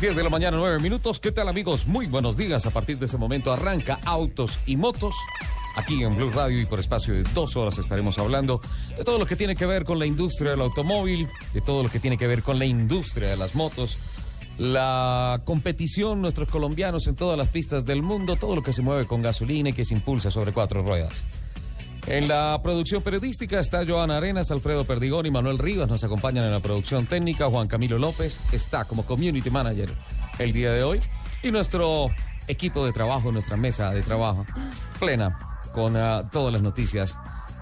Diez de la mañana, nueve minutos. ¿Qué tal amigos? Muy buenos días. A partir de este momento arranca Autos y Motos. Aquí en Blue Radio y por espacio de dos horas estaremos hablando de todo lo que tiene que ver con la industria del automóvil, de todo lo que tiene que ver con la industria de las motos, la competición, nuestros colombianos en todas las pistas del mundo, todo lo que se mueve con gasolina y que se impulsa sobre cuatro ruedas. En la producción periodística está Joana Arenas, Alfredo Perdigón y Manuel Rivas. Nos acompañan en la producción técnica. Juan Camilo López está como community manager el día de hoy. Y nuestro equipo de trabajo, nuestra mesa de trabajo plena con uh, todas las noticias.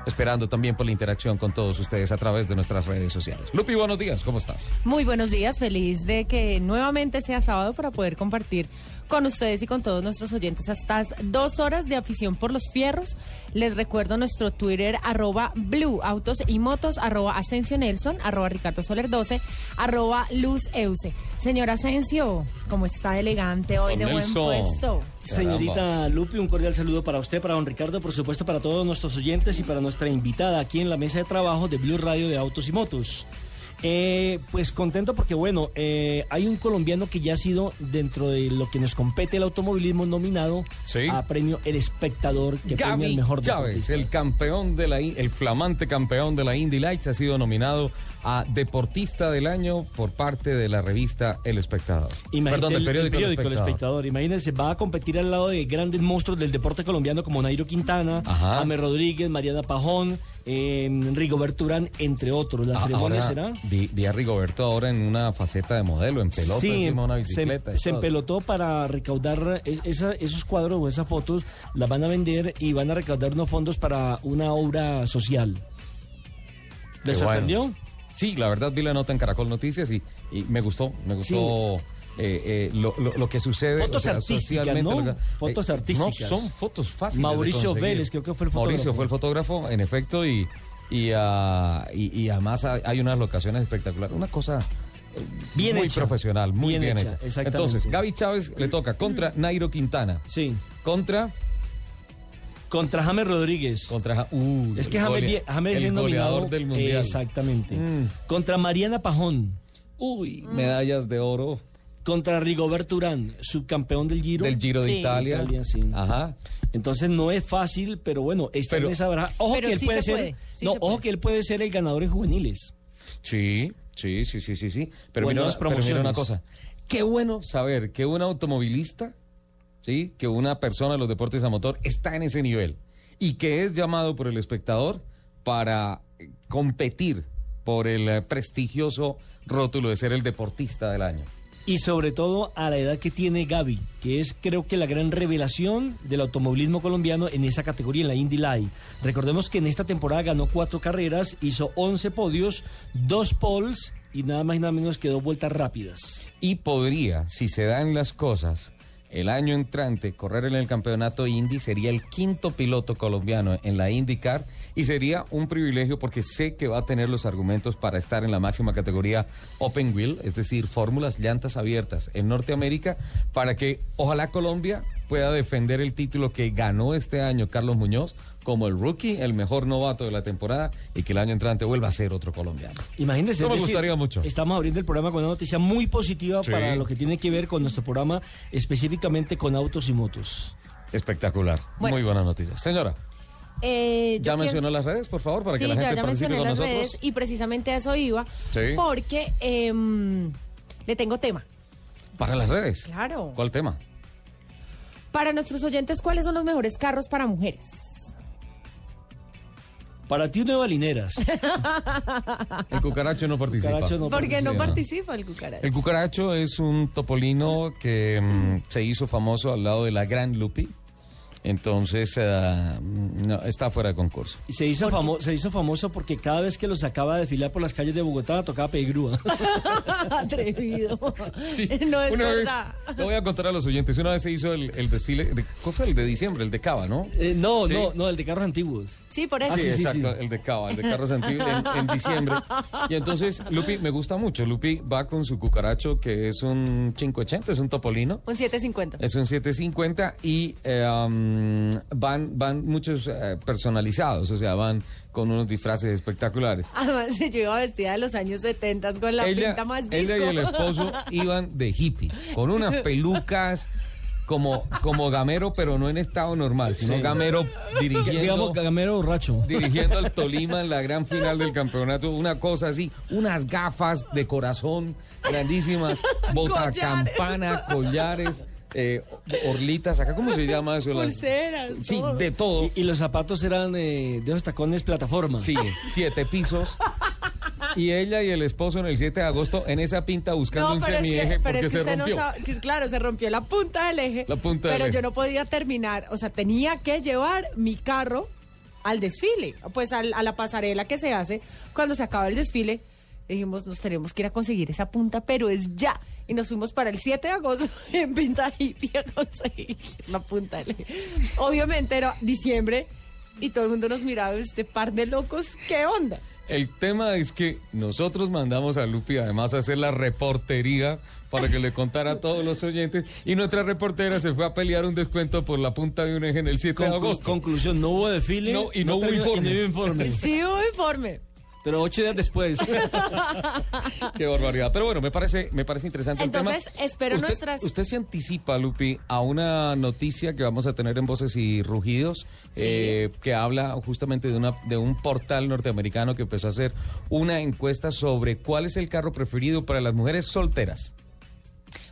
Esperando también por la interacción con todos ustedes a través de nuestras redes sociales. Lupi, buenos días, ¿cómo estás? Muy buenos días, feliz de que nuevamente sea sábado para poder compartir con ustedes y con todos nuestros oyentes estas dos horas de afición por los fierros. Les recuerdo nuestro Twitter, arroba Blue Autos y Motos, arroba Asensio Nelson, arroba Ricardo Soler 12, arroba Luz Euse. Señor Asensio, ¿cómo está elegante hoy Don de buen Nelson. puesto? Señorita Lupi, un cordial saludo para usted, para don Ricardo, por supuesto para todos nuestros oyentes y para nuestra invitada aquí en la mesa de trabajo de Blue Radio de Autos y Motos. Eh, pues contento porque bueno, eh, hay un colombiano que ya ha sido dentro de lo que nos compete el automovilismo nominado Sí. a premio El Espectador que premia Gaby el mejor Chávez, deportista. el campeón de la, el flamante campeón de la Indy Lights, ha sido nominado a Deportista del Año por parte de la revista El Espectador. Imagínate Perdón, del el- periódico, el periódico El Espectador. Imagínense, va a competir al lado de grandes monstruos del deporte colombiano como Nairo Quintana, Ajá. James Rodríguez, Mariana Pajón, eh, Rigoberto Urán, entre otros. La Ah, ceremonia será. Vi, vi a Rigoberto ahora en una faceta de modelo, en pelota, Sí, encima de una se, bicicleta. se todo. empelotó para recaudar es- esa- esos cuadros o esas fotos, las van a vender y van a recaudar unos fondos para una obra social. ¿Les bueno. Sí, la verdad vi la nota en Caracol Noticias y, y me gustó, me gustó eh, eh, lo, lo- lo que sucede. Fotos artísticas, socialmente, ¿no? lo que- Fotos eh, artísticas. No, son fotos fáciles. de Mauricio conseguir. Vélez, creo que fue el fotógrafo. Mauricio fue el fotógrafo, en efecto, y, y, ah, y- y además hay, unas locaciones espectaculares. Una cosa Bien muy hecha. profesional, muy bien, Bien hecha. hecha. Entonces, Gaby Chávez le toca contra Nairo Quintana, Sí. contra... Contra James Rodríguez. contra uh, es que James, vie- James el es nominado. goleador del mundial. Exactamente. Mm. Contra Mariana Pajón. Uy, medallas de oro Contra Rigoberto Urán, subcampeón del Giro. del Giro de Sí. Italia. Italia, sí. Ajá. Entonces no es fácil, pero bueno, está Pero- esa baraja. Ojo Pero que él sí puede se ser. puede, sí no, se ojo puede. que él puede ser el ganador en juveniles. Sí, sí, sí, sí, sí, sí. Pero, mira, pero mira una cosa. Qué bueno saber que un automovilista, sí, que una persona de los deportes a motor está en ese nivel y que es llamado por el espectador para eh, competir por el eh, prestigioso rótulo de ser el deportista del año. Y sobre todo a la edad que tiene Gaby, que es creo que la gran revelación del automovilismo colombiano en esa categoría, en la Indy Light. Recordemos que en esta temporada ganó cuatro carreras, hizo 11 podios, dos poles y nada más y nada menos que dos vueltas rápidas. Y podría, si se dan las cosas, el año entrante correr en el campeonato Indy sería el quinto piloto colombiano en la IndyCar y sería un privilegio porque sé que va a tener los argumentos para estar en la máxima categoría Open Wheel, es decir, fórmulas llantas abiertas en Norteamérica, para que ojalá Colombia pueda defender el título que ganó este año Carlos Muñoz como el rookie, el mejor novato de la temporada y que el año entrante vuelva a ser otro colombiano. Imagínense. Eso me decir, gustaría mucho. Estamos abriendo el programa con una noticia muy positiva Sí. para lo que tiene que ver con nuestro programa, específicamente con autos y motos. Espectacular. Bueno. Muy buena noticia. Señora, Eh, ya quiero- mencionó las redes, por favor, para sí, que la ya, gente ya participe mencioné con las nosotros. redes y precisamente a eso iba. Sí. Porque em, le tengo tema. Para las redes. Claro. ¿Cuál tema? Para nuestros oyentes, ¿cuáles son los mejores carros para mujeres? Para ti, Nueva Lineras. El cucaracho no participa. Cucaracho no Porque no participa el cucaracho. El cucaracho es un topolino que mm, se hizo famoso al lado de la Gran Lupi. Entonces, eh, no, está fuera de concurso. Y se hizo, famo- se hizo famoso porque cada vez que lo sacaba a desfilar por las calles de Bogotá tocaba pedir grúa. Atrevido. Sí, no es una verdad. Vez, lo voy a contar a los oyentes. Una vez se hizo el, el desfile, de, ¿cuál fue el de diciembre? El de Cava, ¿no? Eh, no, Sí. no, no, el de carros antiguos. Sí, por eso. Ah, Sí, sí, sí, exacto, sí. el de Cava, el de carros antiguos en, en diciembre. Y entonces Lupi me gusta mucho. Lupi va con su cucaracho que es un 580, es un topolino. Un 750. Es un 750 y eh, um, van, van muchos eh, personalizados, o sea, van con unos disfraces espectaculares. Además, yo iba vestida de los años 70 con la ella, pinta más ella y disco. el esposo iban de hippies, con unas pelucas como, como gamero, pero no en estado normal, sino Sí. gamero dirigiendo... Digamos, gamero borracho. dirigiendo al Tolima en la gran final del campeonato, una cosa así, unas gafas de corazón grandísimas, botacampana, collares, eh, orlitas, acá cómo se llama eso, Las- Pulseras, sí, todo. de todo, Y, y los zapatos eran eh, de esos tacones plataforma. sí, siete pisos. Y ella y el esposo en el 7 de agosto en esa pinta buscando un pero es semieje que, porque es que se rompió. no sabe, que, claro, se rompió la punta del eje. La punta del Pero eje. yo no podía terminar, o sea, tenía que llevar mi carro al desfile, pues al- a la pasarela que se hace cuando se acaba el desfile. Dijimos, nos tenemos que ir a conseguir esa punta, pero es ya. Y nos fuimos para el 7 de agosto en Pinta Hippie a conseguir la punta del eje. Obviamente era diciembre y todo el mundo nos miraba, este par de locos, ¿qué onda? El tema es que nosotros mandamos a Lupi además a hacer la reportería para que le contara a todos los oyentes y nuestra reportera se fue a pelear un descuento por la punta de un eje en el 7 de agosto. conclusión, no hubo desfile No, y no hubo terminó- informe. y no hubo informe. Sí, hubo informe. Pero ocho días después. Qué barbaridad. Pero bueno, me parece, me parece interesante Entonces, el tema. espero usted, nuestras- Usted se anticipa, Lupi, a una noticia que vamos a tener en Voces y Rugidos, eh, que habla justamente de, una, de un portal norteamericano que empezó a hacer una encuesta sobre cuál es el carro preferido para las mujeres solteras.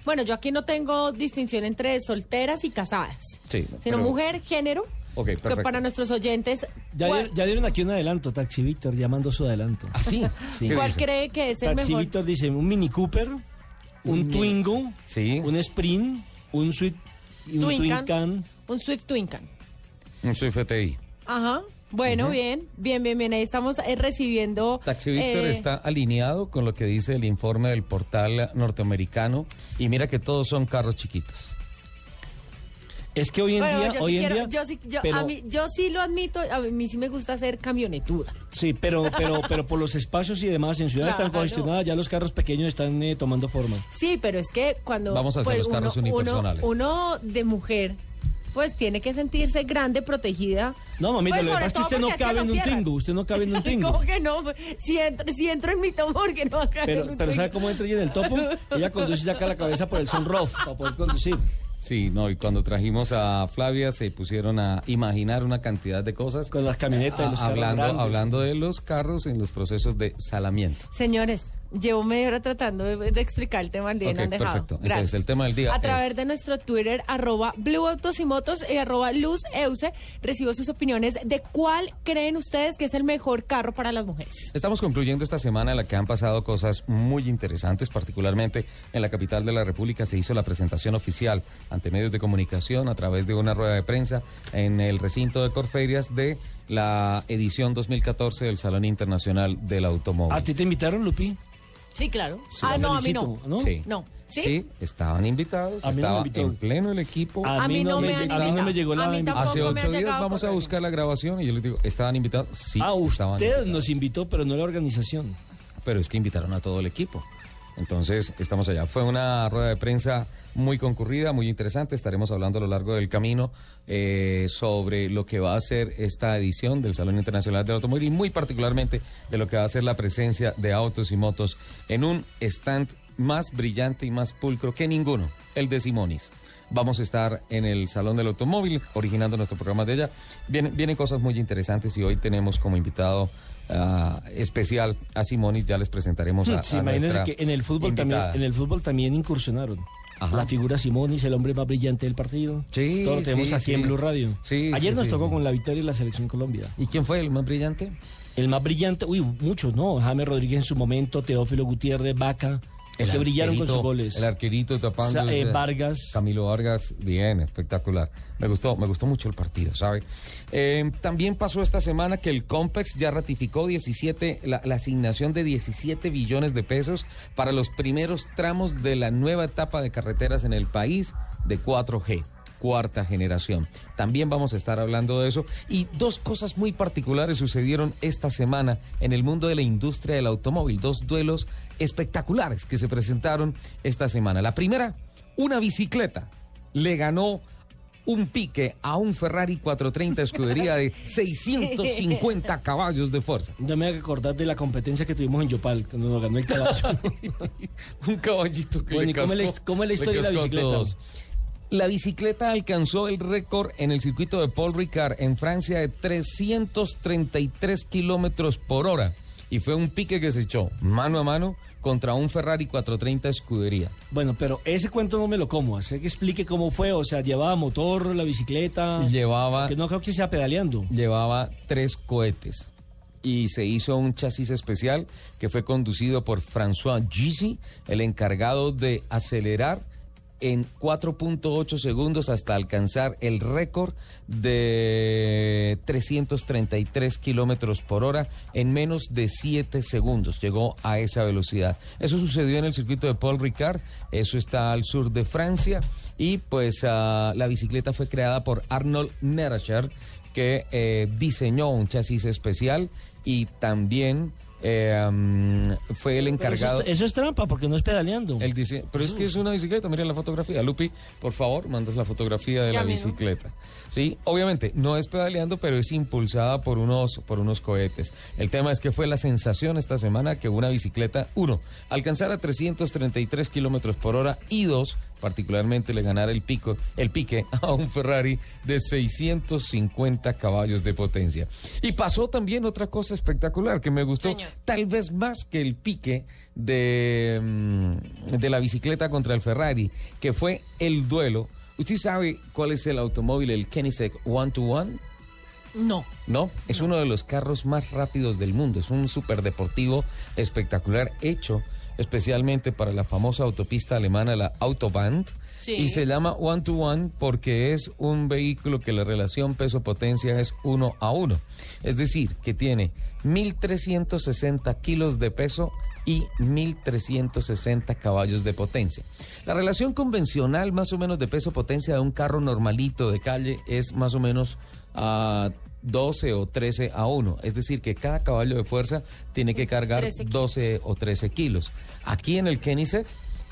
Bueno, yo aquí no tengo distinción entre solteras y casadas. Sí, Sino pero- mujer, género. Ok, que perfecto. para nuestros oyentes, Ya, ¿cuál, dieron, ya dieron aquí un adelanto, Taxi Víctor llamando su adelanto. ¿Ah, sí? Sí. ¿Qué cuál dice? cree que es el Taxi mejor? Víctor dice un Mini Cooper, un Twingo, Sí. un Sprint, un un Twincan. Twincan. Un Swift Twincan. Un Swift FTI. Ajá. Bueno, bien, bien, bien, bien. Ahí estamos eh, recibiendo. Taxi Víctor eh, está alineado con lo que dice el informe del portal norteamericano y mira que todos son carros chiquitos. Es que hoy en Bueno, día, yo hoy sí en quiero, día, yo sí, yo, pero- a mí, yo sí lo admito, a mí sí me gusta ser camionetuda. Sí, pero, pero, pero por los espacios y demás, en ciudades tan Claro. congestionadas, ya los carros pequeños están eh, tomando forma. Sí, pero es que cuando Vamos a hacer pues, los carros uno, unipersonales. Uno, uno de mujer, pues tiene que sentirse grande, protegida. No, mamita, Pues, lo que pasa es que usted no porque cabe en un cierran. tingo, usted no cabe en un tingo. ¿Cómo que no? Si entro, si entro en mi tomor, que no va a caer en Pero, un pero ¿sabe tingo. cómo entra ella en el topo? Ella conduce y saca la cabeza por el sunroof para poder conducir. Sí, no, y cuando trajimos a Flavia se pusieron a imaginar una cantidad de cosas. Con las camionetas y a- los carros hablando, grandes. hablando de los carros en los procesos de salamiento. Señores, llevo media hora tratando de, de explicar el tema del día y Ok, no han dejado. perfecto. Entonces, Gracias. el tema del día A través de nuestro Twitter, arroba Blue Autos y Motos y arroba Luz Euse, recibo sus opiniones de cuál creen ustedes que es el mejor carro para las mujeres. Estamos concluyendo esta semana en la que han pasado cosas muy interesantes, particularmente en la capital de la República se hizo la presentación oficial ante medios de comunicación a través de una rueda de prensa en el recinto de Corferias de la edición 2014 del Salón Internacional del Automóvil. ¿A ti te invitaron, Lupi? Sí, claro. Sí, ah, no, a mí no. ¿no? Sí. No. ¿Sí? estaban invitados, A no estaba en pleno el equipo. A mí no me han a mí no me llegó la A mí invitación. tampoco Hace ocho días vamos a buscar la grabación y yo les digo, ¿estaban invitados? Sí, Ah, estaban usted invitados. nos invitó, pero no la organización. pero es que invitaron a todo el equipo. Entonces, estamos allá. Fue una rueda de prensa muy concurrida, muy interesante. Estaremos hablando a lo largo del camino eh, sobre lo que va a ser esta edición del Salón Internacional del Automóvil y muy particularmente de lo que va a ser la presencia de autos y motos en un stand más brillante y más pulcro que ninguno, el de Simonis. Vamos a estar en el Salón del Automóvil, originando nuestro programa de ella. Vienen, vienen cosas muy interesantes y hoy tenemos como invitado ah, especial a Simonis. Ya les presentaremos a, Sí, a imagínense que en el fútbol también, en el fútbol también incursionaron. Ajá. La figura Simonis, el hombre más brillante del partido. Sí, Todo lo tenemos sí, aquí sí. en Blue Radio. Sí, Ayer nos tocó con la victoria de la selección Colombia. ¿Y quién fue el más brillante? El más brillante, uy, muchos, ¿no? James Rodríguez en su momento, Teófilo Gutiérrez, Vaca, El que brillaron con sus goles. El arquerito tapando. Sa- eh, Vargas. Camilo Vargas, bien, espectacular. Me gustó, me gustó mucho el partido, ¿sabe? Eh, también pasó esta semana que el Compex ya ratificó 17, la, la asignación de 17 billones de pesos para los primeros tramos de la nueva etapa de carreteras en el país de 4G cuarta generación. También vamos a estar hablando de eso. Y dos cosas muy particulares sucedieron esta semana en el mundo de la industria del automóvil. Dos duelos espectaculares que se presentaron esta semana. La primera, una bicicleta le ganó un pique a un Ferrari 430 escudería de 650 caballos de fuerza. Ya me acordar de la competencia que tuvimos en Yopal, cuando nos ganó el caballo. un caballito que Bueno, le ¿y cómo es la cascó- cómo es la le historia de la bicicleta? La bicicleta alcanzó el récord en el circuito de Paul Ricard en Francia de 333 kilómetros por hora. Y fue un pique que se echó mano a mano contra un Ferrari 430 escudería. bueno, pero ese cuento no me lo como. Así que explique cómo fue. O sea, llevaba motor, la bicicleta. Llevaba, Que no creo que sea pedaleando. llevaba tres cohetes. Y se hizo un chasis especial que fue conducido por François Gizy, el encargado de acelerar en 4.8 segundos hasta alcanzar el récord de 333 kilómetros por hora en menos de 7 segundos. Llegó a esa velocidad. Eso sucedió en el circuito de Paul Ricard. Eso está al sur de Francia. Y pues ah, la bicicleta fue creada por Arnold Neracher, que eh, diseñó un chasis especial y también eh, mm, fue el eso, encargado. es, eso es trampa porque no es pedaleando. Pero es que es una bicicleta, miren la fotografía. Lupi, por favor, mandas la fotografía de Ya la mismo. bicicleta. Sí, obviamente no es pedaleando, pero es impulsada por unos, por unos cohetes. El tema es que fue la sensación esta semana que una bicicleta, uno, alcanzara 333 kilómetros por hora y dos, particularmente le ganara el pico, el pique a un Ferrari de 650 caballos de potencia. Y pasó también otra cosa espectacular que me gustó, Señor. tal vez más que el pique de, mm, de la bicicleta contra el Ferrari, que fue el duelo. ¿Usted sabe cuál es el automóvil, el Koenigsegg One to One? No. No, es uno de los carros más rápidos del mundo. Es un superdeportivo espectacular hecho especialmente para la famosa autopista alemana, la Autobahn. Sí. Y se llama One to One porque es un vehículo que la relación peso-potencia es uno a uno. Es decir, que tiene 1.360 kilos de peso y 1.360 caballos de potencia. La relación convencional más o menos de peso-potencia de un carro normalito de calle es más o menos a 12 o 13 a 1. Es decir, que cada caballo de fuerza tiene que cargar 13 kilos. 12 o 13 kilos. Aquí en el Koenigsegg,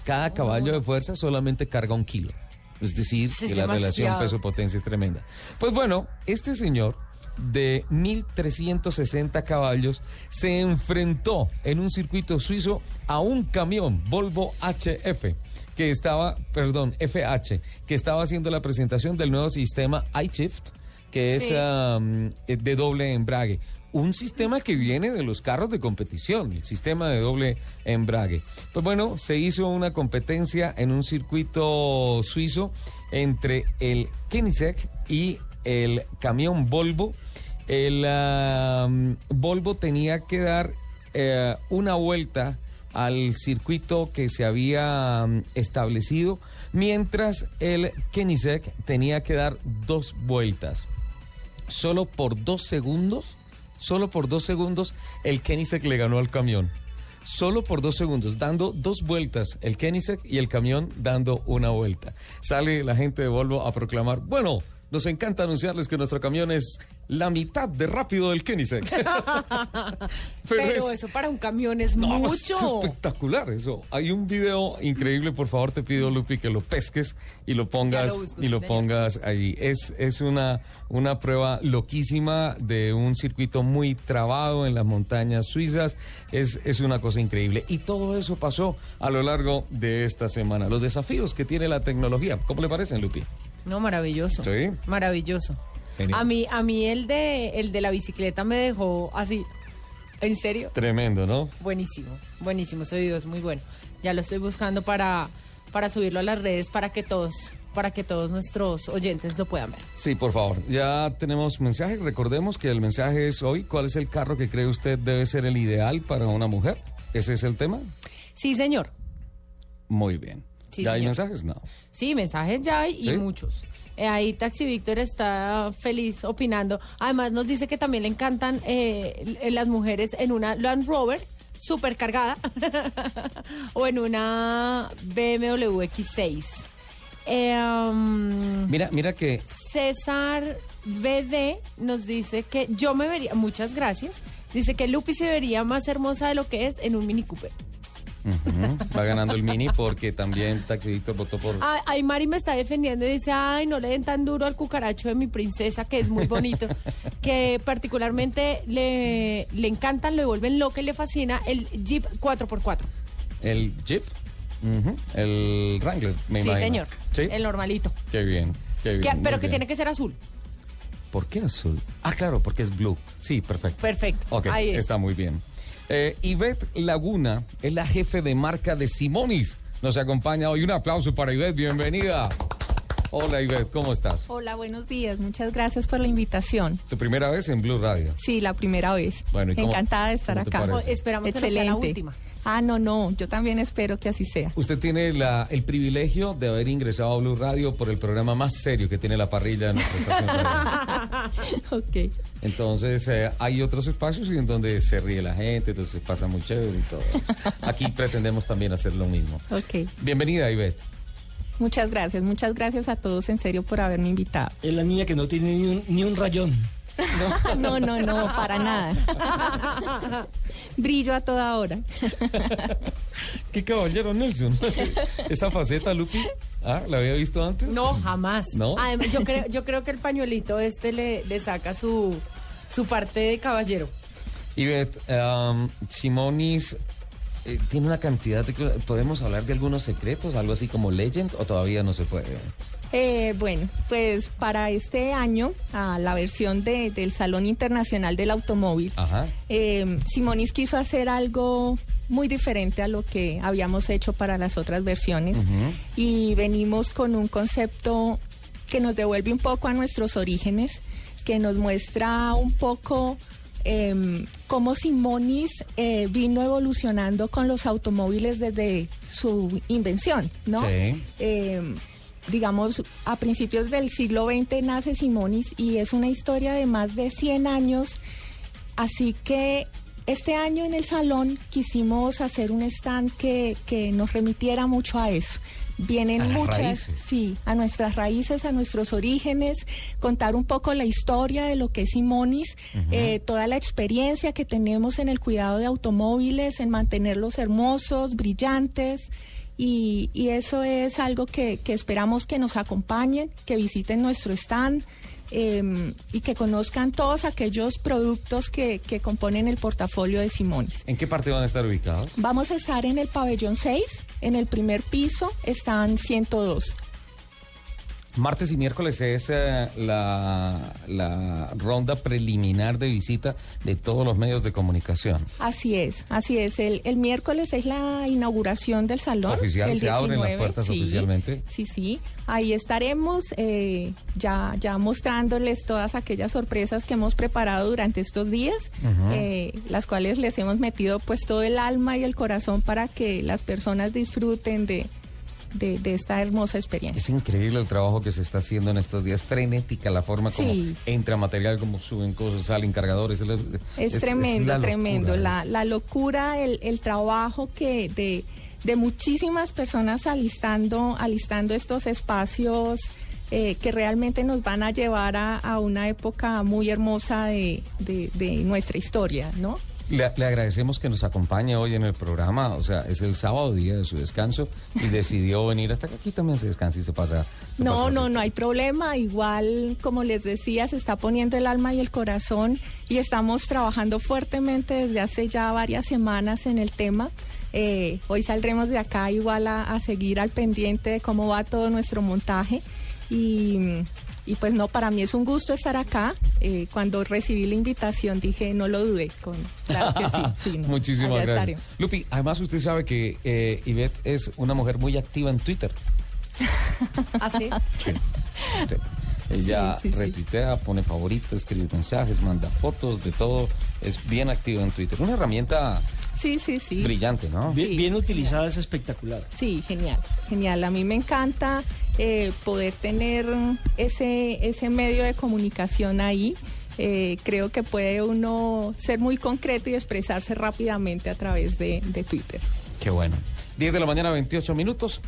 cada caballo de fuerza solamente carga un kilo. Es decir, es que la relación peso-potencia es tremenda. Pues bueno, este señor de 1.360 caballos se enfrentó en un circuito suizo a un camión Volvo HF que estaba, perdón, FH, que estaba haciendo la presentación del nuevo sistema iShift, que es Sí. um, de doble embrague. Un sistema que viene de los carros de competición, el sistema de doble embrague. Pues bueno, se hizo una competencia en un circuito suizo entre el Koenigsegg y el camión Volvo. El um, Volvo tenía que dar eh, una vuelta al circuito que se había um, establecido, mientras el Koenigsegg tenía que dar dos vueltas solo por dos segundos, solo por dos segundos, el Koenigsegg le ganó al camión. Solo por dos segundos, dando dos vueltas, el Koenigsegg y el camión dando una vuelta. Sale la gente de Volvo a proclamar, bueno, nos encanta anunciarles que nuestro camión es la mitad de rápido del Koenigsegg. Pero, es- eso para un camión es No, mucho. Es espectacular eso. Hay un video increíble, por favor te pido Lupi que lo pesques y lo pongas Ya lo busco, y lo señor. pongas ahí. Es es una una prueba loquísima de un circuito muy trabado en las montañas suizas. Es es una cosa increíble y todo eso pasó a lo largo de esta semana. Los desafíos que tiene la tecnología, ¿cómo le parecen, Lupi? No, maravilloso. Sí. Maravilloso. Genial. A mí, a mí el de el de la bicicleta me dejó así. ¿En serio? Tremendo, ¿no? Buenísimo, buenísimo, ese video es muy bueno. Ya lo estoy buscando para, para subirlo a las redes para que todos, para que todos nuestros oyentes lo puedan ver. Sí, por favor. Ya tenemos mensaje. Recordemos que el mensaje es hoy. ¿Cuál es el carro que cree usted debe ser el ideal para una mujer? ¿Ese es el tema? Sí, señor. Muy bien. Sí, ¿Ya hay mensajes? No. Sí, mensajes ya hay ¿Sí? y muchos. Eh, ahí Taxi Víctor está feliz opinando. Además nos dice que también le encantan eh, l- las mujeres en una Land Rover super cargada o en una BMW X6. Eh, um, Mira, mira que César BD nos dice que yo me vería, muchas gracias, dice que Lupi se vería más hermosa de lo que es en un Mini Cooper. Va ganando el mini porque también Taxi Víctor votó por... Ah, Ay, Mari me está defendiendo y dice, ay, no le den tan duro al cucaracho de mi princesa, que es muy bonito, que particularmente le, le encantan, le vuelven loca y le fascina el Jeep 4x4. El Jeep, el Wrangler, me sí, imagino. señor, Sí. el normalito. Qué bien, qué bien. Que- pero que tiene que ser azul. ¿Por qué azul? Ah, claro, porque es blue. Sí, perfecto. Perfecto, Ok, ahí es. está muy bien. Eh, Ivette Laguna es la jefe de marca de Simonis. Nos acompaña hoy. Un aplauso para Ivette, bienvenida. Hola Ivette, ¿cómo estás? Hola, buenos días. Muchas gracias por la invitación. Tu primera vez en Blue Radio. Sí, la primera vez. Bueno, ¿y cómo- Encantada de estar acá. esperamos que no sea la última. Ah, no, no. Yo también espero que así sea. Usted tiene la- el privilegio de haber ingresado a Blue Radio por el programa más serio que tiene la parrilla en nuestra ok. Entonces, eh, hay otros espacios en donde se ríe la gente, entonces pasa muy chévere y todo eso. Aquí pretendemos también hacer lo mismo. Ok. Bienvenida, Ivette. Muchas gracias. Muchas gracias a todos en serio por haberme invitado. Es la niña que no tiene ni un, ni un rayón. No, no, no, para nada. Brillo a toda hora. ¿Qué caballero, Nelson? Esa faceta, Lupi, ¿ah, ¿la había visto antes? No, jamás. ¿No? Además, yo creo, yo creo que el pañuelito este le, le saca su, su parte de caballero. Ivette, um, Simonis eh, tiene una cantidad de... ¿Podemos hablar de algunos secretos, algo así como Legend, o todavía no se puede? Eh, bueno, pues para este año, a la versión de- del Salón Internacional del Automóvil, eh, Simonis quiso hacer algo muy diferente a lo que habíamos hecho para las otras versiones y venimos con un concepto que nos devuelve un poco a nuestros orígenes, que nos muestra un poco eh, cómo Simonis eh, vino evolucionando con los automóviles desde su invención, ¿no? Sí. Eh, digamos, a principios del siglo XX nace Simonis y es una historia de más de 100 años. Así que este año en el salón quisimos hacer un stand que, que nos remitiera mucho a eso. Vienen A muchas, raíces. sí, a nuestras raíces, a nuestros orígenes, contar un poco la historia de lo que es Simonis, eh, toda la experiencia que tenemos en el cuidado de automóviles, en mantenerlos hermosos, brillantes. Y, y eso es algo que, que esperamos que nos acompañen, que visiten nuestro stand eh, y que conozcan todos aquellos productos que, que componen el portafolio de Simonis. ¿En qué parte van a estar ubicados? Vamos a estar en el pabellón 6, en el primer piso están 102. Martes y miércoles es eh, la, la ronda preliminar de visita de todos los medios de comunicación. Así es, así es. El, el miércoles es la inauguración del salón. Oficial, el se abren las 19, puertas sí, oficialmente. Sí, sí. Ahí estaremos eh, ya, ya mostrándoles todas aquellas sorpresas que hemos preparado durante estos días, eh, las cuales les hemos metido pues todo el alma y el corazón para que las personas disfruten de, de, de esta hermosa experiencia. Es increíble el trabajo que se está haciendo en estos días, frenética la forma como Sí. entra material, como suben cosas, salen cargadores. Es, tremendo, la tremendo. locura, La, la locura, el, el trabajo que de, de muchísimas personas alistando, alistando estos espacios eh, que realmente nos van a llevar a, a una época muy hermosa de, de- de nuestra historia, ¿no? Le, le agradecemos que nos acompañe hoy en el programa. O sea, es el sábado, día de su descanso, y decidió venir hasta que aquí también se descansa y se pasa. se No, pasa no, no hay problema. Igual, como les decía, se está poniendo el alma y el corazón y estamos trabajando fuertemente desde hace ya varias semanas en el tema. Eh, hoy saldremos de acá igual a, a seguir al pendiente de cómo va todo nuestro montaje y, y pues no, para mí es un gusto estar acá. Eh, cuando recibí la invitación dije, no lo dudé. Con, claro que sí. sí, no, Muchísimas gracias. Lupi, además usted sabe que eh, Ivette es una mujer muy activa en Twitter. ¿Así? Sí. Sí. Ella Sí, sí, sí. retuitea, pone favoritos, escribe mensajes, manda fotos, de todo. Es bien activa en Twitter. Una herramienta Sí, sí, sí. brillante, ¿no? Bien, Sí. bien utilizada es espectacular. Sí, genial, genial. A mí me encanta eh, poder tener ese, ese medio de comunicación ahí. Eh, creo que puede uno ser muy concreto y expresarse rápidamente a través de, de Twitter. Qué bueno. 10 de la mañana, 28 minutos.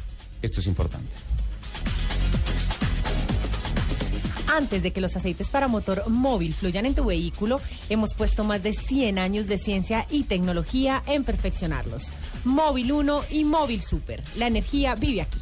Esto es importante. Antes de que los aceites para motor móvil fluyan en tu vehículo, hemos puesto más de 100 años de ciencia y tecnología en perfeccionarlos. Móvil 1 y Móvil Super. La energía vive aquí.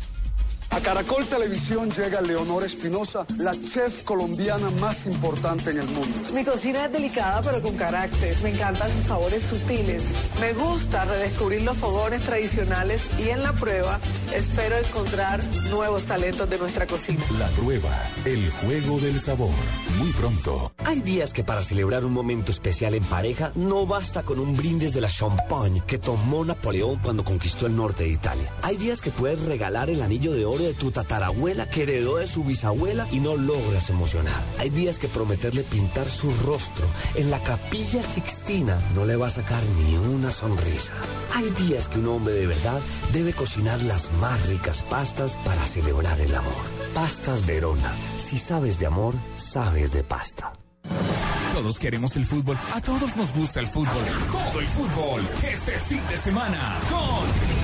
A Caracol Televisión llega Leonor Espinosa, la chef colombiana más importante en el mundo. Mi cocina es delicada pero con carácter. Me encantan sus sabores sutiles. Me gusta redescubrir los fogones tradicionales y en la prueba espero encontrar nuevos talentos de nuestra cocina. La prueba, el juego del sabor. Muy pronto. Hay días que para celebrar un momento especial en pareja no basta con un brindis de la champagne que tomó Napoleón cuando conquistó el norte de Italia. Hay días que puedes regalar el anillo de oro de tu tatarabuela que heredó de su bisabuela y no logras emocionar. Hay días que prometerle pintar su rostro en la capilla sixtina no le va a sacar ni una sonrisa. Hay días que un hombre de verdad debe cocinar las más ricas pastas para celebrar el amor. Pastas Verona. Si sabes de amor, sabes de pasta. Todos queremos el fútbol. A todos nos gusta el fútbol. Todo el fútbol. Este fin de semana con.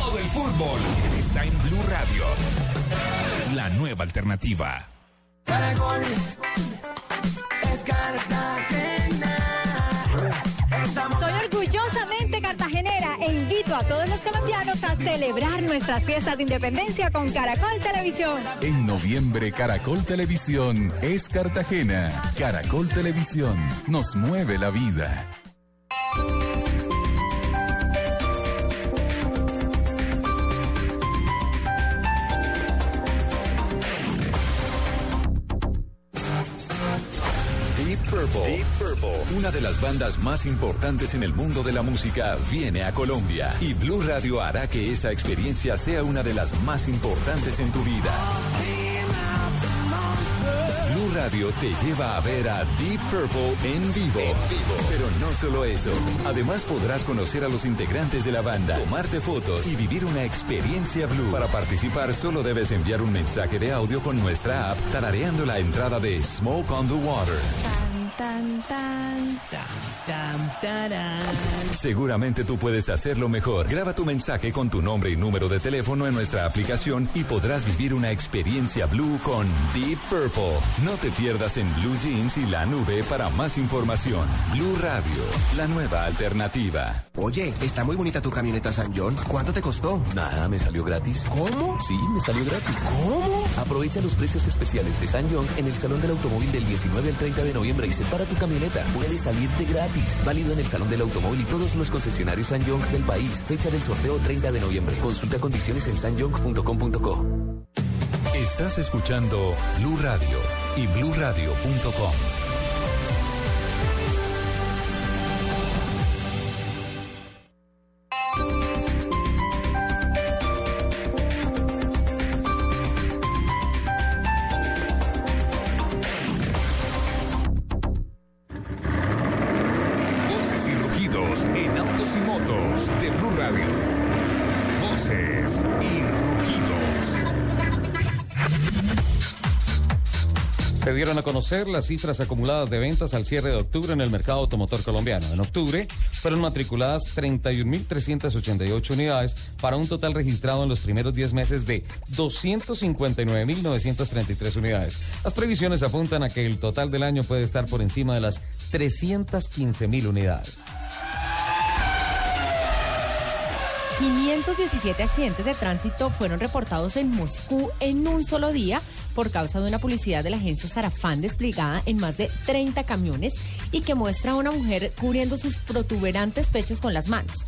Todo el fútbol está en Blue Radio. La nueva alternativa. Soy orgullosamente cartagenera e invito a todos los colombianos a celebrar nuestras fiestas de independencia con Caracol Televisión. En noviembre, Caracol Televisión es Cartagena. Caracol Televisión nos mueve la vida. Deep Purple. Una de las bandas más importantes en el mundo de la música viene a Colombia y Blue Radio hará que esa experiencia sea una de las más importantes en tu vida. Blue Radio te lleva a ver a Deep Purple en vivo. Pero no solo eso. Además podrás conocer a los integrantes de la banda, tomarte fotos y vivir una experiencia Blue. Para participar solo debes enviar un mensaje de audio con nuestra app tarareando la entrada de Smoke on the Water. Seguramente tú puedes hacerlo mejor. Graba tu mensaje con tu nombre y número de teléfono en nuestra aplicación y podrás vivir una experiencia Blue con Deep Purple. No te pierdas en Blue Jeans y la nube para más información. Blue Radio, la nueva alternativa. Oye, está muy bonita tu camioneta San John. ¿Cuánto te costó? Nada, me salió gratis. ¿Cómo? Sí, me salió gratis. ¿Cómo? Aprovecha los precios especiales de San Young en el Salón del Automóvil del 19 al 30 de noviembre y separa tu camioneta. Puede salirte gratis. Válido en el Salón del Automóvil y todos los concesionarios San Young del país. Fecha del sorteo 30 de noviembre. Consulta condiciones en sanyong.com.co. Estás escuchando Blue Radio y bluradio.com. dieron a conocer las cifras acumuladas de ventas al cierre de octubre en el mercado automotor colombiano. En octubre fueron matriculadas 31.388 unidades para un total registrado en los primeros 10 meses de 259.933 unidades. Las previsiones apuntan a que el total del año puede estar por encima de las 315.000 unidades. 517 accidentes de tránsito fueron reportados en Moscú en un solo día por causa de una publicidad de la agencia Sarafán desplegada en más de 30 camiones y que muestra a una mujer cubriendo sus protuberantes pechos con las manos.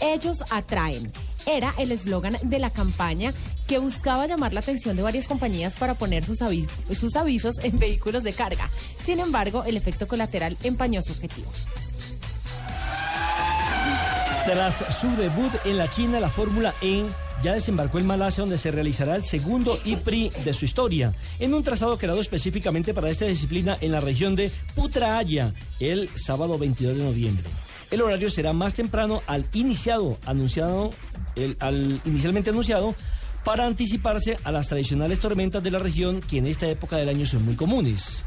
Ellos atraen. Era el eslogan de la campaña que buscaba llamar la atención de varias compañías para poner sus, sus avisos en vehículos de carga. Sin embargo, el efecto colateral empañó su objetivo. Tras su debut en la China, la Fórmula E ya desembarcó en Malasia, donde se realizará el segundo IPRI de su historia, en un trazado creado específicamente para esta disciplina en la región de Putrajaya, el sábado 22 de noviembre. El horario será más temprano al iniciado, anunciado, al inicialmente anunciado, para anticiparse a las tradicionales tormentas de la región que en esta época del año son muy comunes.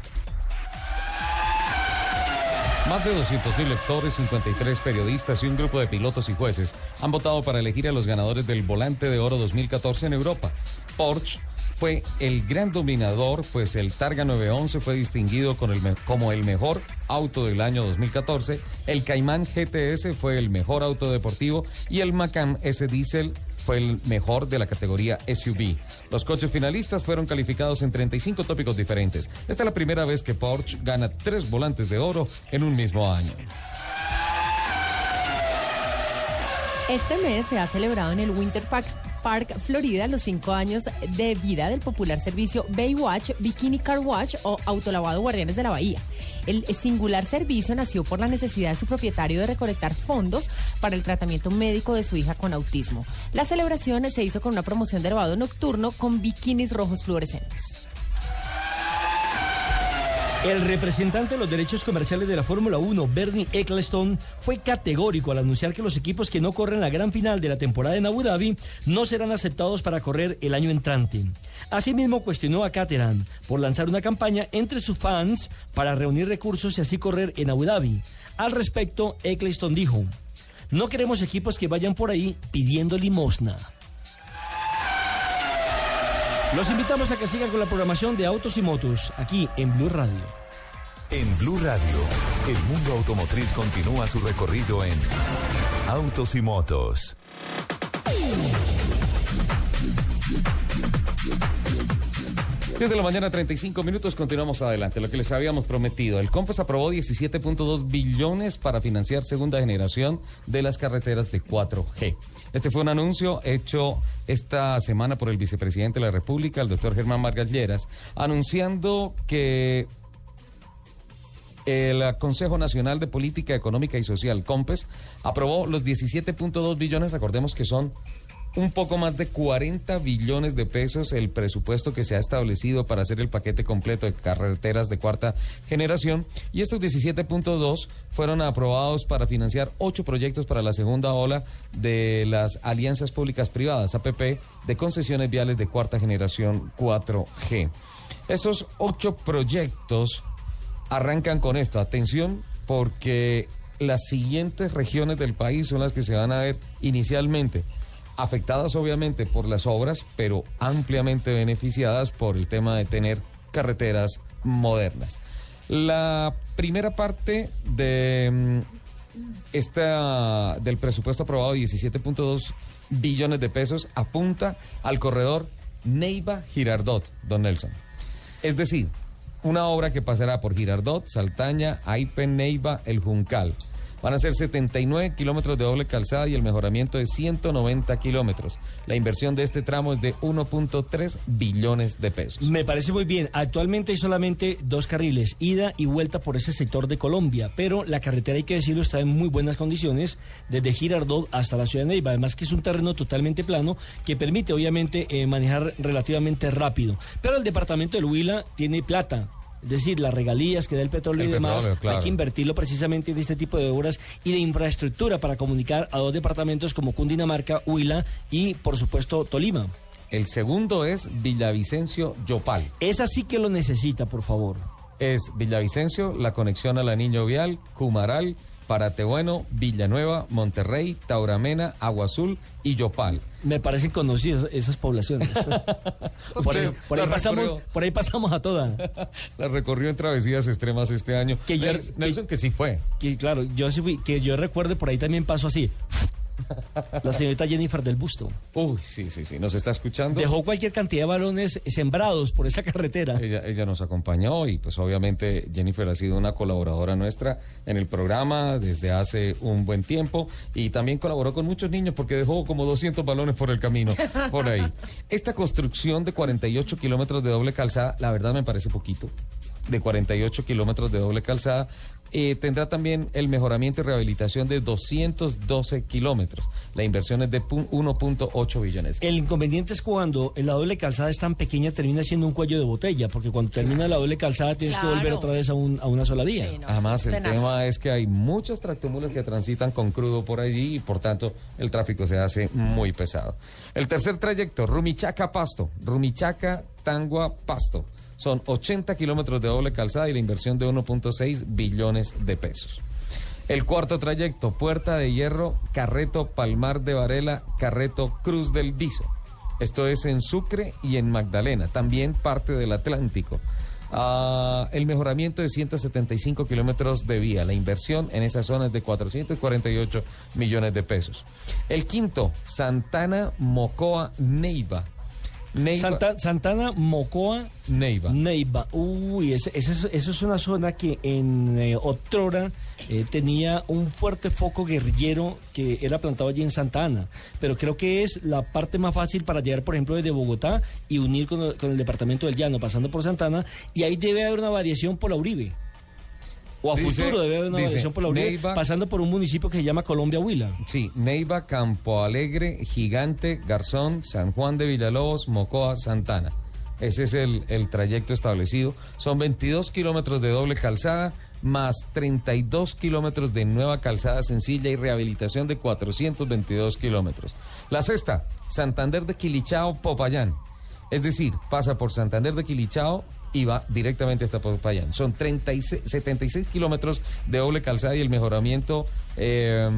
Más de 200.000 lectores, 53 periodistas y un grupo de pilotos y jueces han votado para elegir a los ganadores del Volante de Oro 2014 en Europa. Porsche fue el gran dominador, pues el Targa 911 fue distinguido con el como el mejor auto del año 2014, el Cayman GTS fue el mejor auto deportivo y el Macan S Diesel fue el mejor de la categoría SUV. Los coches finalistas fueron calificados en 35 tópicos diferentes. Esta es la primera vez que Porsche gana tres volantes de oro en un mismo año. Este mes se ha celebrado en el Winter Park, Park, Florida, los cinco años de vida del popular servicio Baywatch, Bikini Car Wash o Autolavado Guardianes de la Bahía. El singular servicio nació por la necesidad de su propietario de recolectar fondos para el tratamiento médico de su hija con autismo. La celebración se hizo con una promoción de lavado nocturno con bikinis rojos fluorescentes. El representante de los derechos comerciales de la Fórmula 1, Bernie Ecclestone, fue categórico al anunciar que los equipos que no corren la gran final de la temporada en Abu Dhabi no serán aceptados para correr el año entrante. Asimismo, cuestionó a Caterham por lanzar una campaña entre sus fans para reunir recursos y así correr en Abu Dhabi. Al respecto, Ecclestone dijo, no queremos equipos que vayan por ahí pidiendo limosna. Los invitamos a que sigan con la programación de Autos y Motos aquí en Blue Radio. En Blue Radio, el mundo automotriz continúa su recorrido en Autos y Motos. Desde la mañana, 35 minutos, continuamos adelante. Lo que les habíamos prometido. El COMPAS aprobó 17.2 billones para financiar segunda generación de las carreteras de 4G. Este fue un anuncio hecho esta semana por el vicepresidente de la República, el doctor Germán Vargas Lleras, anunciando que el Consejo Nacional de Política Económica y Social, COMPES, aprobó los 17.2 billones, recordemos que son un poco más de 40 billones de pesos el presupuesto que se ha establecido para hacer el paquete completo de carreteras de cuarta generación y estos 17.2 fueron aprobados para financiar ocho proyectos para la segunda ola de las alianzas públicas privadas, APP, de concesiones viales de cuarta generación 4G. Estos ocho proyectos arrancan con esto. Atención, porque las siguientes regiones del país son las que se van a ver inicialmente afectadas obviamente por las obras, pero ampliamente beneficiadas por el tema de tener carreteras modernas. La primera parte de mm, esta del presupuesto aprobado 17.2 billones de pesos apunta al corredor Neiva Girardot, don Nelson. Es decir, una obra que pasará por Girardot, Saltaña, Aipe, Neiva, El Juncal. Van a ser 79 kilómetros de doble calzada y el mejoramiento de 190 kilómetros. La inversión de este tramo es de 1.3 billones de pesos. Me parece muy bien. Actualmente hay solamente dos carriles, ida y vuelta por ese sector de Colombia, pero la carretera, hay que decirlo, está en muy buenas condiciones, desde Girardot hasta la ciudad de Neiva. Además que es un terreno totalmente plano que permite, obviamente, eh, manejar relativamente rápido. Pero el departamento del Huila tiene plata. Es decir, las regalías que da el petróleo El y demás, claro. hay que invertirlo precisamente en este tipo de obras y de infraestructura para comunicar a dos departamentos como Cundinamarca, Huila y, por supuesto, Tolima. El segundo es Villavicencio Yopal. Esa sí que lo necesita, por favor. Es Villavicencio, la conexión a la Niño Vial, Cumaral, Paratebueno, Villanueva, Monterrey, Tauramena, Agua Azul y Yopal. Me parecen conocidas esas poblaciones. por, ahí, por ahí la pasamos, por ahí pasamos a toda. La recorrió en travesías extremas este año. Que yo- Nelson, Nelson, que sí fue. Que claro, yo sí fui, que yo recuerde por ahí también pasó así. La señorita Jennifer del Busto. Uy, sí, sí, sí. Nos está escuchando. Dejó cualquier cantidad de balones sembrados por esa carretera. Ella, ella nos acompañó y pues obviamente Jennifer ha sido una colaboradora nuestra en el programa desde hace un buen tiempo y también colaboró con muchos niños porque dejó como 200 balones por el camino, por ahí. Esta construcción de 48 kilómetros de doble calzada, la verdad me parece poquito, de 48 kilómetros de doble calzada. Eh, tendrá también el mejoramiento y rehabilitación de 212 kilómetros. La inversión es de pu- 1.8 billones. El inconveniente es cuando la doble calzada es tan pequeña, termina siendo un cuello de botella, porque cuando termina la doble calzada tienes que volver otra vez a, un- a una sola vía. Sí, no, Además, el tenaz. tema es que hay muchas tractomulas que transitan con crudo por allí y por tanto el tráfico se hace muy pesado. El tercer trayecto, Rumichaca-Pasto, Rumichaca-Tangua-Pasto. Son 80 kilómetros de doble calzada y la inversión de 1.6 billones de pesos. El cuarto trayecto, Puerta de Hierro, Carreto, Palmar de Varela, Carreto, Cruz del Viso. Esto es en Sucre y en Magdalena, también parte del Atlántico. Ah, el mejoramiento de 175 kilómetros de vía. La inversión en esa zona es de 448 millones de pesos. El quinto, Santana, Mocoa, Neiva. Neiva, Santa- Santana, Mocoa, Neiva. Neiva. Uy, ese es- es una zona que en eh, otrora eh, tenía un fuerte foco guerrillero que era plantado allí en Santa Ana. Pero creo que es la parte más fácil para llegar, por ejemplo, desde Bogotá y unir con el, con el departamento del Llano, pasando por Santana. Y ahí debe haber una variación por la Uribe. O a Dice- futuro debe haber una dice, variación por la Uribe, Neiva- pasando por un municipio que se llama Colombia Huila. Sí, Neiva, Campo Alegre, Gigante, Garzón, San Juan de Villalobos, Mocoa, Santana. Ese es el, el trayecto establecido. Son 22 kilómetros de doble calzada, más 32 kilómetros de nueva calzada sencilla y rehabilitación de 422 kilómetros. La sexta, Santander de Quilichao, Popayán. Es decir, pasa por Santander de Quilichao y va directamente hasta Popayán. Son 36, 76 kilómetros de doble calzada y el mejoramiento eh,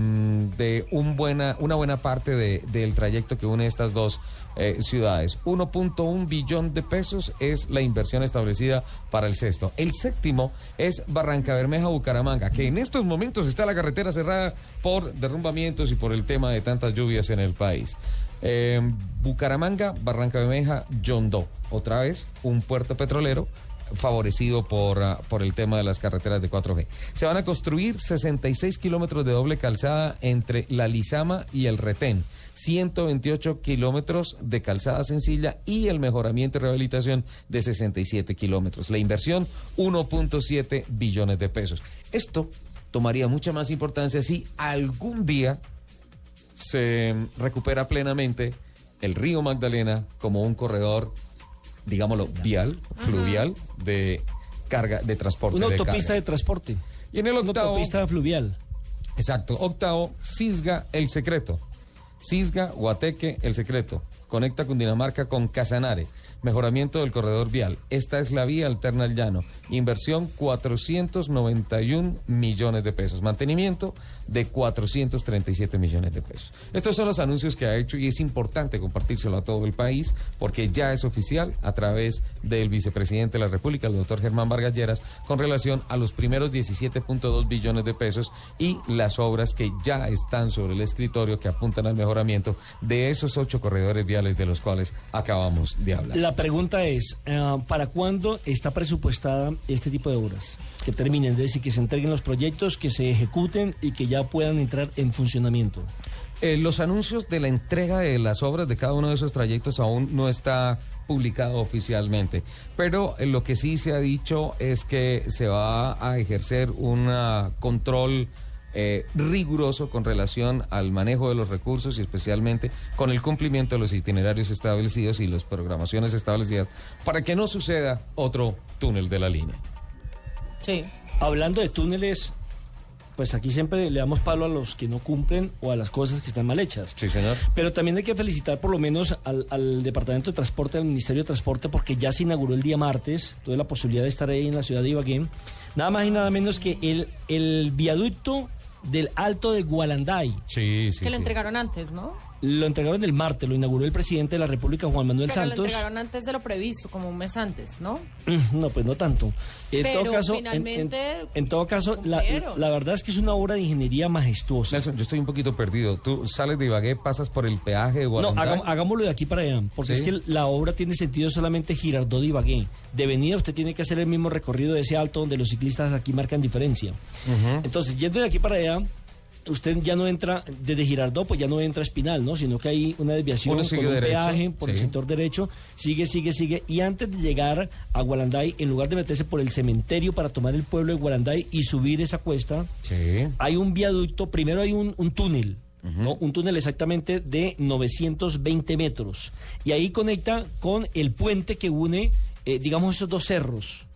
de una buena parte de- del trayecto que une estas dos eh, ciudades. 1.1 billón de pesos es la inversión establecida para el sexto. El séptimo es Barranca Bermeja, Bucaramanga, que en estos momentos está la carretera cerrada por derrumbamientos y por el tema de tantas lluvias en el país. Eh, Bucaramanga, Barranca Bermeja, Yondó. Otra vez, un puerto petrolero favorecido por, ah, por el tema de las carreteras de 4G. Se van a construir 66 kilómetros de doble calzada entre la Lizama y el Retén. 128 kilómetros de calzada sencilla y el mejoramiento y rehabilitación de 67 kilómetros. La inversión, 1.7 billones de pesos. Esto tomaría mucha más importancia si algún día se recupera plenamente el río Magdalena como un corredor, digámoslo, vial, fluvial de carga, de transporte. Una de autopista carga. de transporte. Y en el Una octavo, autopista fluvial. exacto, octavo, Cisga, el secreto. Cisga, Guateque, el secreto. Conecta Cundinamarca con Casanare. Mejoramiento del corredor vial. Esta es la vía alterna al llano. Inversión 491 millones de pesos. Mantenimiento de 437 millones de pesos. Estos son los anuncios que ha hecho y es importante compartírselo a todo el país porque ya es oficial a través del vicepresidente de la República, el doctor Germán Vargas Lleras, con relación a los primeros 17.2 billones de pesos y las obras que ya están sobre el escritorio que apuntan al mejoramiento de esos ocho corredores viales de los cuales acabamos de hablar. La pregunta es, eh, ¿para cuándo está presupuestada este tipo de obras? Que terminen, es decir, que se entreguen los proyectos, que se ejecuten y que ya puedan entrar en funcionamiento. Eh, los anuncios de la entrega de las obras de cada uno de esos trayectos aún no está publicado oficialmente, pero eh, lo que sí se ha dicho es que se va a ejercer un ah, control eh, riguroso con relación al manejo de los recursos y especialmente con el cumplimiento de los itinerarios establecidos y las programaciones establecidas para que no suceda otro túnel de la línea. Sí. Hablando de túneles, pues aquí siempre le damos palo a los que no cumplen o a las cosas que están mal hechas. Sí, señor. Pero también hay que felicitar por lo menos al, al Departamento de Transporte, al Ministerio de Transporte, porque ya se inauguró el día martes, tuve la posibilidad de estar ahí en la ciudad de Ibagué, nada más y nada menos que el, el viaducto del Alto de Gualanday. Sí, sí. que lo entregaron antes, ¿no? Lo entregaron el martes, lo inauguró el presidente de la República, Juan Manuel Pero lo Santos. entregaron antes de lo previsto, como un mes antes, ¿no? Mm, No, pues no tanto. En Pero todo caso, en- finalmente en, en todo caso, la, la verdad es que es una obra de ingeniería majestuosa. Nelson, yo estoy un poquito perdido. Tú sales de Ibagué, pasas por el peaje de No, Guarandá. hagam- hagámoslo de aquí para allá, porque Sí. es que la obra tiene sentido solamente Girardot y Ibagué. De venida usted tiene que hacer el mismo recorrido de ese alto donde los ciclistas aquí marcan diferencia. Entonces, yendo de aquí para allá, usted ya no entra, desde Girardot, pues ya no entra Espinal, ¿no? Sino que hay una desviación sigue un derecho, peaje por el sector derecho, sigue, sigue, sigue. Y antes de llegar a Gualanday, en lugar de meterse por el cementerio para tomar el pueblo de Gualanday y subir esa cuesta, Sí. hay un viaducto, primero hay un, un túnel, ¿no? un túnel exactamente de 920 metros. Y ahí conecta con el puente que une, eh, digamos, esos dos cerros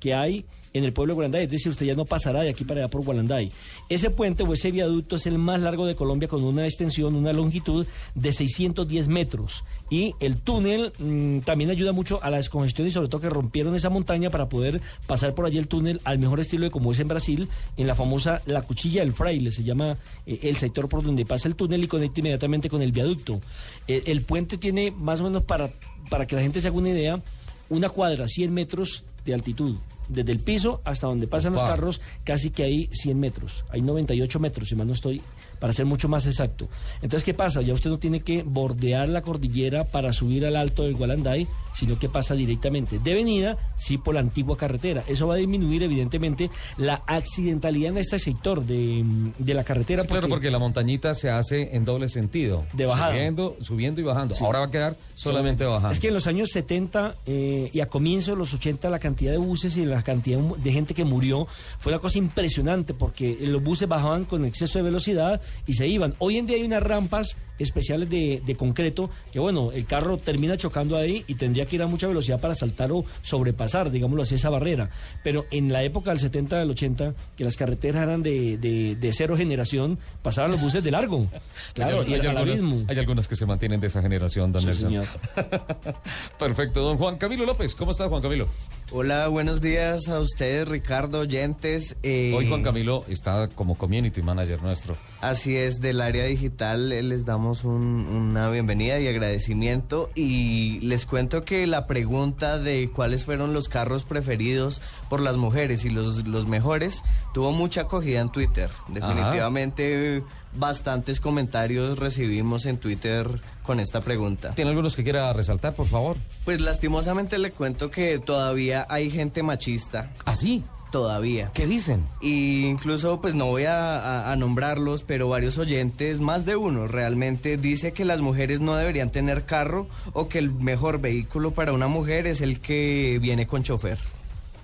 que hay en el pueblo de Gualanday. Es decir, usted ya no pasará de aquí para allá por Gualanday. Ese puente o ese viaducto es el más largo de Colombia con una extensión, una longitud de 610 metros. Y el túnel mm, también ayuda mucho a la descongestión y sobre todo que rompieron esa montaña para poder pasar por allí el túnel al mejor estilo de como es en Brasil, en la famosa La Cuchilla del Fraile, se llama eh, el sector por donde pasa el túnel y conecta inmediatamente con el viaducto. Eh, el puente tiene más o menos para, para que la gente se haga una idea, una cuadra, 100 metros de altitud. Desde el piso hasta donde pasan los carros, casi que hay 100 metros. Hay 98 metros, si mal no estoy, para ser mucho más exacto. Entonces, ¿qué pasa? Ya usted no tiene que bordear la cordillera para subir al alto del Gualanday, sino que pasa directamente de venida, sí, por la antigua carretera. Eso va a disminuir, evidentemente, la accidentalidad en este sector de, de la carretera. Sí, claro, porque la montañita se hace en doble sentido. De bajada. Subiendo, subiendo y bajando. Sí. Ahora va a quedar solamente bajando. Es que en los años 70 eh, y a comienzos de los 80 la cantidad de buses y la cantidad de gente que murió fue una cosa impresionante porque los buses bajaban con exceso de velocidad y se iban. Hoy en día hay unas rampas especiales de, de concreto que bueno, el carro termina chocando ahí y tendría que ir a mucha velocidad para saltar o sobrepasar, digámoslo así, esa barrera. Pero en la época del 70, del 80, que las carreteras eran de, de, de cero generación, pasaban los buses de largo. Claro, hay, y hay al algunas, abismo. hay algunas que se mantienen de esa generación, don Sí, Nelson. señor. Perfecto, don Juan Camilo López. ¿Cómo está, Juan Camilo? Hola, buenos días a ustedes, Ricardo, oyentes. eh, Hoy Juan Camilo está como community manager nuestro. Así es, del área digital eh, les damos un- una bienvenida y agradecimiento y les cuento que la pregunta de cuáles fueron los carros preferidos por las mujeres y los, los mejores tuvo mucha acogida en Twitter. Definitivamente bastantes comentarios recibimos en Twitter con esta pregunta. ¿Tiene algunos que quiera resaltar, por favor? Pues lastimosamente le cuento que todavía hay gente machista. ¿Ah, sí? Todavía. ¿Qué dicen? Y incluso, pues no voy a, a- a nombrarlos, pero varios oyentes, más de uno realmente, dice que las mujeres no deberían tener carro o que el mejor vehículo para una mujer es el que viene con chofer.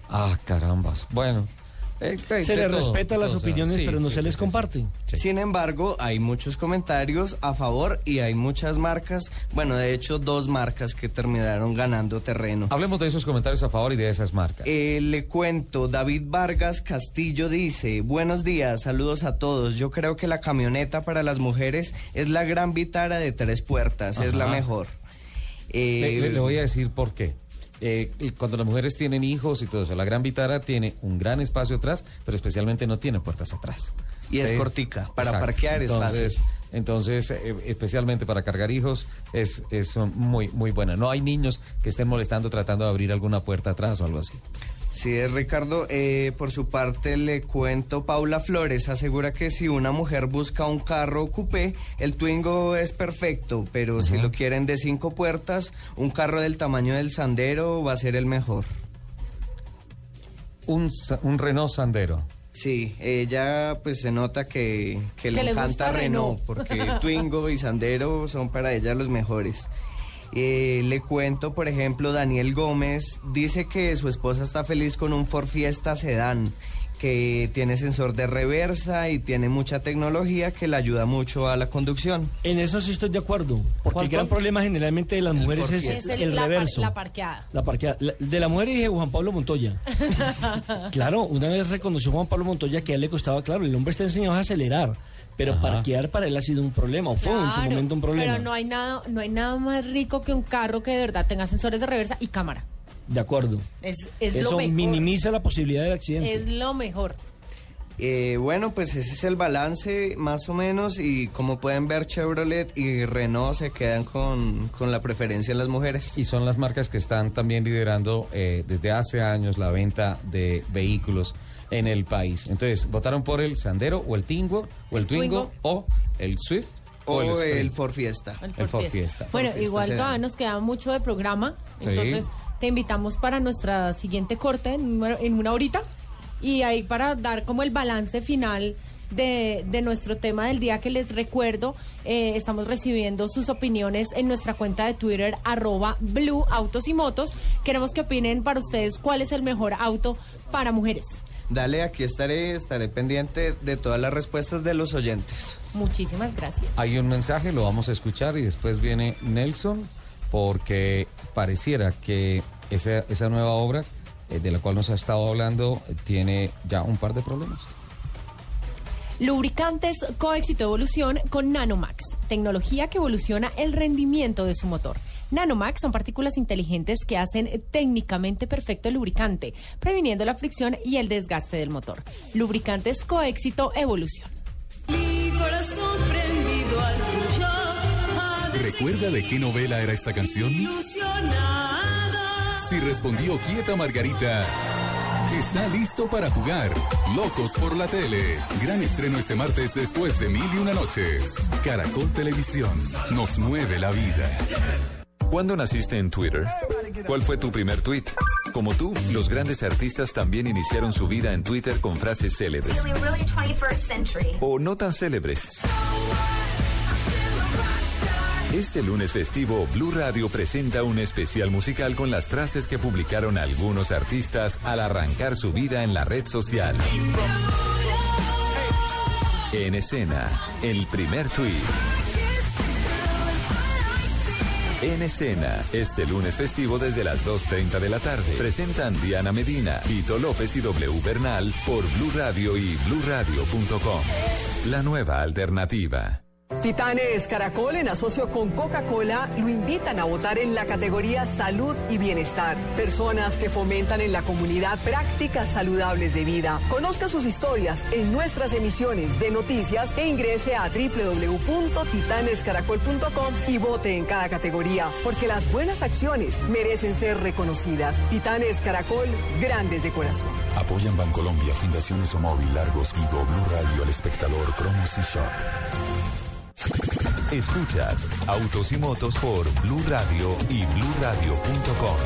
Ah, carambas. Bueno. Eh, Se les todo, respeta las todo, sea, opiniones, sí, pero no sí, se sí, les sí, comparte. Sin embargo, hay muchos comentarios a favor y hay muchas marcas, bueno, de hecho dos marcas que terminaron ganando terreno. Hablemos de esos comentarios a favor y de esas marcas. Eh, le cuento, David Vargas Castillo dice, buenos días, saludos a todos. Yo creo que la camioneta para las mujeres es la gran vitara de tres puertas, es la mejor. Eh, Le, le- le voy a decir por qué. Eh, cuando las mujeres tienen hijos y todo eso, la gran vitara tiene un gran espacio atrás, pero especialmente no tiene puertas atrás. Y es cortica, para parquear es entonces, fácil. Entonces, eh, especialmente para cargar hijos, es, es muy, muy buena. No hay niños que estén molestando tratando de abrir alguna puerta atrás o algo así. Sí, es Ricardo. Eh, por su parte, le cuento, Paula Flores asegura que si una mujer busca un carro coupé, el Twingo es perfecto, pero si lo quieren de cinco puertas, un carro del tamaño del Sandero va a ser el mejor. Un, sa- un Renault Sandero. Sí, ella pues se nota que, que le Que le encanta Renault, Renault. porque Twingo y Sandero son para ella los mejores. Eh, le cuento, por ejemplo, Daniel Gómez dice que su esposa está feliz con un Ford Fiesta Sedán que tiene sensor de reversa y tiene mucha tecnología que le ayuda mucho a la conducción. En eso sí estoy de acuerdo, porque ¿Cuál, el gran problema generalmente de las mujeres es, Es el- el la, par- reverso. la parqueada. La parqueada. La- de la mujer dije Juan Pablo Montoya. claro, una vez reconoció Juan Pablo Montoya que a él le costaba, claro, el hombre está enseñado a acelerar, pero Ajá. parquear para él ha sido un problema, o fue en su momento un problema. Pero no hay nada, no hay nada más rico que un carro que de verdad tenga sensores de reversa y cámara. De acuerdo. Es, es Eso lo mejor. minimiza la posibilidad del accidente. Es lo mejor. Eh, bueno, pues ese es el balance más o menos y como pueden ver Chevrolet y Renault se quedan con, con la preferencia en las mujeres. Y son las marcas que están también liderando eh, desde hace años la venta de vehículos en el país. Entonces, ¿votaron por el Sandero o el Tingo o el, El Twingo, Twingo. o el Swift O el, el, Sprint? Ford Fiesta. El Ford Fiesta. Bueno, Ford Fiesta igual todavía nos queda mucho de programa, Sí. entonces te invitamos para nuestra siguiente corte en, una- en una horita y ahí para dar como el balance final de, de nuestro tema del día que les recuerdo, eh, estamos recibiendo sus opiniones en nuestra cuenta de Twitter arroba Blue Autos y Motos. Queremos que opinen para ustedes cuál es el mejor auto para mujeres. Dale, aquí estaré, estaré pendiente de todas las respuestas de los oyentes. Muchísimas gracias. Hay un mensaje, lo vamos a escuchar y después viene Nelson, porque pareciera que esa, esa nueva obra eh, de la cual nos ha estado hablando eh, tiene ya un par de problemas. Lubricantes Coéxito Evolución con Nanomax, tecnología que evoluciona el rendimiento de su motor. Nanomax son partículas inteligentes que hacen técnicamente perfecto el lubricante, previniendo la fricción y el desgaste del motor. Lubricantes Coéxito Evolución. Mi corazón prendido al tuyo. ¿Recuerda de qué novela era esta canción? Si respondió quieta Margarita, está listo para jugar. Locos por la tele. Gran estreno este martes después de mil y una noches. Caracol Televisión nos mueve la vida. ¿Cuándo naciste en Twitter? ¿Cuál fue tu primer tweet? Como tú, los grandes artistas también iniciaron su vida en Twitter con frases célebres. Really, really 21st century. O no tan célebres. Este lunes festivo, Blue Radio presenta un especial musical con las frases que publicaron algunos artistas al arrancar su vida en la red social. En escena, el primer tweet. En escena, este lunes festivo desde las 2.30 de la tarde. Presentan Diana Medina, Vito López y W Bernal por Blue Radio y bluradio.com. La nueva alternativa. Titanes Caracol, en asocio con Coca-Cola, lo invitan a votar en la categoría Salud y Bienestar. Personas que fomentan en la comunidad prácticas saludables de vida. Conozca sus historias en nuestras emisiones de noticias e ingrese a www.titanescaracol.com y vote en cada categoría, porque las buenas acciones merecen ser reconocidas. Titanes Caracol, grandes de corazón. Apoyan Bancolombia, Fundaciones Omóvil, Largos, Vigo, Blue Radio, El Espectador, Cromos y Shock. Escuchas Autos y Motos por Blue Radio y bluradio.com.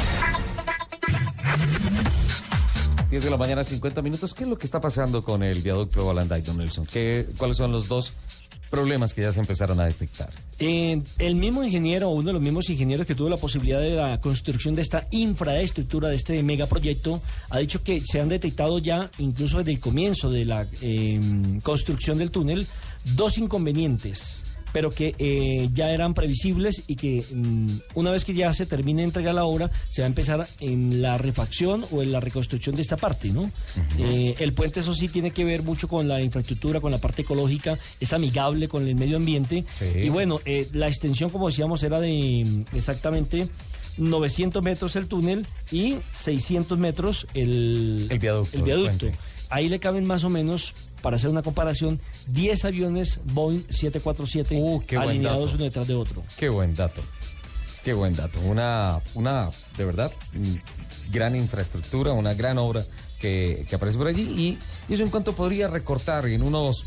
10 de la mañana, 50 minutos. ¿Qué es lo que está pasando con el viaducto Balanday, don Nelson? ¿Qué, ¿Cuáles son los dos problemas que ya se empezaron a detectar? Eh, el mismo ingeniero, o uno de los mismos ingenieros que tuvo la posibilidad de la construcción de esta infraestructura, de este megaproyecto, ha dicho que se han detectado ya, incluso desde el comienzo de la eh, construcción del túnel, dos inconvenientes pero que eh, ya eran previsibles y que mm, una vez que ya se termine de entregar la obra, se va a empezar en la refacción o en la reconstrucción de esta parte, ¿no? Eh, el puente, eso sí, tiene que ver mucho con la infraestructura, con la parte ecológica, es amigable con el medio ambiente. Y bueno, eh, la extensión, como decíamos, era de mm, exactamente 900 metros el túnel y 600 metros el, El viaducto, el. Ahí le caben más o menos, para hacer una comparación, 10 aviones Boeing 747 Uh, alineados uno detrás de otro. Qué buen dato. Qué buen dato. Una, una de verdad, mm, gran infraestructura, una gran obra que, que aparece por allí. Y, y eso en cuanto podría recortar en unos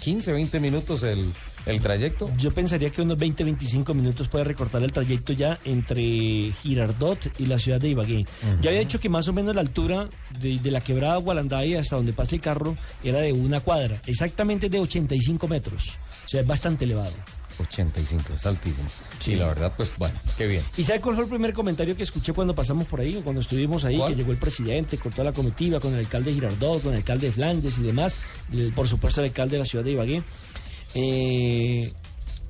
15, 20 minutos el, el trayecto. Yo pensaría que unos 20, 25 minutos puede recortar el trayecto ya entre Girardot y la ciudad de Ibagué. Ya había dicho que más o menos la altura de, de la quebrada Gualanday hasta donde pasa el carro era de una cuadra, exactamente de 85 metros. O sea, es bastante elevado. 85, es altísimo. Y la verdad, pues bueno, qué bien. ¿Y sabe cuál fue el primer comentario que escuché cuando pasamos por ahí, o cuando estuvimos ahí, ¿Cuál? que llegó el presidente con toda la comitiva, con el alcalde Girardot, con el alcalde de Flandes y demás, por supuesto el alcalde de la ciudad de Ibagué, eh,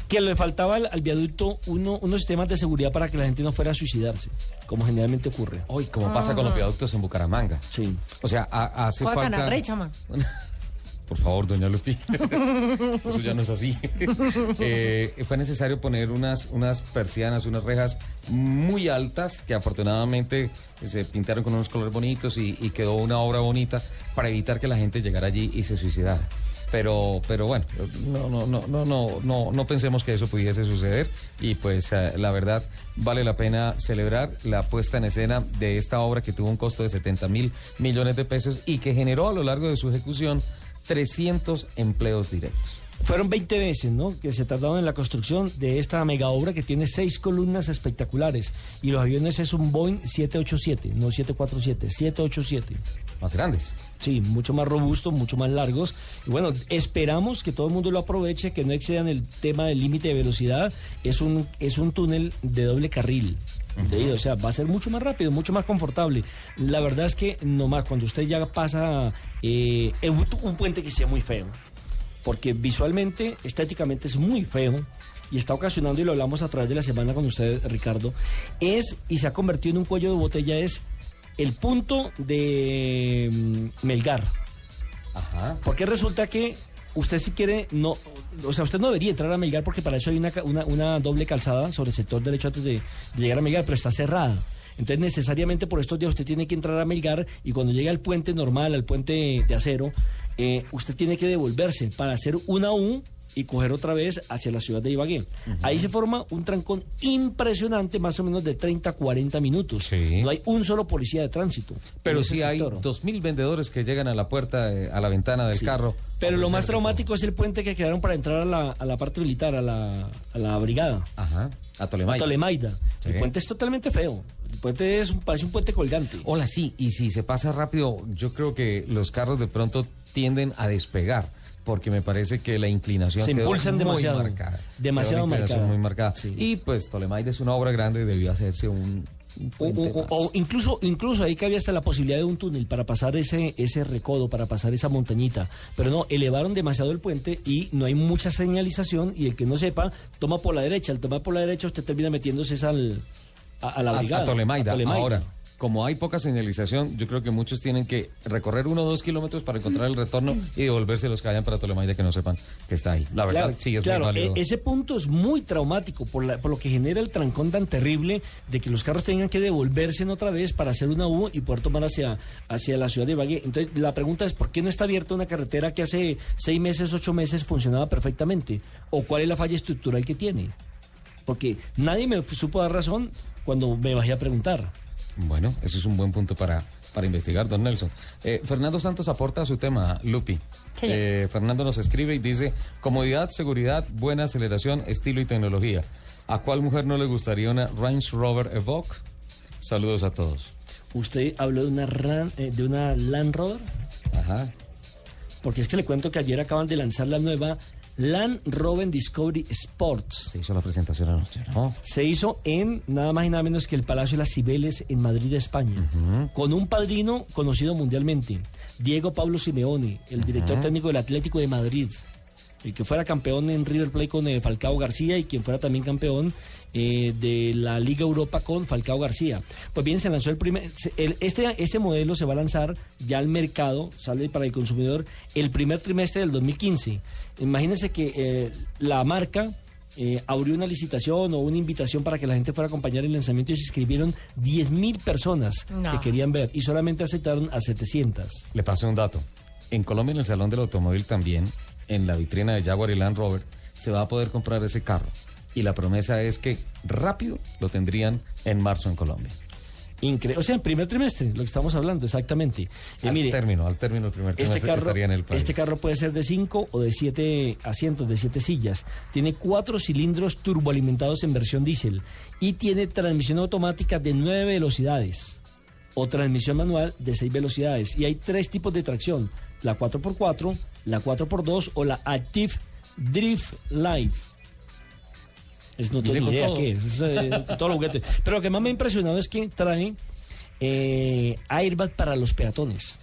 que le faltaba al, al viaducto uno, unos sistemas de seguridad para que la gente no fuera a suicidarse, como generalmente ocurre. Hoy, como pasa con los viaductos en Bucaramanga. Sí. O sea, ha- hace Juega falta... canarrecha, man. Por favor, doña Lupi. Eso ya no es así. Eh, fue necesario poner unas, unas persianas, unas rejas muy altas que afortunadamente se pintaron con unos colores bonitos y, y quedó una obra bonita para evitar que la gente llegara allí y se suicidara. Pero, pero bueno, no, no, no, no, no, no, no pensemos que eso pudiese suceder y pues eh, la verdad vale la pena celebrar la puesta en escena de esta obra que tuvo un costo de 70 mil millones de pesos y que generó a lo largo de su ejecución 300 empleos directos. Fueron 20 veces, ¿no? Que se tardaron en la construcción de esta mega obra que tiene seis columnas espectaculares. Y los aviones es un Boeing 787, no 747, 787. Más grandes. Sí, mucho más robustos, mucho más largos. Y bueno, esperamos que todo el mundo lo aproveche, que no excedan el tema del límite de velocidad. Es un, es un túnel de doble carril. ¿sí? O sea, va a ser mucho más rápido, mucho más confortable. La verdad es que nomás cuando usted ya pasa eh, un puente que sea muy feo, porque visualmente, estéticamente es muy feo y está ocasionando, y lo hablamos a través de la semana con usted, Ricardo, es y se ha convertido en un cuello de botella, es el punto de mm, Melgar. Ajá. Porque resulta que usted si quiere, no, o sea, usted no debería entrar a Melgar porque para eso hay una, una, una doble calzada sobre el sector derecho antes de, de llegar a Melgar, pero está cerrada. Entonces necesariamente por estos días usted tiene que entrar a Melgar y cuando llega al puente normal, al puente de acero, eh, usted tiene que devolverse para hacer una U y coger otra vez hacia la ciudad de Ibagué. Ahí se forma un trancón impresionante, más o menos de 30 a 40 minutos. No hay un solo policía de tránsito. Pero sí hay sector. 2.000 vendedores que llegan a la puerta, eh, a la ventana del Sí. carro. Pero lo más traumático es el puente que crearon para entrar a la, a la parte militar, a la, a la brigada. Ajá, a Tolemaida. A Tolemaida. Sí. El puente es totalmente feo. El puente es, un- parece un puente colgante. Hola, sí, y si se pasa rápido, yo creo que los carros de pronto tienden a despegar, porque me parece que la inclinación Se impulsan muy demasiado. marcada. Demasiado marcada. muy marcada. Y pues Tolemaida es una obra grande, debió hacerse un, O, incluso, incluso ahí que había hasta la posibilidad de un túnel para pasar ese, ese recodo, para pasar esa montañita. Pero no, elevaron demasiado el puente y no hay mucha señalización y el que no sepa, toma por la derecha. Al tomar por la derecha usted termina metiéndose al, a, a la brigada. a Tolemaida. a Tolemaida. Ahora, como hay poca señalización, yo creo que muchos tienen que recorrer uno o dos kilómetros para encontrar el retorno y devolverse los que vayan para Tolemaida que no sepan que está ahí. La verdad, Claro, sí, es claro, muy válido. e- ese punto es muy traumático por, la- por lo que genera el trancón tan terrible de que los carros tengan que devolverse en otra vez para hacer una U y poder tomar hacia, hacia la ciudad de Ibagué. Entonces, la pregunta es, ¿por qué no está abierta una carretera que hace seis meses, ocho meses funcionaba perfectamente? ¿O cuál es la falla estructural que tiene? Porque nadie me supo dar razón cuando me bajé a preguntar. Bueno, eso es un buen punto para, para investigar, don Nelson. Eh, Fernando Santos aporta a su tema, Lupi. Señor. Eh, Fernando nos escribe y dice, comodidad, seguridad, buena aceleración, estilo y tecnología. ¿A cuál mujer no le gustaría una Range Rover Evoque? Saludos a todos. ¿Usted habló de una, Ran- eh, de una Land Rover? Ajá. Porque es que le cuento que ayer acaban de lanzar la nueva Land Rover Discovery Sports. Se hizo la presentación anoche, ¿no? Se hizo en nada más y nada menos que el Palacio de las Cibeles en Madrid, España, con un padrino conocido mundialmente, Diego Pablo Simeone, el director técnico del Atlético de Madrid, el que fuera campeón en River Plate con eh, Falcao García y quien fuera también campeón eh, de la Liga Europa con Falcao García. Pues bien, se lanzó el primer, se- el- este, este modelo se va a lanzar ya al mercado, sale para el consumidor el primer trimestre del 2015. Imagínense que eh, la marca eh, abrió una licitación o una invitación para que la gente fuera a acompañar el lanzamiento y se inscribieron 10.000 personas No. que querían ver y solamente aceptaron a 700. Le paso un dato. En Colombia, en el Salón del Automóvil también, en la vitrina de Jaguar y Land Rover, se va a poder comprar ese carro. Y la promesa es que rápido lo tendrían en marzo en Colombia. Incre o sea, en primer trimestre, lo que estamos hablando, exactamente. Al mire, término, al término del primer Este trimestre que carro, estaría en el país. este carro puede ser de 5 o de 7 asientos, de 7 sillas. Tiene cuatro cilindros turboalimentados en versión diésel y tiene transmisión automática de 9 velocidades o transmisión manual de 6 velocidades. Y hay tres tipos de tracción, la 4x4, la 4x2 o la Active Drift Live. Es no tengo idea todo. qué es, es, eh, con todos los juguetes. Pero lo que más me ha impresionado es que trae eh, airbag para los peatones.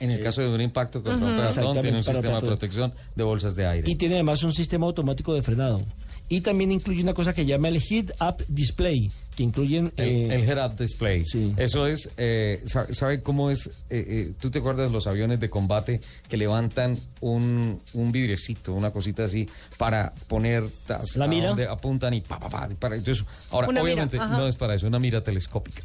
En el caso de un impacto contra un peatón, tiene un sistema de protección de bolsas de aire. Y tiene además un sistema automático de frenado. Y también incluye una cosa que llama el Heat Up Display, que incluyen... El, eh, el head-up display. Eso es, eh, sa- ¿sabe cómo es? Eh, eh, ¿Tú te acuerdas de los aviones de combate que levantan un, un vidriecito, una cosita así, para poner tas- La a mira. donde apuntan y pa, pa, pa, para, entonces, ahora, Una obviamente, no es para eso, una mira telescópica.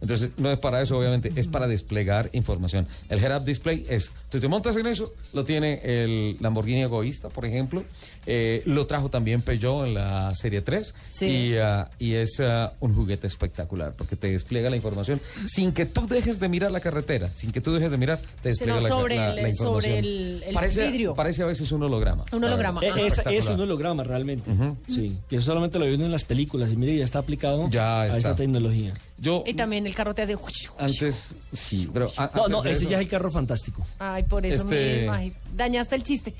Entonces, no es para eso, obviamente, es para desplegar información. El head-up display es, tú te montas en eso, lo tiene el Lamborghini Egoísta, por ejemplo, eh, lo trajo también Peugeot en la Serie 3 Sí. y, ah, y es ah, un juguete espectacular porque te despliega la información sin que tú dejes de mirar la carretera, sin que tú dejes de mirar, te despliega la, sobre la- el- la información. sobre el- el parece, vidrio. Parece a veces un holograma. Un holograma, ah. es, es un holograma realmente. Sí, que eso solamente lo vieron en las películas y mire, ya está aplicado Ya a está. esta tecnología. Yo Y también el carro te hace... antes, sí, pero... a- No, no, ese eso, ya es el carro fantástico. Ay, por eso Este- me dañaste el chiste.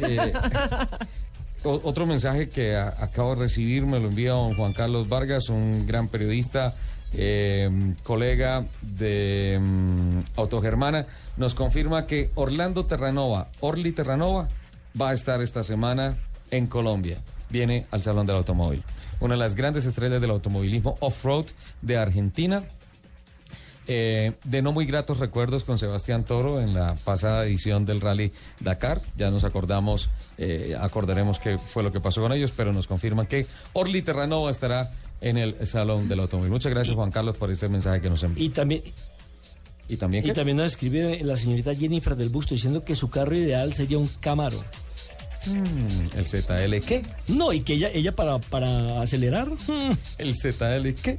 Eh, Otro mensaje que acabo de recibir me lo envía Juan Carlos Vargas, un gran periodista, eh, colega de mm, Autogermana, nos confirma que Orlando Terranova, Orly Terranova, va a estar esta semana en Colombia. Viene al Salón del Automóvil. Una de las grandes estrellas del automovilismo off-road de Argentina. Eh, de no muy gratos recuerdos con Sebastián Toro en la pasada edición del Rally Dakar. Ya nos acordamos, eh, acordaremos qué fue lo que pasó con ellos, pero nos confirman que Orly Terranova estará en el Salón del Automóvil. Muchas gracias, Juan Carlos, por este mensaje que nos envió. Y también, ¿Y también y también nos escribe la señorita Jennifer del Busto diciendo que su carro ideal sería un Camaro. Mm, ¿El ZL qué? No, y que ella, ella para, para acelerar. mm, ¿El ZL qué?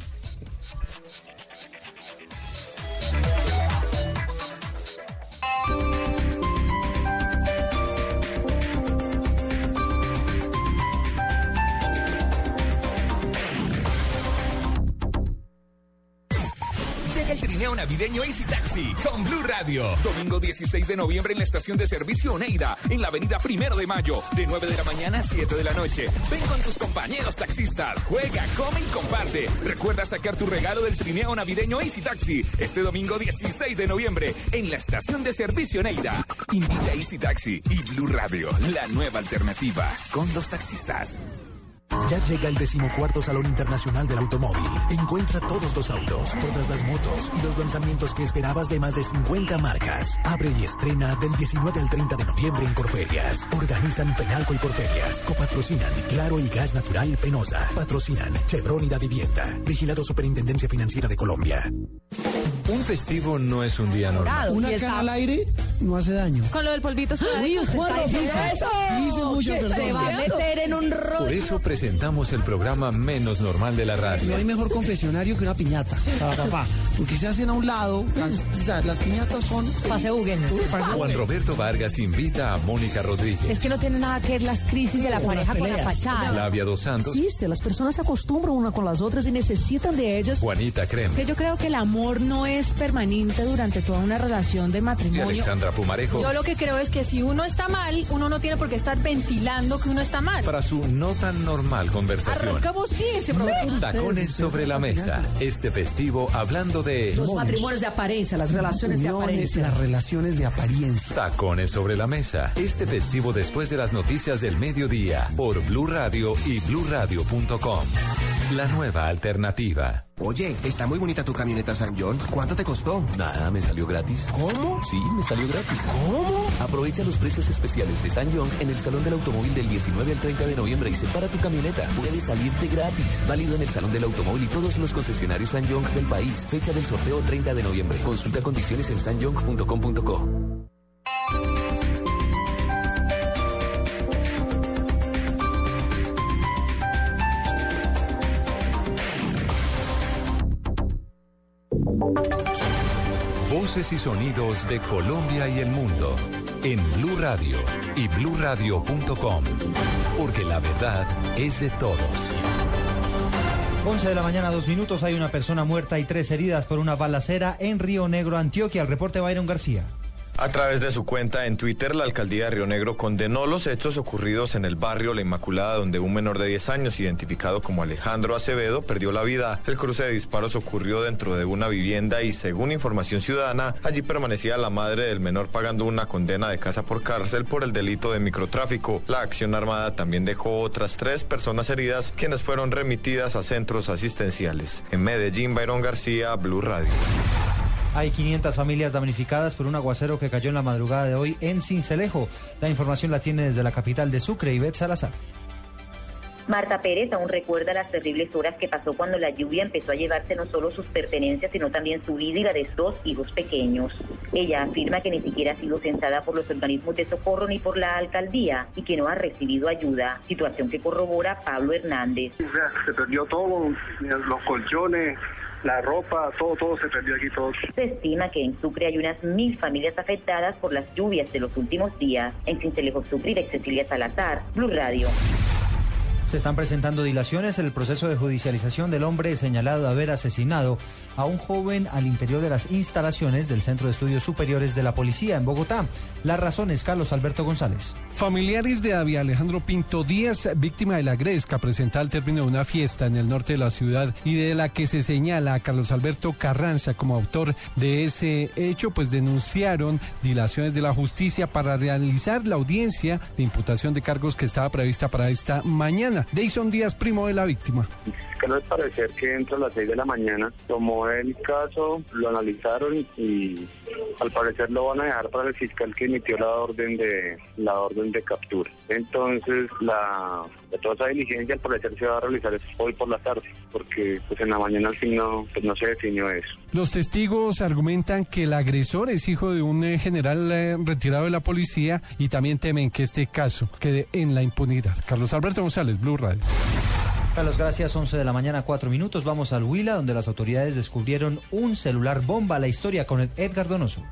Navideño Easy Taxi con Blue Radio. Domingo 16 de noviembre en la estación de servicio Oneida, en la avenida Primero de Mayo, de 9 de la mañana a 7 de la noche. Ven con tus compañeros taxistas, juega, come y comparte. Recuerda sacar tu regalo del trineo navideño Easy Taxi este domingo 16 de noviembre en la estación de servicio Oneida. Invita a Easy Taxi y Blue Radio, la nueva alternativa con los taxistas. Ya llega el decimocuarto Salón Internacional del Automóvil. Encuentra todos los autos, todas las motos y los lanzamientos que esperabas de más de 50 marcas. Abre y estrena del 19 al 30 de noviembre en Corferias. Organizan Penalco y Corferias. Copatrocinan Claro y Gas Natural Penosa. Patrocinan Chevron y Da Vivienda. Vigilado Superintendencia Financiera de Colombia. Un festivo no es un día normal. Una cara al aire no hace daño. Con lo del polvito. Uy, usted está diciendo eso. Dice muchas Se va a meter en un Por rollo. eso presentamos el programa menos normal de la radio. No hay mejor confesionario que una piñata para papá. Porque se hacen a un lado. las- sea, las piñatas son. Pase Huguenes. Juan Roberto Vargas invita a Mónica Rodríguez, Es que no tiene nada que ver las crisis de la O pareja con la fachada. Flavia Dos Santos, Existe, las personas se acostumbran una con las otras y necesitan de ellas. Juanita Crem Es que yo creo que el amor no es permanente durante toda una relación de matrimonio. Pumarejo Yo lo que creo es que si uno está mal, uno no tiene por qué estar ventilando que uno está mal. para su no tan normal conversación. Arrancamos bien ese programa. Tacones sobre la mesa. Este festivo hablando de Los matrimonios de apariencia, las relaciones de apariencia. las relaciones de apariencia. Tacones sobre la mesa. Este festivo después de las noticias del mediodía por Blue Radio y bluradio.com. La nueva alternativa. Oye, está muy bonita tu camioneta San John. ¿Cuánto te costó? Nada, me salió gratis. ¿Cómo? Sí, me salió gratis. ¿Cómo? Aprovecha los precios especiales de San Young en el Salón del Automóvil del 19 al 30 de noviembre y separa tu camioneta. Puedes salirte gratis. Válido en el Salón del Automóvil y todos los concesionarios San Young del país. Fecha del sorteo 30 de noviembre. Consulta condiciones en sanyoung.com.co. Y sonidos de Colombia y el mundo en Blue Radio y bluradio.com. Porque la verdad es de todos. 11 de la mañana, dos minutos. Hay una persona muerta y tres heridas por una balacera en Río Negro, Antioquia. El reporte Byron García. A través de su cuenta en Twitter, la alcaldía de Río Negro condenó los hechos ocurridos en el barrio La Inmaculada, donde un menor de 10 años, identificado como Alejandro Acevedo, perdió la vida. El cruce de disparos ocurrió dentro de una vivienda y, según información ciudadana, allí permanecía la madre del menor pagando una condena de casa por cárcel por el delito de microtráfico. La acción armada también dejó otras tres personas heridas, quienes fueron remitidas a centros asistenciales. En Medellín, Byron García, Blue Radio. Hay 500 familias damnificadas por un aguacero que cayó en la madrugada de hoy en Cincelejo. La información la tiene desde la capital de Sucre, Ivette Salazar. Marta Pérez aún recuerda las terribles horas que pasó cuando la lluvia empezó a llevarse no solo sus pertenencias, sino también su vida y la de dos hijos pequeños. Ella afirma que ni siquiera ha sido censada por los organismos de socorro ni por la alcaldía y que no ha recibido ayuda, situación que corrobora Pablo Hernández. Se perdió todo, los colchones, la ropa, todo, todo se perdió aquí, todo. Se estima que en Sucre hay unas mil familias afectadas por las lluvias de los últimos días. En Cincelejo Sucre, de Cecilia Salazar, Blue Radio. Se están presentando dilaciones en el proceso de judicialización del hombre señalado de haber asesinado a un joven al interior de las instalaciones del Centro de Estudios Superiores de la Policía en Bogotá. La razón es Carlos Alberto González. Familiares de David Alejandro Pinto Díaz, víctima de la Gresca, presentada al término de una fiesta en el norte de la ciudad y de la que se señala a Carlos Alberto Carranza como autor de ese hecho, pues denunciaron dilaciones de la justicia para realizar la audiencia de imputación de cargos que estaba prevista para esta mañana. Deison Díaz, primo de la víctima. Que no es parecer que entró a las 6 de la mañana, tomó el caso, lo analizaron y al parecer lo van a dejar para el fiscal que emitió la orden de la orden de captura. Entonces, la toda esa diligencia al parecer se va a realizar hoy por la tarde, porque pues en la mañana al fin no, pues, no se definió eso. Los testigos argumentan que el agresor es hijo de un eh, general eh, retirado de la policía y también temen que este caso quede en la impunidad. Carlos Alberto González, Blue Radio. Carlos, gracias. 11 de la mañana, 4 minutos. Vamos al Huila, donde las autoridades descubrieron un celular bomba. La historia con Edgar Donoso.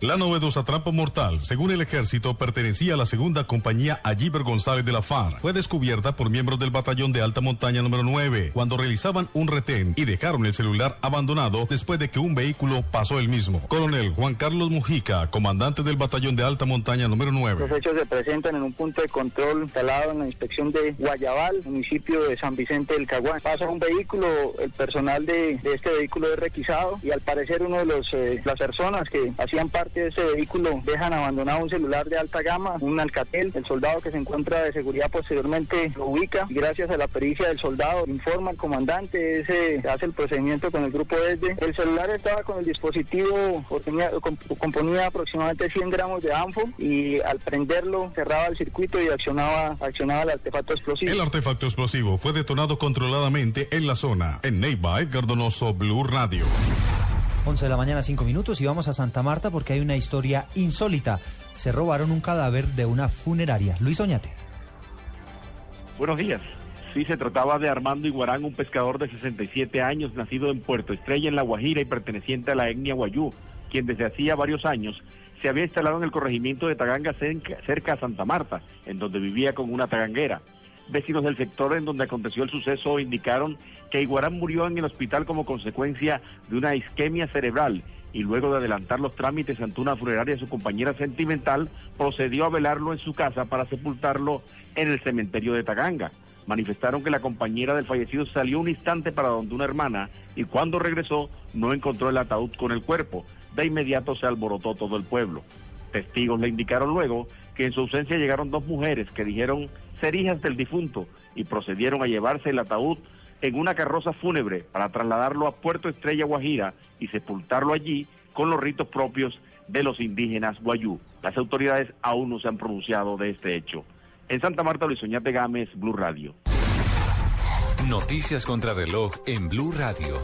La novedosa trampa mortal, según el ejército, pertenecía a la segunda compañía Allíber González de la FARC. Fue descubierta por miembros del batallón de alta montaña número 9 cuando realizaban un retén y dejaron el celular abandonado después de que un vehículo pasó el mismo. Coronel Juan Carlos Mujica, comandante del batallón de alta montaña número 9. Los hechos se presentan en un punto de control instalado en la inspección de Guayabal, municipio de San Vicente del Caguán. Pasa un vehículo, el personal de, de este vehículo es requisado y al parecer uno de los, eh, las personas que hacían parte de ese vehículo dejan abandonado un celular de alta gama, un Alcatel. El soldado que se encuentra de seguridad posteriormente lo ubica gracias a la pericia del soldado informa al comandante, ese hace el procedimiento con el grupo desde. El celular estaba con el dispositivo, comp- componía aproximadamente 100 gramos de ANFO y al prenderlo cerraba el circuito y accionaba, accionaba el artefacto explosivo. El artefacto explosivo fue detonado controladamente en la zona. En Neiva, Edgar Donoso, Blue Radio. 11 de la mañana, 5 minutos y vamos a Santa Marta porque hay una historia insólita. Se robaron un cadáver de una funeraria. Luis Oñate. Buenos días. Sí, se trataba de Armando Iguarán, un pescador de 67 años, nacido en Puerto Estrella, en La Guajira, y perteneciente a la etnia Guayú, quien desde hacía varios años se había instalado en el corregimiento de Taganga, cerca, a Santa Marta, en donde vivía con una taganguera. Vecinos del sector en donde aconteció el suceso indicaron que Iguarán murió en el hospital como consecuencia de una isquemia cerebral y luego de adelantar los trámites ante una funeraria su compañera sentimental, procedió a velarlo en su casa para sepultarlo en el cementerio de Taganga. Manifestaron que la compañera del fallecido salió un instante para donde una hermana y cuando regresó no encontró el ataúd con el cuerpo. De inmediato se alborotó todo el pueblo. Testigos le indicaron luego que en su ausencia llegaron dos mujeres que dijeron ser hijas del difunto y procedieron a llevarse el ataúd en una carroza fúnebre para trasladarlo a Puerto Estrella Guajira y sepultarlo allí con los ritos propios de los indígenas guayú. Las autoridades aún no se han pronunciado de este hecho. En Santa Marta, Luis Oñate Gámez, Blue Radio. Noticias contra reloj en Blue Radio.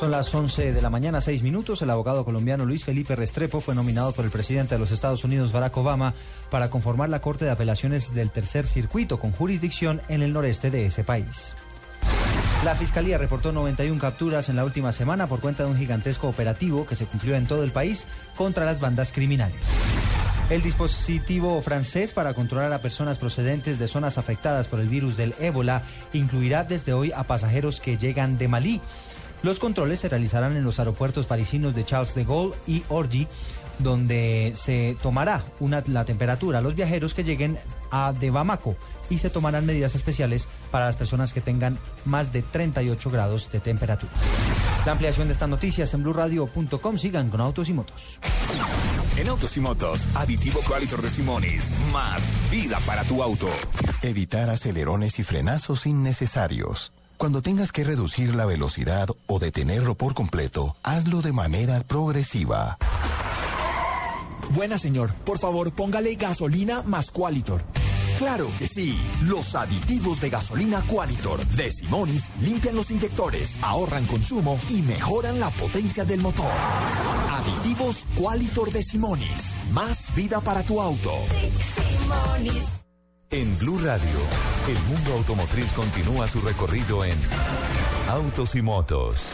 Son las 11 de la mañana, 6 minutos. El abogado colombiano Luis Felipe Restrepo fue nominado por el presidente de los Estados Unidos, Barack Obama, para conformar la Corte de Apelaciones del Tercer Circuito, con jurisdicción en el noreste de ese país. La Fiscalía reportó 91 capturas en la última semana por cuenta de un gigantesco operativo que se cumplió en todo el país contra las bandas criminales. El dispositivo francés para controlar a personas procedentes de zonas afectadas por el virus del ébola incluirá desde hoy a pasajeros que llegan de Malí. Los controles se realizarán en los aeropuertos parisinos de Charles de Gaulle y Orly, donde se tomará una, la temperatura a los viajeros que lleguen a de Bamako y se tomarán medidas especiales para las personas que tengan más de 38 grados de temperatura. La ampliación de estas noticias en blurradio.com. Sigan con Autos y Motos. En Autos y Motos, aditivo Qualitor de Simonis. Más vida para tu auto. Evitar acelerones y frenazos innecesarios. Cuando tengas que reducir la velocidad o detenerlo por completo, hazlo de manera progresiva. Buena señor, por favor póngale gasolina más Qualitor. Claro que sí. Los aditivos de gasolina Qualitor de Simonis limpian los inyectores, ahorran consumo y mejoran la potencia del motor. Aditivos Qualitor de Simonis. Más vida para tu auto. En Blue Radio, el mundo automotriz continúa su recorrido en Autos y Motos.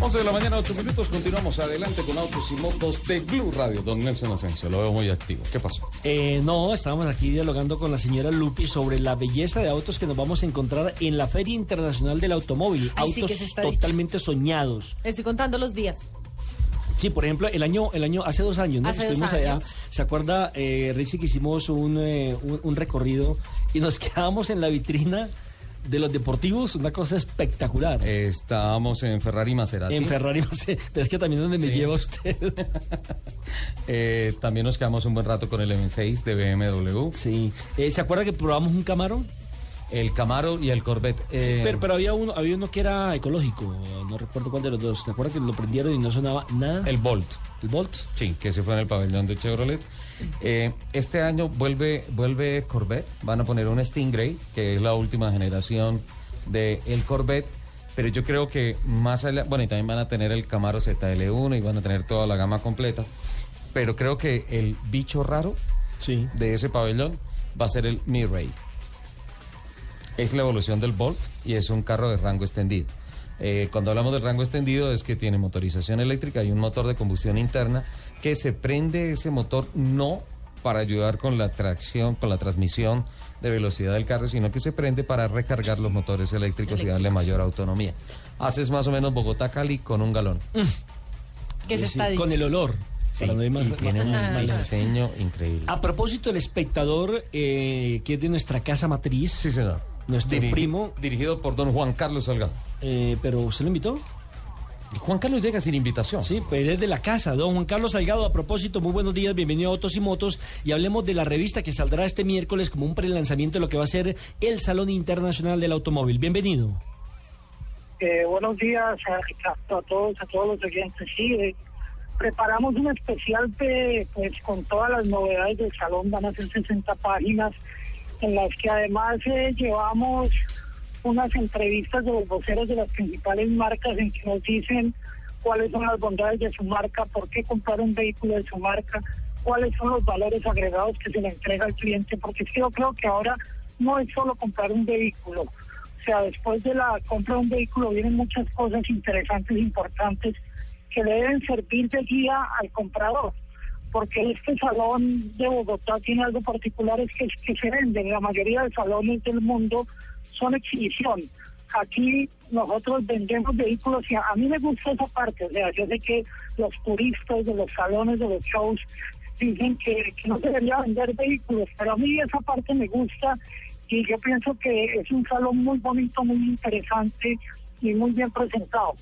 11 de la mañana, 8 minutos. Continuamos adelante con autos y motos de Blue Radio. Don Nelson Asensio, lo veo muy activo. ¿Qué pasó? Eh, no, estábamos aquí dialogando con la señora Lupi sobre la belleza de autos que nos vamos a encontrar en la Feria Internacional del Automóvil. Ay, autos totalmente soñados. Estoy contando los días. Sí, por ejemplo, el año, el año, hace dos años, ¿no? Hace dos Estuvimos allá. ¿Se acuerda, eh, Richie, que hicimos un, eh, un, un recorrido y nos quedamos en la vitrina de los deportivos? Una cosa espectacular. Estábamos en Ferrari Maserati. En Ferrari, pero es que también donde me lleva usted. Eh, también nos quedamos un buen rato con el M6 de BMW. Sí. Eh, ¿Se acuerda que probamos un Camaro? El Camaro y el Corvette. Sí, Eh, pero, pero había uno, había uno que era ecológico, no recuerdo cuál de los dos. ¿Se acuerda que lo prendieron y no sonaba nada? El Bolt. ¿El Bolt? Sí, que se fue en el pabellón de Chevrolet. Eh, este año vuelve, vuelve Corvette. Van a poner un Stingray, que es la última generación del el Corvette. Pero yo creo que más allá, bueno, y también van a tener el Camaro ZL1 y van a tener toda la gama completa. Pero creo que el bicho raro de ese pabellón va a ser el Mirai. Es la evolución del Bolt y es un carro de rango extendido. Eh, cuando hablamos del rango extendido es que tiene motorización eléctrica y un motor de combustión interna que se prende ese motor no para ayudar con la tracción, con la transmisión de velocidad del carro, sino que se prende para recargar los motores eléctricos y darle mayor autonomía. Haces más o menos Bogotá-Cali con un galón. ¿Qué se Sí, está Con el olor. Sí, para no ir más- y tiene un diseño increíble. A propósito, el espectador eh, que es de nuestra casa matriz. Sí, señor. Nuestro Dirigi- primo. Dirigido por don Juan Carlos Salgado. Eh, ¿Pero usted lo invitó? Juan Carlos llega sin invitación. Sí, pues es de la casa. Don Juan Carlos Salgado, a propósito, muy buenos días, bienvenido a Autos y Motos. Y hablemos de la revista que saldrá este miércoles como un prelanzamiento de lo que va a ser el Salón Internacional del Automóvil. Bienvenido. Eh, buenos días a, a todos, a todos los oyentes. Sí, eh, preparamos un especial de, pues, con todas las novedades del salón, van a ser 60 páginas, en las que además eh, llevamos unas entrevistas de los voceros de las principales marcas en que nos dicen cuáles son las bondades de su marca, por qué comprar un vehículo de su marca, cuáles son los valores agregados que se le entrega al cliente, porque yo creo que ahora no es solo comprar un vehículo, o sea, después de la compra de un vehículo vienen muchas cosas interesantes e importantes que le deben servir de guía al comprador. Porque este salón de Bogotá tiene algo particular, es que, que se venden. La mayoría de salones del mundo son exhibición. Aquí nosotros vendemos vehículos y a, a mí me gusta esa parte. O sea, yo sé que los turistas de los salones, de los shows, dicen que, que no debería vender vehículos, pero a mí esa parte me gusta y yo pienso que es un salón muy bonito, muy interesante y muy bien presentado.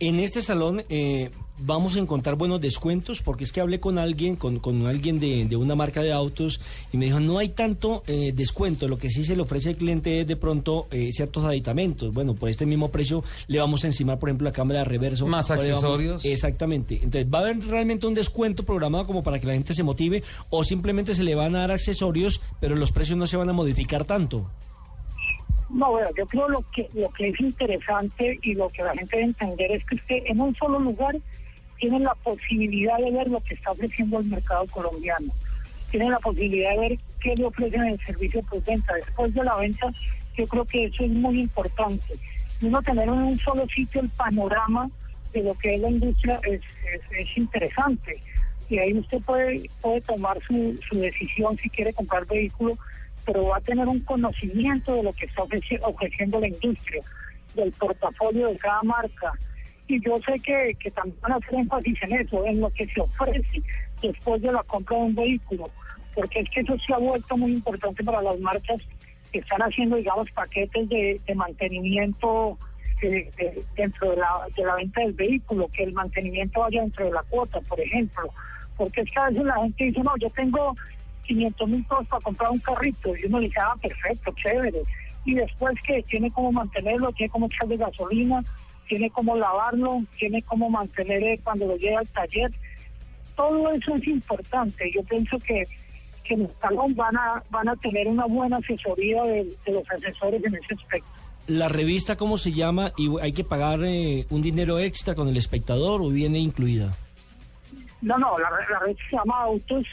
En este salón eh, vamos a encontrar buenos descuentos porque es que hablé con alguien, con, con alguien de, de una marca de autos y me dijo no hay tanto eh, descuento, lo que sí se le ofrece al cliente es de pronto eh, ciertos aditamentos. Bueno, por este mismo precio le vamos a encimar, por ejemplo, la cámara de reverso. Más vamos- accesorios. exactamente. Entonces, ¿va a haber realmente un descuento programado como para que la gente se motive o simplemente se le van a dar accesorios pero los precios no se van a modificar tanto? No, bueno, yo creo lo que lo que es interesante y lo que la gente debe entender es que usted en un solo lugar tiene la posibilidad de ver lo que está ofreciendo el mercado colombiano. Tiene la posibilidad de ver qué le ofrecen en el servicio postventa. Después de la venta, yo creo que eso es muy importante. Uno tener en un solo sitio el panorama de lo que es la industria es, es, es interesante. Y ahí usted puede, puede tomar su, su decisión si quiere comprar vehículo pero va a tener un conocimiento de lo que está ofreci- ofreciendo la industria, del portafolio de cada marca. Y yo sé que, que también van a hacer énfasis en eso, en lo que se ofrece después de la compra de un vehículo, porque es que eso se ha vuelto muy importante para las marcas que están haciendo, digamos, paquetes de, mantenimiento eh, dentro de la, de la venta del vehículo, que el mantenimiento vaya dentro de la cuota, por ejemplo. Porque es que a veces la gente dice, no, yo tengo 500 mil pesos para comprar un carrito, y uno le dice, ah, perfecto, chévere. Y después que tiene cómo mantenerlo, tiene cómo echarle gasolina, tiene cómo lavarlo, tiene cómo mantener eh, cuando lo lleva al taller. Todo eso es importante. Yo pienso que, que en el salón van a, van a tener una buena asesoría de, de los asesores en ese aspecto. La revista, ¿cómo se llama? ¿Y hay que pagar eh, un dinero extra con el espectador o viene incluida? No, no, la, la revista se llama Autos,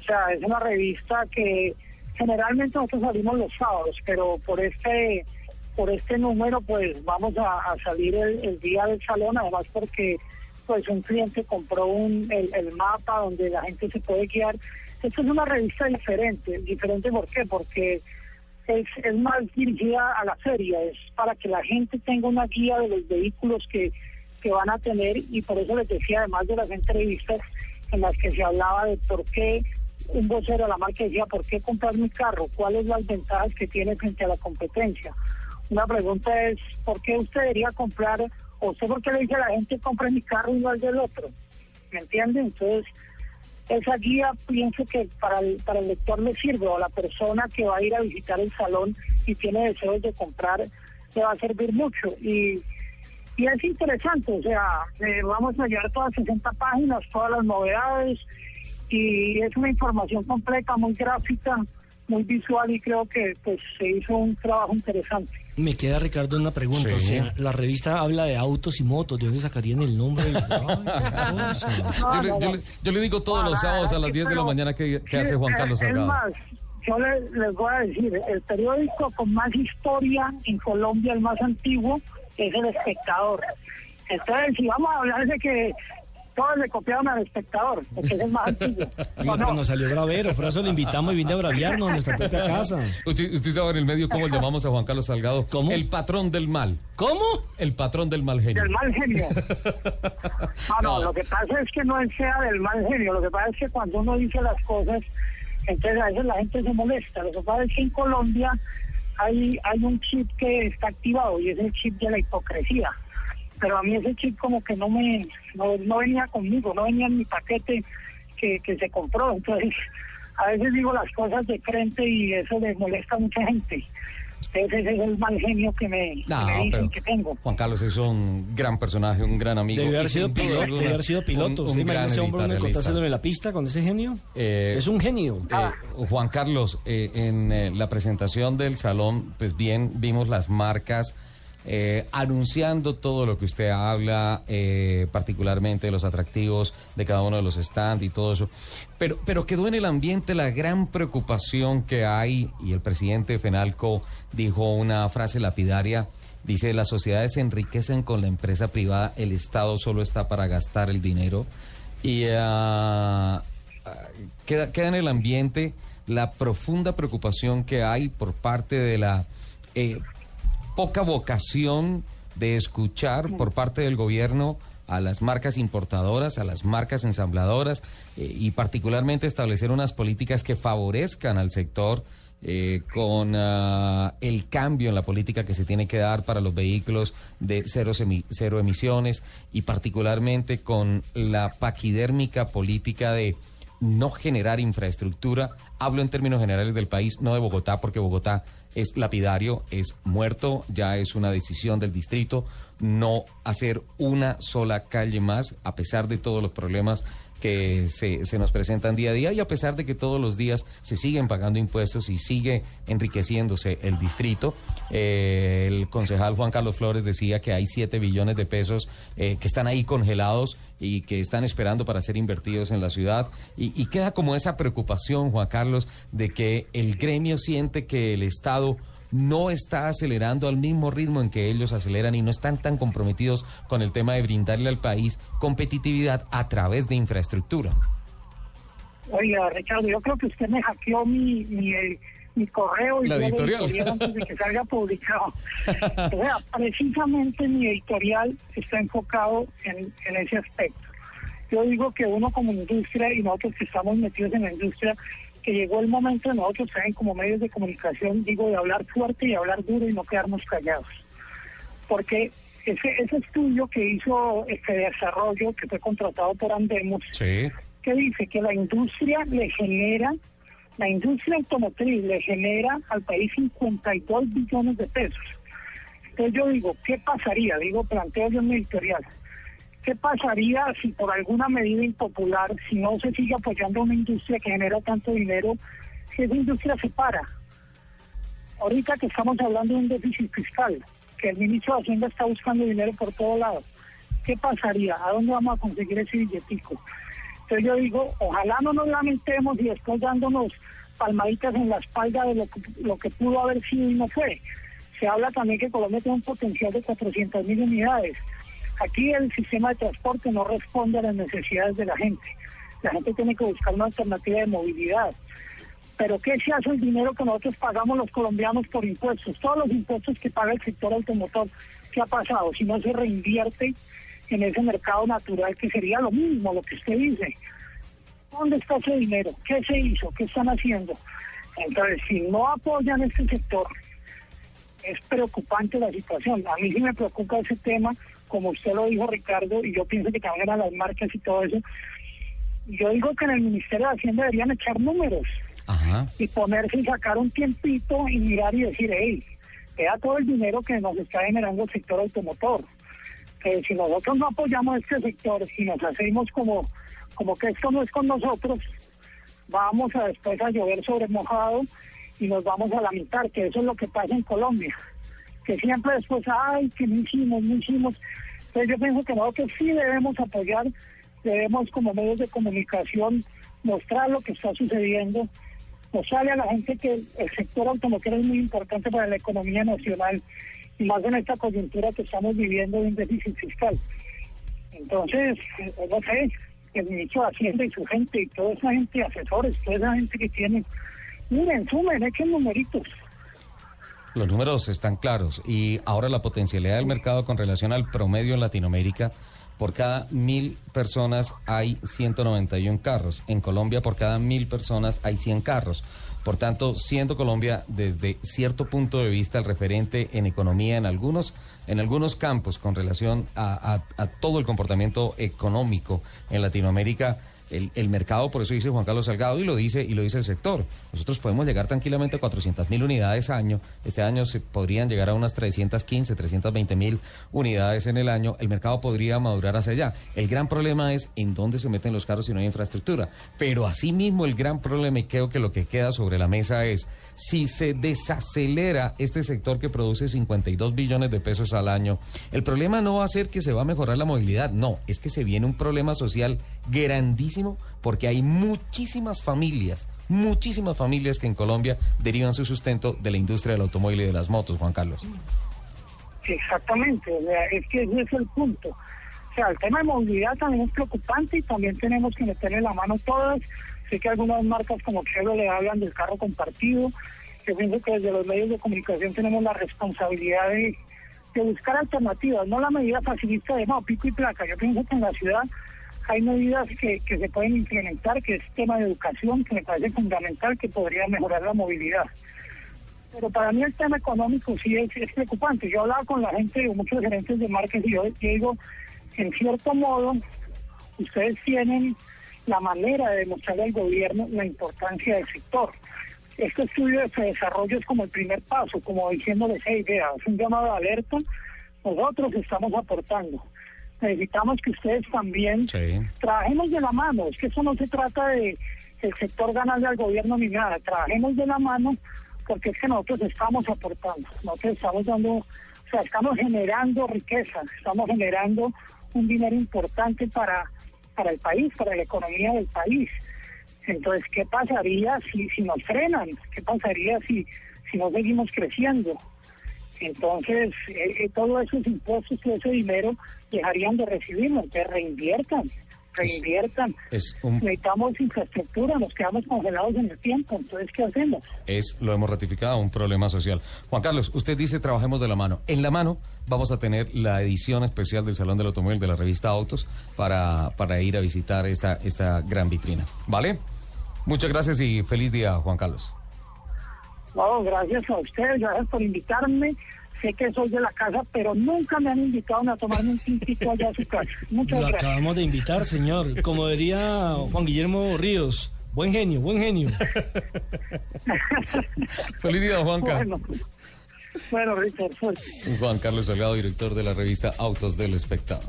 o sea, es una revista que generalmente nosotros salimos los sábados, pero por este por este número pues vamos a, salir el, día del salón, además porque pues un cliente compró un, el, el mapa donde la gente se puede guiar. Esta es una revista diferente, diferente. Porque es, es más dirigida a la feria, es para que la gente tenga una guía de los vehículos que, que van a tener y por eso les decía, además de las entrevistas en las que se hablaba de por qué un vocero de la marca decía, ¿por qué comprar mi carro? ¿Cuáles las ventajas que tiene frente a la competencia? Una pregunta es, ¿por qué usted debería comprar, o usted por qué le dice a la gente, compre mi carro y no el del otro? ¿Me entiende? Entonces, esa guía pienso que para el, para el lector le sirve, o la persona que va a ir a visitar el salón y tiene deseos de comprar, le va a servir mucho. Y, y es interesante, o sea, eh, vamos a llevar todas 60 páginas, todas las novedades, y es una información completa, muy gráfica, muy visual, y creo que pues se hizo un trabajo interesante. Me queda, Ricardo, una pregunta. Sí. O sea, la revista habla de autos y motos. ¿De dónde sacarían el nombre? Ay. Yo le, yo le- yo le digo todos los sábados a las 10 de la mañana que, que hace Juan Sí, Carlos Salgado. Es más, yo le- les voy a decir, el periódico con más historia en Colombia, el más antiguo, es El Espectador. Entonces, si vamos a hablar de que todos le copiaron al Espectador, porque es el más antiguo. Oiga, pero nos salió bravero. Por eso lo invitamos y vine a braviarnos a nuestra propia casa. Usted, usted sabe en el medio cómo le llamamos a Juan Carlos Salgado. ¿Cómo? El patrón del mal. ¿Cómo? El patrón del mal genio. Del mal genio. No, no, lo que pasa es que no sea del mal genio. Lo que pasa es que cuando uno dice las cosas, entonces a veces la gente se molesta. Lo que pasa es que en Colombia hay, hay un chip que está activado y es el chip de la hipocresía. Pero a mí ese chip como que no me no, no venía conmigo, no venía en mi paquete que, que se compró. Entonces a veces digo las cosas de frente y eso le molesta a mucha gente. Entonces ese es el mal genio que me, que No, me dicen pero que tengo. Juan Carlos es un gran personaje, un gran amigo. Debe haber sido piloto. alguna, Debe haber sido piloto. un- ¿Usted un imagina gran ese hombre encontrárselo en la pista con ese genio? Eh, es un genio. Eh, Juan Carlos, eh, en eh, la presentación del salón, pues bien, vimos las marcas eh, anunciando todo lo que usted habla, eh, particularmente los atractivos de cada uno de los stands y todo eso. Pero, pero quedó en el ambiente la gran preocupación que hay, y el presidente Fenalco dijo una frase lapidaria. Dice, las sociedades se enriquecen con la empresa privada, el Estado solo está para gastar el dinero. Y ah, queda, queda en el ambiente la profunda preocupación que hay por parte de la eh, poca vocación de escuchar por parte del gobierno a las marcas importadoras, a las marcas ensambladoras eh, y particularmente establecer unas políticas que favorezcan al sector eh, con ah, el cambio en la política que se tiene que dar para los vehículos de cero, semi- cero emisiones y particularmente con la paquidérmica política de no generar infraestructura. Hablo en términos generales del país, no de Bogotá, porque Bogotá es lapidario, es muerto, ya es una decisión del distrito no hacer una sola calle más, a pesar de todos los problemas que se, se nos presentan día a día y a pesar de que todos los días se siguen pagando impuestos y sigue enriqueciéndose el distrito. Eh, el concejal Juan Carlos Flores decía que hay 7 billones de pesos eh, que están ahí congelados y que están esperando para ser invertidos en la ciudad. Y, y queda como esa preocupación, Juan Carlos, de que el gremio siente que el Estado no está acelerando al mismo ritmo en que ellos aceleran y no están tan comprometidos con el tema de brindarle al país competitividad a través de infraestructura. Oiga, Ricardo, yo creo que usted me hackeó mi, mi, eh, mi correo y La editorial. editorial antes de que salga publicado. O sea, precisamente mi editorial está enfocado en, en ese aspecto. Yo digo que uno como industria y nosotros que estamos metidos en la industria, que llegó el momento de nosotros también como medios de comunicación, digo, de hablar fuerte y hablar duro y no quedarnos callados. Porque ese, ese estudio que hizo este desarrollo, que fue contratado por Andemos, Sí. que dice que la industria le genera, la industria automotriz le genera al país 52 billones de pesos. Entonces yo digo, ¿qué pasaría? Digo, planteo yo en mi editorial. ¿Qué pasaría si por alguna medida impopular, si no se sigue apoyando una industria que genera tanto dinero, si esa industria se para? Ahorita que estamos hablando de un déficit fiscal, que el ministro de Hacienda está buscando dinero por todos lados, ¿qué pasaría? ¿A dónde vamos a conseguir ese billetico? Entonces yo digo, ojalá no nos lamentemos y después dándonos palmaditas en la espalda de lo que, lo que pudo haber sido y no fue. Se habla también que Colombia tiene un potencial de 400 mil unidades. Aquí el sistema de transporte no responde a las necesidades de la gente. La gente tiene que buscar una alternativa de movilidad. Pero ¿qué se hace el dinero que nosotros pagamos los colombianos por impuestos? Todos los impuestos que paga el sector automotor, ¿qué ha pasado? Si no se reinvierte en ese mercado natural, que sería lo mismo, lo que usted dice. ¿Dónde está ese dinero? ¿Qué se hizo? ¿Qué están haciendo? Entonces, si no apoyan este sector, es preocupante la situación. A mí sí me preocupa ese tema, como usted lo dijo, Ricardo, y yo pienso que también eran las marcas y todo eso. Yo digo que en el Ministerio de Hacienda deberían echar números Ajá. y ponerse y sacar un tiempito y mirar y decir, hey, vea todo el dinero que nos está generando el sector automotor. Que si nosotros no apoyamos este sector, si nos hacemos como, como que esto no es con nosotros, vamos a después a llover sobre mojado y nos vamos a lamentar, que eso es lo que pasa en Colombia. Que siempre después, ay, que no hicimos, no hicimos. Entonces yo pienso que nosotros sí debemos apoyar, debemos como medios de comunicación mostrar lo que está sucediendo, mostrarle a la gente que el sector automotor es muy importante para la economía nacional y más en esta coyuntura que estamos viviendo de un déficit fiscal. Entonces, eh, no sé, el ministro de Hacienda y su gente y toda esa gente, asesores, toda esa gente que tiene, miren, sumen, echen numeritos. Los números están claros y ahora la potencialidad del mercado con relación al promedio en Latinoamérica, por cada mil personas hay 191 carros. En Colombia por cada mil personas hay 100 carros. Por tanto, siendo Colombia desde cierto punto de vista el referente en economía en algunos, en algunos campos con relación a, a- a todo el comportamiento económico en Latinoamérica, el, el mercado, por eso dice Juan Carlos Salgado y lo dice y lo dice el sector. Nosotros podemos llegar tranquilamente a 400 mil unidades año. Este año se podrían llegar a unas 315, 320 mil unidades en el año. El mercado podría madurar hacia allá. El gran problema es en dónde se meten los carros si no hay infraestructura. Pero asimismo el gran problema y creo que lo que queda sobre la mesa es si se desacelera este sector que produce 52 billones de pesos al año, el problema no va a ser que se va a mejorar la movilidad, no, es que se viene un problema social grandísimo porque hay muchísimas familias, muchísimas familias que en Colombia derivan su sustento de la industria del automóvil y de las motos, Juan Carlos. Exactamente, es que ese es el punto. O sea, el tema de movilidad también es preocupante y también tenemos que meterle la mano todas. Sé que algunas marcas como Chevrolet le hablan del carro compartido. Yo pienso que desde los medios de comunicación tenemos la responsabilidad de, de buscar alternativas, no la medida facilista de no, pico y placa. Yo pienso que en la ciudad hay medidas que, que se pueden implementar, que es tema de educación, que me parece fundamental, que podría mejorar la movilidad. Pero para mí el tema económico sí es, preocupante. Yo hablaba con la gente, muchos gerentes de marcas, y yo, yo digo, en cierto modo, ustedes tienen la manera de demostrarle al gobierno la importancia del sector. Este estudio de desarrollo es como el primer paso, como diciéndoles, hey, vea, es un llamado de alerta, nosotros estamos aportando. Necesitamos que ustedes también trabajemos de la mano, es que eso no se trata de el sector ganarle al gobierno ni nada, trabajemos de la mano porque es que nosotros estamos aportando, nosotros estamos dando, o sea, estamos generando riqueza, estamos generando un dinero importante para, para el país, para la economía del país. Entonces, ¿qué pasaría si, si nos frenan? ¿Qué pasaría si, si no seguimos creciendo? Entonces, eh, eh, todos esos impuestos, todo ese dinero dejarían de recibirnos, que reinviertan, reinviertan. Es un Necesitamos infraestructura, nos quedamos congelados en el tiempo, entonces, ¿qué hacemos? es, lo hemos ratificado, un problema social. Juan Carlos, usted dice trabajemos de la mano. En la mano vamos a tener la edición especial del Salón del Automóvil de la revista Autos para, para ir a visitar esta, esta gran vitrina. ¿Vale? Muchas gracias y feliz día, Juan Carlos. No, gracias a ustedes, gracias por invitarme. Sé que soy de la casa, pero nunca me han invitado a tomarme un tintito allá a su casa. Muchas Lo gracias. acabamos de invitar, señor. Como diría Juan Guillermo Ríos, buen genio, buen genio. Feliz día, Juanca. Bueno, bueno Richard, suerte. Juan Carlos Salgado, director de la revista Autos del Espectador.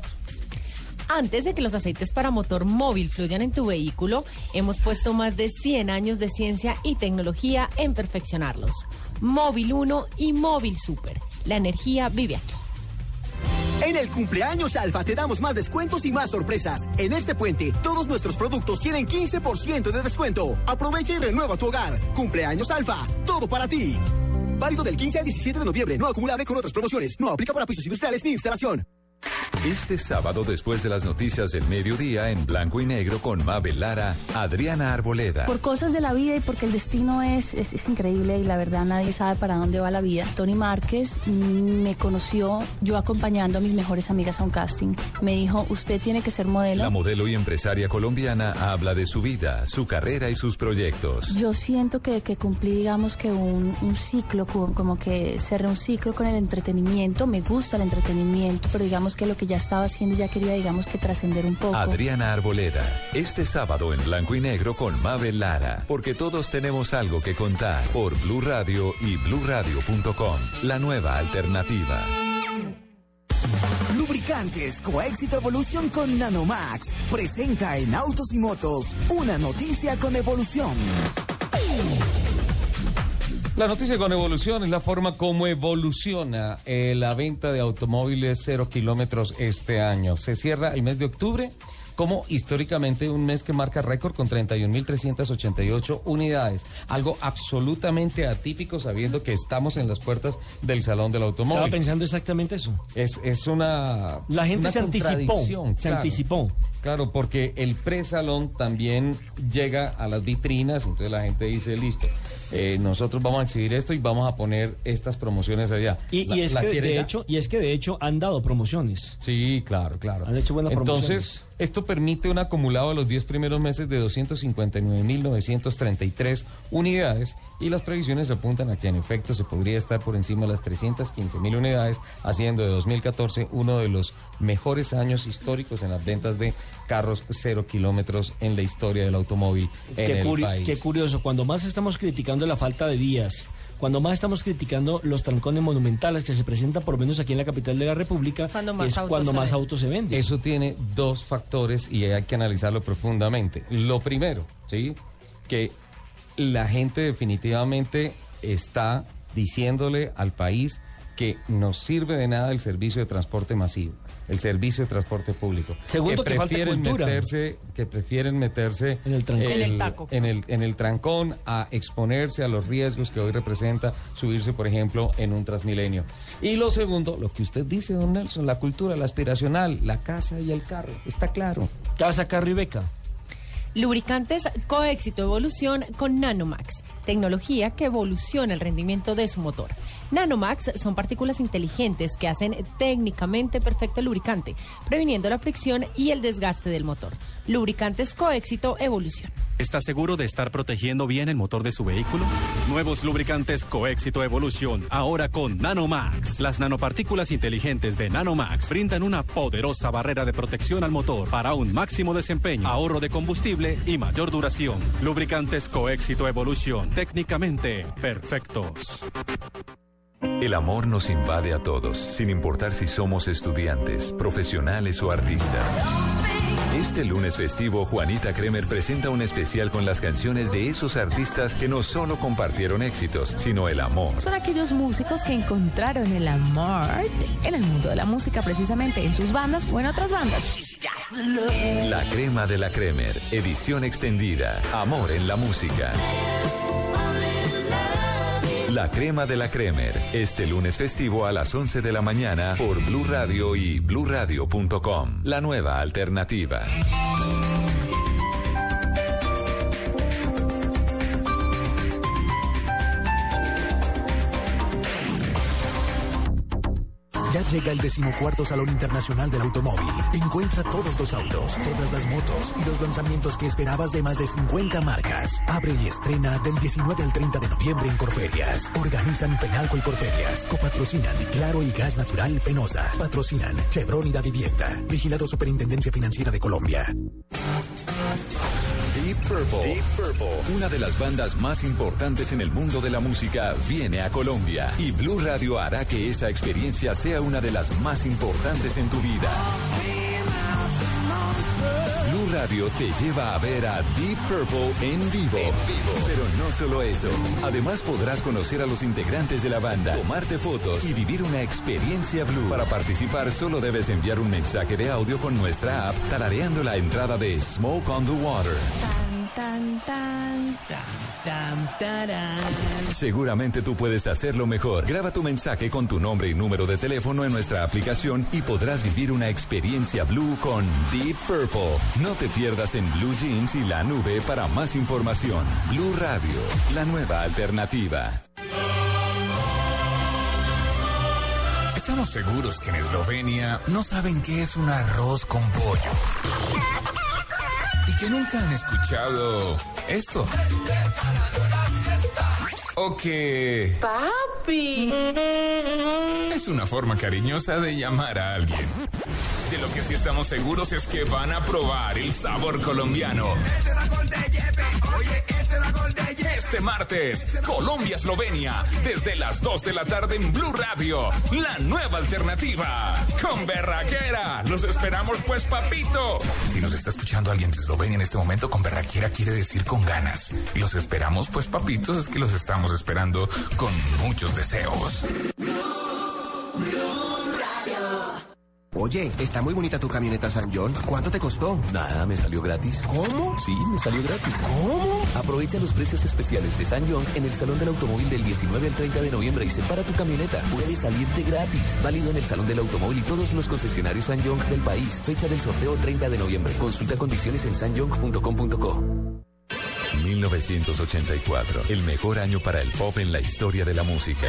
Antes de que los aceites para motor móvil fluyan en tu vehículo, hemos puesto más de 100 años de ciencia y tecnología en perfeccionarlos. Móvil 1 y Móvil Super. La energía vive aquí. En el cumpleaños Alfa te damos más descuentos y más sorpresas. En este puente, todos nuestros productos tienen 15% de descuento. Aprovecha y renueva tu hogar. Cumpleaños Alfa, todo para ti. Válido del 15 al 17 de noviembre, no acumulable con otras promociones. No aplica para pisos industriales ni instalación. Este sábado, después de las noticias del mediodía, en blanco y negro con Mabel Lara, Adriana Arboleda. Por cosas de la vida y porque el destino es, es, es increíble y la verdad nadie sabe para dónde va la vida. Tony Márquez mm, me conoció yo acompañando a mis mejores amigas a un casting. Me dijo, usted tiene que ser modelo. La modelo y empresaria colombiana habla de su vida, su carrera y sus proyectos. Yo siento que, que cumplí, digamos que un, un ciclo, como que cerré un ciclo con el entretenimiento. Me gusta el entretenimiento, pero digamos que lo que ya estaba haciendo ya quería, digamos que trascender un poco. Adriana Arboleda, este sábado en blanco y negro con Mabel Lara, porque todos tenemos algo que contar por Blue Radio y bluradio.com, la nueva alternativa. Lubricantes Coéxito Evolución con Nanomax presenta en Autos y Motos una noticia con evolución. La noticia con evolución es la forma como evoluciona eh, la venta de automóviles cero kilómetros este año. Se cierra el mes de octubre como históricamente un mes que marca récord con 31.388 unidades. Algo absolutamente atípico sabiendo que estamos en las puertas del Salón del Automóvil. Estaba pensando exactamente eso. Es, es una. La gente una se anticipó, se claro. anticipó. Claro, porque el presalón también llega a las vitrinas, entonces la gente dice, listo, eh, nosotros vamos a exhibir esto y vamos a poner estas promociones allá. Y, La- y es ¿la que de ya? hecho, y es que de hecho han dado promociones. Sí, claro, claro. Han hecho buenas promociones. Entonces, esto permite un acumulado de los 10 primeros meses de 259.933 unidades y las previsiones apuntan a que en efecto se podría estar por encima de las 315.000 unidades, haciendo de 2014 uno de los mejores años históricos en las ventas de carros cero kilómetros en la historia del automóvil en Qué, el país. qué curioso, cuando más estamos criticando la falta de vías, cuando más estamos criticando los trancones monumentales que se presentan por lo menos aquí en la capital de la República, Cuando más es autos cuando más autos se venden. Eso tiene dos factores y hay que analizarlo profundamente. Lo primero, ¿sí? Que la gente definitivamente está diciéndole al país que no sirve de nada el servicio de transporte masivo, el servicio de transporte público. Segundo, que falta prefieren cultura. meterse, que prefieren meterse En el trancón. En el taco. en el, en el trancón a exponerse a los riesgos que hoy representa subirse, por ejemplo, en un Transmilenio. Y lo segundo, lo que usted dice, don Nelson, la cultura, la aspiracional, la casa y el carro, está claro. Casa, carro y beca. Lubricantes Coéxito Evolución con Nanomax, tecnología que evoluciona el rendimiento de su motor. Nanomax son partículas inteligentes que hacen técnicamente perfecto el lubricante, previniendo la fricción y el desgaste del motor. Lubricantes Coéxito Evolución. ¿Está seguro de estar protegiendo bien el motor de su vehículo? Nuevos lubricantes Coéxito Evolución, ahora con Nanomax. Las nanopartículas inteligentes de Nanomax brindan una poderosa barrera de protección al motor para un máximo desempeño, ahorro de combustible y mayor duración. Lubricantes Coéxito Evolución, técnicamente perfectos. El amor nos invade a todos, sin importar si somos estudiantes, profesionales o artistas. Este lunes festivo, Juanita Kremer presenta un especial con las canciones de esos artistas que no solo compartieron éxitos, sino el amor. Son aquellos músicos que encontraron el amor en el mundo de la música, precisamente en sus bandas o en otras bandas. La crema de la Kremer, edición extendida. Amor en la música. La crema de la Cremer. Este lunes festivo a las 11 de la mañana por Blue Radio y bluradio.com. La nueva alternativa. Ya llega el decimocuarto Salón Internacional del Automóvil. Encuentra todos los autos, todas las motos y los lanzamientos que esperabas de más de 50 marcas. Abre y estrena del 19 al 30 de noviembre en Corferias. Organizan Penalco y Corferias. Copatrocinan Claro y Gas Natural Penosa. Patrocinan Chevron y Da Vivienda. Vigilado Superintendencia Financiera de Colombia. Deep Purple. Una de las bandas más importantes en el mundo de la música viene a Colombia y Blue Radio hará que esa experiencia sea una de las más importantes en tu vida. Blue Radio te lleva a ver a Deep Purple en vivo. Pero no solo eso. Además podrás conocer a los integrantes de la banda, tomarte fotos y vivir una experiencia Blue. Para participar solo debes enviar un mensaje de audio con nuestra app tarareando la entrada de Smoke on the Water. Tan, tan, tan, tan, tarán. Seguramente tú puedes hacerlo mejor. Graba tu mensaje con tu nombre y número de teléfono en nuestra aplicación y podrás vivir una experiencia Blue con Deep Purple. No te pierdas en Blue Jeans y la nube para más información. Blue Radio, la nueva alternativa. Estamos seguros que en Eslovenia no saben qué es un arroz con pollo. Y que nunca han escuchado esto. O que Papi. es una forma cariñosa de llamar a alguien. De lo que sí estamos seguros es que van a probar el sabor colombiano. Este martes, Colombia-Eslovenia, desde las 2 de la tarde en Blue Radio, la nueva alternativa. Con Berraquera, los esperamos pues, papito. Si nos está escuchando alguien de Eslovenia en este momento, con Berraquera quiere decir con ganas. Los esperamos pues, papitos, es que los estamos esperando con muchos deseos. Oye, está muy bonita tu camioneta San John. ¿Cuánto te costó? Nada, me salió gratis. ¿Cómo? Sí, me salió gratis. ¿Cómo? Aprovecha los precios especiales de San John en el Salón del Automóvil del 19 al 30 de noviembre y separa tu camioneta. Puede salirte gratis. Válido en el Salón del Automóvil y todos los concesionarios San John del país. Fecha del sorteo 30 de noviembre. Consulta condiciones en sanjong.com.co. 1984, el mejor año para el pop en la historia de la música.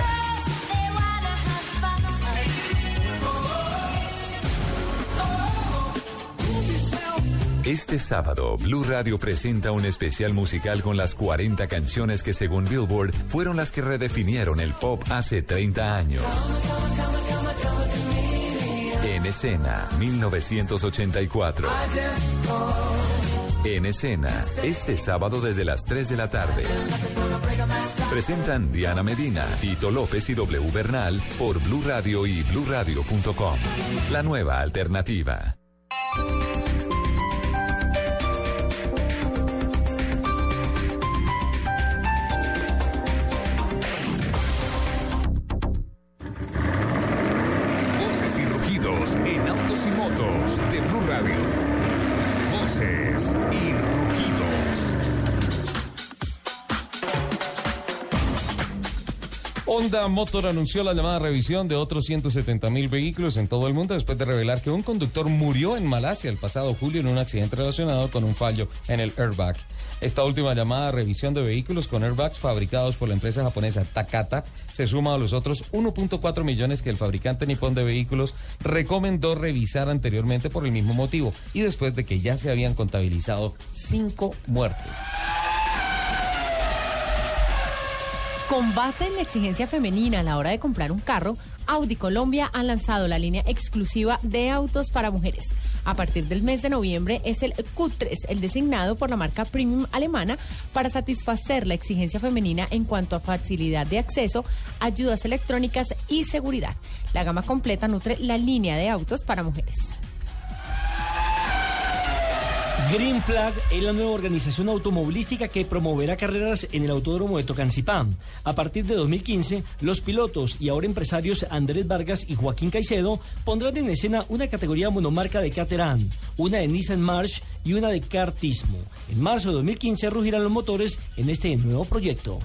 Este sábado, Blue Radio presenta un especial musical con las 40 canciones que según Billboard fueron las que redefinieron el pop hace 30 años. En escena, 1984. En escena, este sábado desde las 3 de la tarde. Presentan Diana Medina, Tito López y W Bernal por Blue Radio y bluradio.com. La nueva alternativa. De Blue Radio. Honda Motor anunció la llamada revisión de otros 170 mil vehículos en todo el mundo después de revelar que un conductor murió en Malasia el pasado julio en un accidente relacionado con un fallo en el airbag. Esta última llamada revisión de vehículos con airbags fabricados por la empresa japonesa Takata se suma a los otros 1.4 millones que el fabricante nipón de vehículos recomendó revisar anteriormente por el mismo motivo y después de que ya se habían contabilizado cinco muertes. Con base en la exigencia femenina a la hora de comprar un carro, Audi Colombia ha lanzado la línea exclusiva de autos para mujeres. A partir del mes de noviembre es el Q3, el designado por la marca premium alemana para satisfacer la exigencia femenina en cuanto a facilidad de acceso, ayudas electrónicas y seguridad. La gama completa nutre la línea de autos para mujeres. Green Flag es la nueva organización automovilística que promoverá carreras en el Autódromo de Tocancipán. A partir de 2015, los pilotos y ahora empresarios Andrés Vargas y Joaquín Caicedo pondrán en escena una categoría monomarca de Caterham, una de Nissan March y una de Kartismo. En marzo de 2015 rugirán los motores en este nuevo proyecto.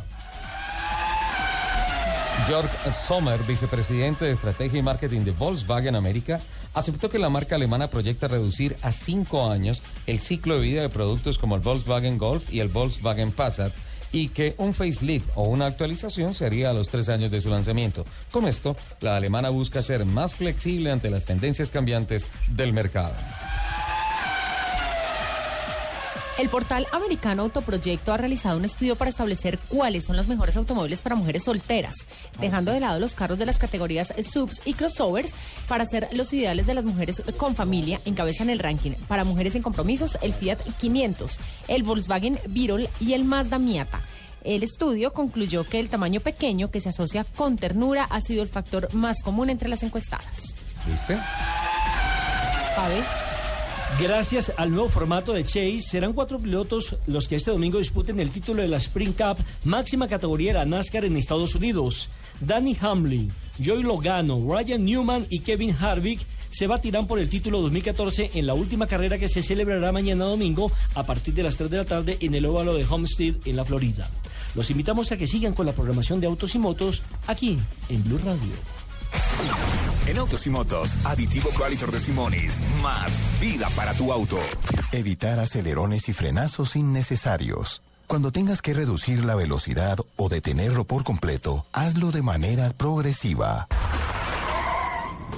Jörg Sommer, vicepresidente de estrategia y marketing de Volkswagen América, aceptó que la marca alemana proyecta reducir a cinco años el ciclo de vida de productos como el Volkswagen Golf y el Volkswagen Passat y que un facelift o una actualización se haría a los tres años de su lanzamiento. Con esto, la alemana busca ser más flexible ante las tendencias cambiantes del mercado. El portal americano Autoproyecto ha realizado un estudio para establecer cuáles son los mejores automóviles para mujeres solteras, dejando de lado los carros de las categorías subs y crossovers para ser los ideales de las mujeres con familia. Encabezan el ranking para mujeres en compromisos el Fiat 500, el Volkswagen Beetle y el Mazda Miata. El estudio concluyó que el tamaño pequeño que se asocia con ternura ha sido el factor más común entre las encuestadas. ¿Viste? Fabi. Gracias al nuevo formato de Chase, serán cuatro pilotos los que este domingo disputen el título de la Spring Cup, máxima categoría de la NASCAR en Estados Unidos. Danny Hamlin, Joey Logano, Ryan Newman y Kevin Harvick se batirán por el título 2014 en la última carrera que se celebrará mañana domingo a partir de las 3 de la tarde en el óvalo de Homestead en la Florida. Los invitamos a que sigan con la programación de autos y motos aquí en Blue Radio. En Autos y Motos, aditivo Qualitor de Simonis. Más vida para tu auto. Evitar acelerones y frenazos innecesarios. Cuando tengas que reducir la velocidad o detenerlo por completo, hazlo de manera progresiva.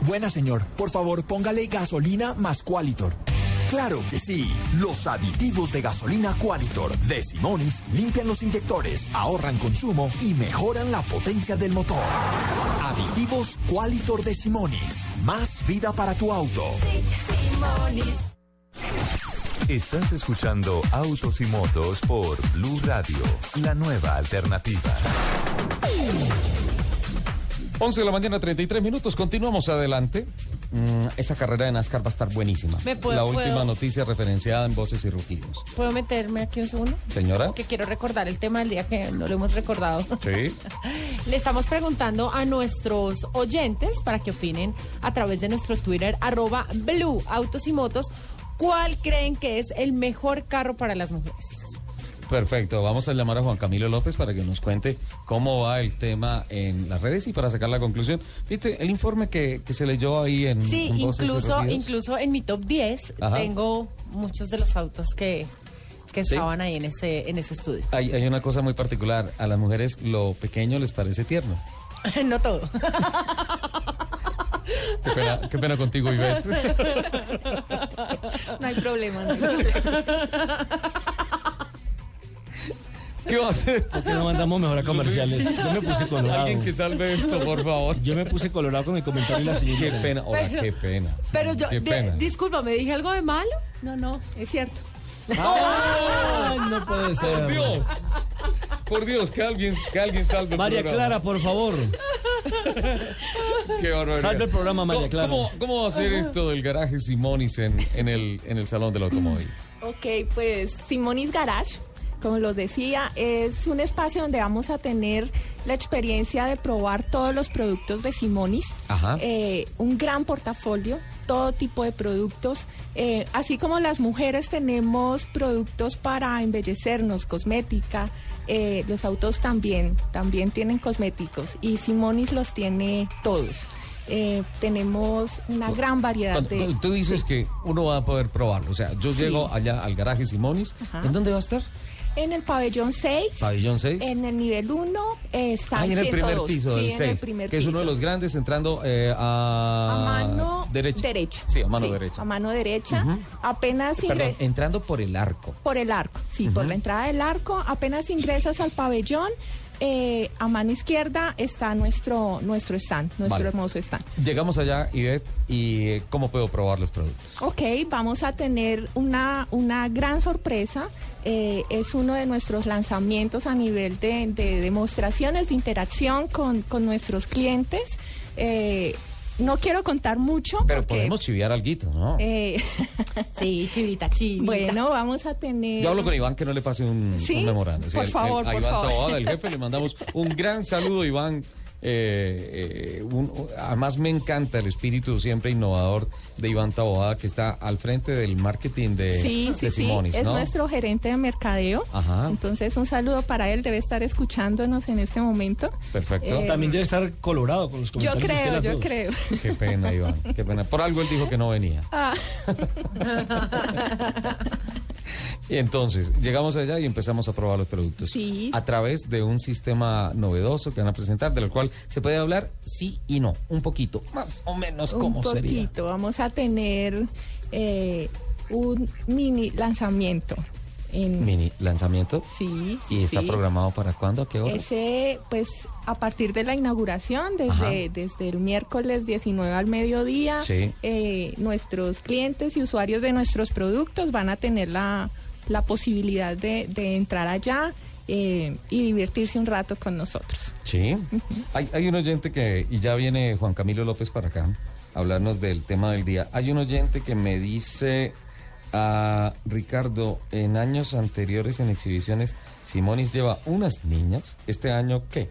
Buena señor, por favor póngale gasolina más Qualitor. Claro que sí. Los aditivos de gasolina Qualitor de Simonis limpian los inyectores, ahorran consumo y mejoran la potencia del motor. Aditivos Qualitor de Simonis. Más vida para tu auto. Estás escuchando Autos y Motos por Blue Radio, la nueva alternativa. 11 de la mañana, 33 minutos. Continuamos adelante. Mm, esa carrera de NASCAR va a estar buenísima. ¿Me puedo- la última puedo- noticia referenciada en voces y rugidos. ¿Puedo meterme aquí un segundo? Señora. Que quiero recordar el tema del día que no lo hemos recordado. Sí. Le estamos preguntando a nuestros oyentes para que opinen a través de nuestro Twitter, arroba Blue Autos y Motos, cuál creen que es el mejor carro para las mujeres. Perfecto. Vamos a llamar a Juan Camilo López para que nos cuente cómo va el tema en las redes y para sacar la conclusión. ¿Viste el informe que, que se leyó ahí en, Sí, en incluso, incluso en mi top 10 Ajá. tengo muchos de los autos que, que Sí. estaban ahí en ese, en ese estudio. Hay, hay una cosa muy particular. A las mujeres lo pequeño les parece tierno. no todo. Qué pena, qué pena contigo, Ivette. no hay problema. no hay ¿Qué va a hacer? ¿Por qué no mandamos mejor a comerciales? Yo me puse colorado. Alguien que salve esto, por favor. Yo me puse colorado con el comentario y la señorita. Qué pena, hola, Pero- qué pena. Pero yo, Qué de- disculpa, ¿me dije algo de malo? No, no, es cierto. Ay, no puede ser. Por Dios. Por Dios, que alguien, que alguien salve el María programa. Clara, por favor. Qué barbaridad. Salve el programa, María ¿Cómo- Clara. ¿Cómo, cómo va a ser esto del garaje Simonis en, en, el, en el salón del automóvil? Ok, pues Simonis Garage, como los decía, es un espacio donde vamos a tener la experiencia de probar todos los productos de Simonis. Ajá. Eh, un gran portafolio, todo tipo de productos. Eh, así como las mujeres tenemos productos para embellecernos, cosmética, eh, los autos también, también tienen cosméticos y Simonis los tiene todos. Eh, tenemos una gran variedad de... tú dices que uno va a poder probarlo. O sea, yo Sí. llego allá al garaje Simonis. Ajá. ¿En dónde va a estar? En el pabellón 6. Pabellón 6. En el nivel 1 eh, están Ah, en el primer 102. piso sí, del en 6, el primer que es uno de piso. los grandes entrando eh, a, A mano derecha. Sí, a mano Sí, derecha. A mano derecha. Apenas Perdón, ingre- entrando por el arco. por el arco, sí, por la entrada del arco, apenas ingresas al pabellón, eh, a mano izquierda está nuestro nuestro stand, nuestro Vale. hermoso stand. Llegamos allá, Ivette, y eh, ¿cómo puedo probar los productos? Ok, vamos a tener una, una gran sorpresa. eh, es uno de nuestros lanzamientos a nivel de, de demostraciones, de interacción con, con nuestros clientes. Eh, no quiero contar mucho Pero porque... podemos chiviar algo, ¿no? eh, sí, chivita, chivita. Bueno, vamos a tener... Yo hablo con Iván que no le pase un, Sí, un memorando. por el- favor, el- a por Iván favor. Taboada, el jefe, le mandamos un gran saludo, Iván. Eh, eh, un- además me encanta el espíritu siempre innovador de Iván Taboada, que está al frente del marketing de, Sí, de sí, Es ¿no? nuestro gerente de mercadeo. Ajá. Entonces, un saludo para él. Debe estar escuchándonos en este momento. Perfecto. Eh, También debe estar colorado con los Yo comentarios. usted creo, yo dos. creo. Qué pena, Iván, qué pena. Por algo él dijo que no venía. Ah. Y entonces, llegamos allá y empezamos a probar los productos. Sí. A través de un sistema novedoso que van a presentar, del cual se puede hablar sí y no, un poquito, más o menos un cómo poquito. sería. Vamos a tener eh, un mini lanzamiento. En, Mini lanzamiento. Sí, ¿Y está sí. programado para cuándo? ¿A qué hora? Ese, pues, a partir de la inauguración, desde, desde el miércoles 19 al mediodía, Sí. eh, nuestros clientes y usuarios de nuestros productos van a tener la, la posibilidad de, de entrar allá eh, y divertirse un rato con nosotros. Sí. Hay, hay un oyente que, y ya viene Juan Camilo López para acá, a hablarnos del tema del día. Hay un oyente que me dice a Ricardo, en años anteriores en exhibiciones, Simonis lleva unas niñas. ¿Este año qué?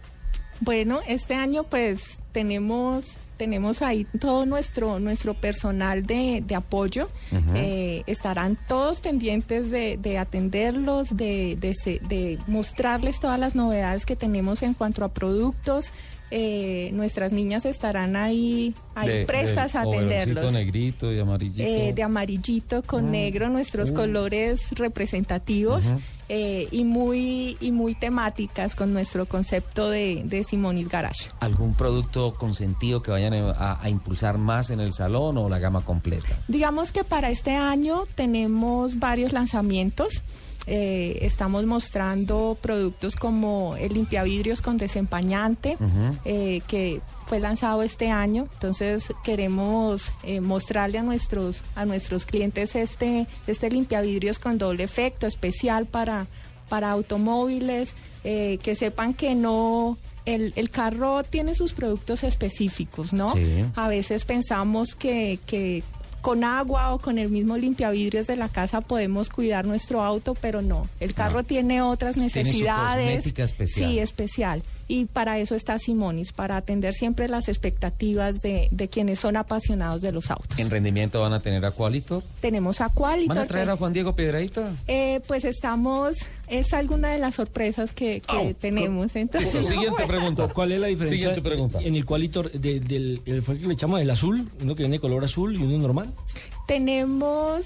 Bueno, este año pues tenemos tenemos ahí todo nuestro nuestro personal de, de apoyo. Eh, estarán todos pendientes de, de atenderlos, de, de mostrarles todas las novedades que tenemos en cuanto a productos. Eh, nuestras niñas estarán ahí, ahí De- prestas del a atenderlos. negrito y amarillito. Eh, de amarillito con Mm. negro, nuestros Uh. colores representativos eh, y muy y muy temáticas con nuestro concepto de, de Simonis Garage. ¿Algún producto consentido que vayan a, a impulsar más en el salón o la gama completa? Digamos que para este año tenemos varios lanzamientos. Eh, estamos mostrando productos como el limpiavidrios con desempañante, eh, que fue lanzado este año. Entonces queremos eh, mostrarle a nuestros a nuestros clientes este este limpiavidrios con doble efecto especial para para automóviles, eh, que sepan que no el, el carro tiene sus productos específicos, ¿no? Sí. A veces pensamos que, que con agua o con el mismo limpiavidrios de la casa podemos cuidar nuestro auto, pero no. El carro tiene otras Tiene su necesidades. cosmética especial. Sí, especial. Y para eso está Simonis, para atender siempre las expectativas de, de quienes son apasionados de los autos. En rendimiento van a tener Aqualito. Tenemos Aqualitor. ¿Van a traer a Juan Diego Piedradita? Eh, pues estamos, es alguna de las sorpresas que, que tenemos. Entonces, siguiente pregunta. ¿Cuál es la diferencia Siguiente pregunta. en el Qualitor de- del el, fue el que le echamos el azul, uno que viene de color azul y uno normal? Tenemos,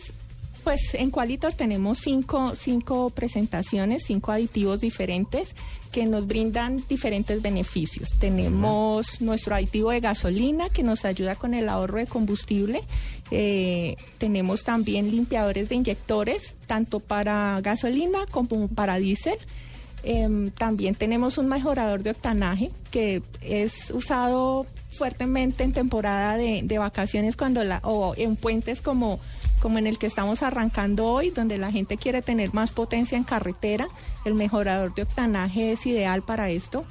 pues en Qualitor tenemos cinco, cinco presentaciones, cinco aditivos diferentes que nos brindan diferentes beneficios. Tenemos nuestro aditivo de gasolina que nos ayuda con el ahorro de combustible. Eh, tenemos también limpiadores de inyectores, tanto para gasolina como para diésel. Em, también tenemos un mejorador de octanaje que es usado fuertemente en temporada de, de vacaciones cuando la o en puentes como como en el que estamos arrancando hoy, donde la gente quiere tener más potencia en carretera, el mejorador de octanaje es ideal para esto.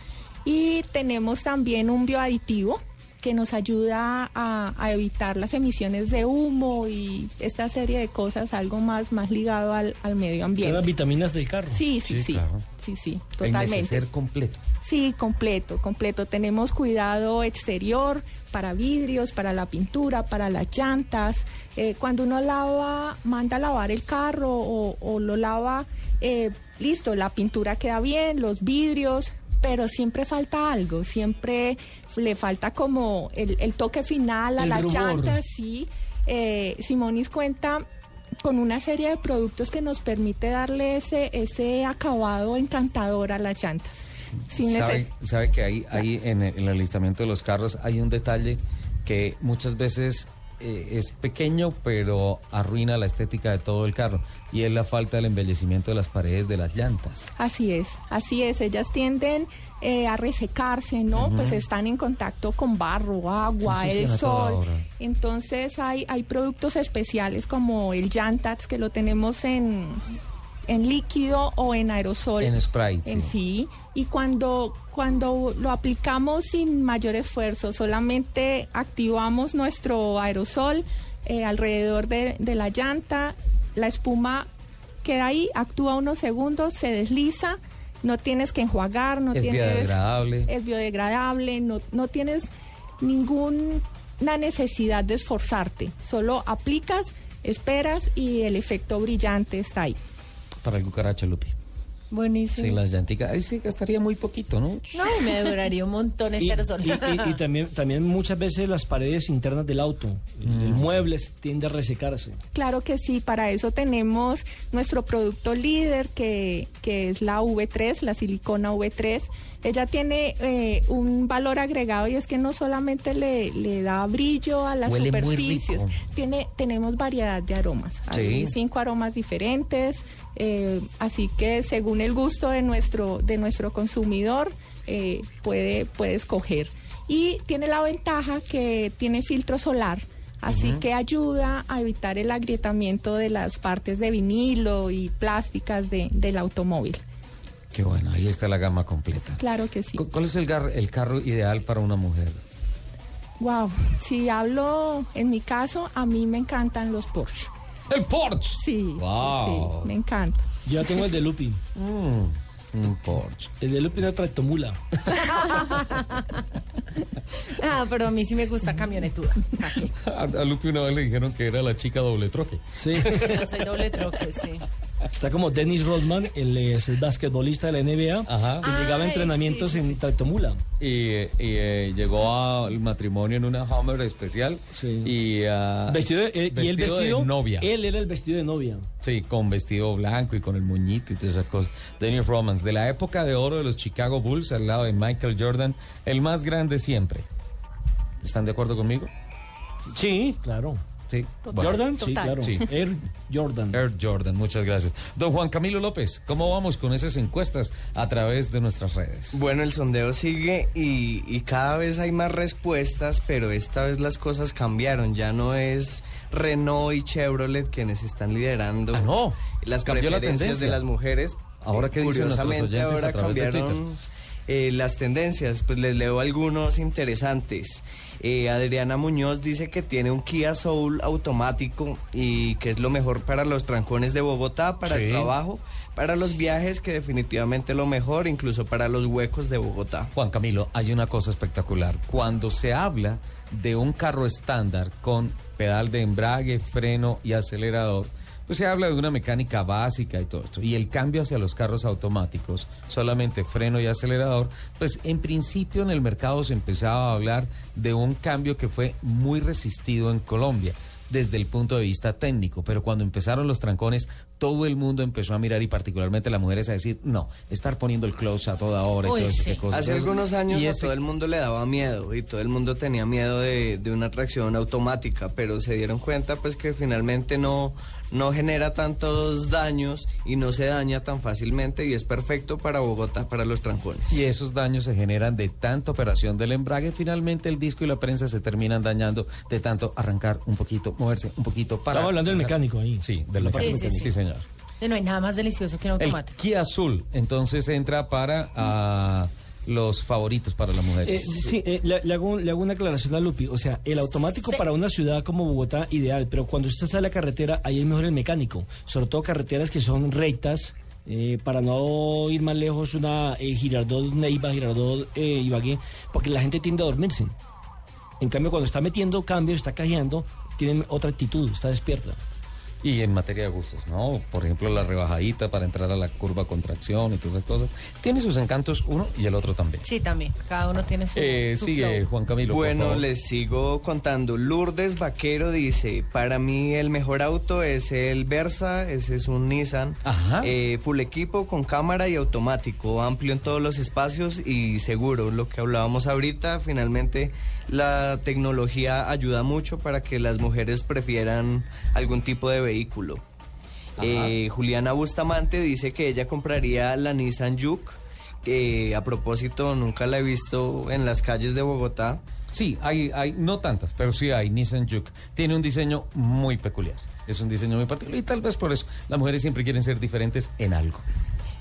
Y tenemos también un bioaditivo que nos ayuda a, a evitar las emisiones de humo y esta serie de cosas, algo más, más ligado al, al medio ambiente. las vitaminas del carro. Sí, sí, Sí, sí. claro. Sí, sí, El totalmente. neceser completo. Sí, completo, completo. Tenemos cuidado exterior para vidrios, para la pintura, para las llantas. Eh, cuando uno lava, manda a lavar el carro o, o lo lava, eh, listo, la pintura queda bien, los vidrios, pero siempre falta algo, siempre le falta como el, el toque final a El las rubor. llantas, sí. Eh, Simonis cuenta con una serie de productos que nos permite darle ese, ese acabado encantador a las llantas. Sin ¿Sabe, que ahí, ahí en, el, en el alistamiento de los carros hay un detalle que muchas veces eh, es pequeño, pero arruina la estética de todo el carro. Y es la falta del embellecimiento de las paredes de las llantas. Así es, así es. Ellas tienden eh, a resecarse, ¿no? Pues están en contacto con barro, agua, el sol. Entonces hay, hay productos especiales como el Jantax que lo tenemos en, en líquido o en aerosol. En spray, En sí. sí. Y cuando, cuando lo aplicamos sin mayor esfuerzo, solamente activamos nuestro aerosol eh, alrededor de, de la llanta, la espuma queda ahí, actúa unos segundos, se desliza no tienes que enjuagar, no Es tienes... biodegradable. Es biodegradable, no, no tienes ninguna necesidad de esforzarte. Solo aplicas, esperas y el efecto brillante está ahí. Para el cucaracha, Lupi. Buenísimo. Sí, las llanticas. Ahí sí gastaría muy poquito, ¿no? No, me duraría un montón estar sola. y- y- y también, también muchas veces las paredes internas del auto, el, el Mm. mueble tiende a resecarse. Claro que sí, para eso tenemos nuestro producto líder que, que es la V3, la silicona V3. Ella tiene eh, un valor agregado y es que no solamente le, le da brillo a las Huele muy superficies, rico. tiene, tenemos variedad de aromas. Hay Sí. cinco aromas diferentes, eh, así que según el gusto de nuestro, de nuestro consumidor eh, puede, puede escoger. Y tiene la ventaja que tiene filtro solar. Así que ayuda a evitar el agrietamiento de las partes de vinilo y plásticas de- del automóvil. Qué bueno, ahí está la gama completa. Claro que sí. ¿Cu- ¿Cuál es el, gar- el carro ideal para una mujer? Wow. Si hablo en mi caso, a mí me encantan los Porsche. ¡El Porsche! Sí. Wow. sí, me encanta. Yo tengo el de Lupi. Mm, un Porsche. El de Lupi es tractomula. Ah, pero a mí sí me gusta camionetuda. A, a Lupi una vez le dijeron que era la chica doble troque. Sí. Yo soy doble troque, sí. Está como Dennis Rodman, el, es el basquetbolista de la NBA, que llegaba a entrenamientos en tractomula. Y, eh, y, eh, llegó al matrimonio en una Hummer especial. Y, ah, Vestido de- eh, y el vestido de novia. Él era el vestido de novia. Sí, con vestido blanco y con el moñito y todas esas cosas. Dennis Romans, de la época de oro de los Chicago Bulls, al lado de Michael Jordan, el más grande siempre. ¿Están de acuerdo conmigo? Sí, claro. Sí. Jordan, sí, claro. Sí. Air Jordan. Air Jordan, muchas gracias. Don Juan Camilo López, ¿cómo vamos con esas encuestas a través de nuestras redes? Bueno, el sondeo sigue y, y cada vez hay más respuestas, pero esta vez las cosas cambiaron. Ya no es Renault y Chevrolet quienes están liderando Ah, no. las Cambió la preferencias de las mujeres. Ahora, Eh, ¿qué dicen nuestros Curiosamente, ahora cambiaron eh, las tendencias. Pues les leo algunos interesantes. Eh, Adriana Muñoz dice que tiene un Kia Soul automático y que es lo mejor para los trancones de Bogotá, para Sí. el trabajo, para los viajes, que definitivamente lo mejor, incluso para los huecos de Bogotá. Juan Camilo, hay una cosa espectacular. Cuando se habla de un carro estándar con pedal de embrague, freno y acelerador, pues se habla de una mecánica básica y todo esto. Y el cambio hacia los carros automáticos, solamente freno y acelerador, pues en principio en el mercado se empezaba a hablar de un cambio que fue muy resistido en Colombia desde el punto de vista técnico, pero cuando empezaron los trancones, todo el mundo empezó a mirar y particularmente las mujeres a decir, no, estar poniendo el close a toda hora y Uy, todo sí. cosas. Hace algunos años Y a ese- todo el mundo le daba miedo y todo el mundo tenía miedo de, de una tracción automática, pero se dieron cuenta pues que finalmente no, no genera tantos daños y no se daña tan fácilmente y es perfecto para Bogotá, para los trancones. Y esos daños se generan de tanta operación del embrague, finalmente el disco y la prensa se terminan dañando de tanto arrancar un poquito, moverse un poquito para... Estaba hablando del mecánico ahí. Sí, del Sí, mecánico. sí, sí. sí, señor. No hay nada más delicioso que un El automático. Kia Azul, entonces entra para ah, los favoritos para las Eh, mujeres. sí, eh, le, hago, le hago una aclaración a Lupi. O sea, el automático para una ciudad como Bogotá, ideal, pero cuando usted sale la carretera, ahí es mejor el mecánico. Sobre todo carreteras que son rectas, eh, para no ir más lejos, una eh, Girardot Neiva, Girardot eh, Ibagué, porque la gente tiende a dormirse. En cambio, cuando está metiendo cambios, está cajeando, tiene otra actitud, está despierta. Y en materia de gustos, ¿no? Por ejemplo, la rebajadita para entrar a la curva contracción y todas esas cosas. Tiene sus encantos uno y el otro también. Sí, también. Cada uno tiene su. Eh, su sigue flow. Juan Camilo. Bueno, les sigo contando. Lourdes Vaquero dice, para mí el mejor auto es el Versa, ese es un Nissan, eh, full equipo con cámara y automático, amplio en todos los espacios y seguro. Lo que hablábamos ahorita, finalmente la tecnología ayuda mucho para que las mujeres prefieran algún tipo de vehículo. Eh, Juliana Bustamante dice que ella compraría la Nissan Juke, que a propósito nunca la he visto en las calles de Bogotá. Sí, hay, hay, no tantas, pero sí hay Nissan Juke. Tiene un diseño muy peculiar. Es un diseño muy particular y tal vez por eso las mujeres siempre quieren ser diferentes en algo.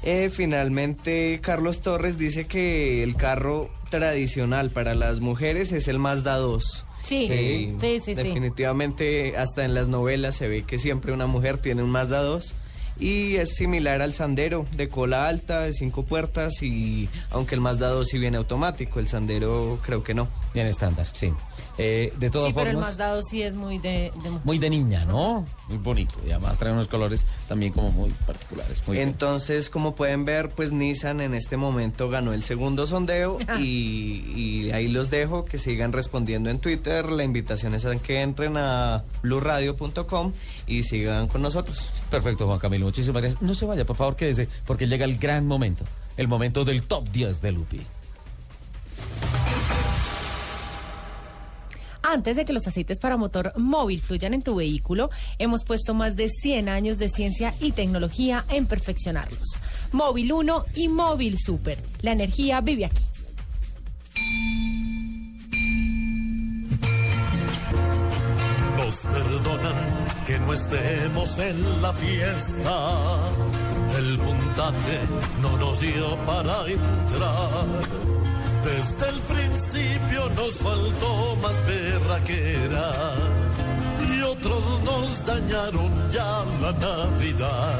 Eh, finalmente, Carlos Torres dice que el carro tradicional para las mujeres es el Mazda 2. Sí, Que sí, sí, sí. Definitivamente, hasta en las novelas se ve que siempre una mujer tiene un Mazda 2 y es similar al Sandero, de cola alta, de cinco puertas y aunque el Mazda 2 sí viene automático, el Sandero creo que no. Bien estándar, sí. Eh, de todas Sí, pero el más dado sí es muy de, de mujer. muy de niña, ¿no? Muy bonito. Y además trae unos colores también como muy particulares. Muy bien. Entonces, como pueden ver, pues Nissan en este momento ganó el segundo sondeo y, y ahí los dejo que sigan respondiendo en Twitter. La invitación es a que entren a blurradio.com y sigan con nosotros. Perfecto, Juan Camilo. Muchísimas gracias. No se vaya, por favor, quédese, porque llega el gran momento. El momento del top 10 de Lupi. Antes de que los aceites para motor móvil fluyan en tu vehículo, hemos puesto más de 100 años de ciencia y tecnología en perfeccionarlos. Móvil 1 y Móvil Super. La energía vive aquí. Nos perdonan que no estemos en la fiesta. El puntaje no nos dio para entrar. Desde el principio nos faltó más berraquera. Y otros nos dañaron ya la Navidad.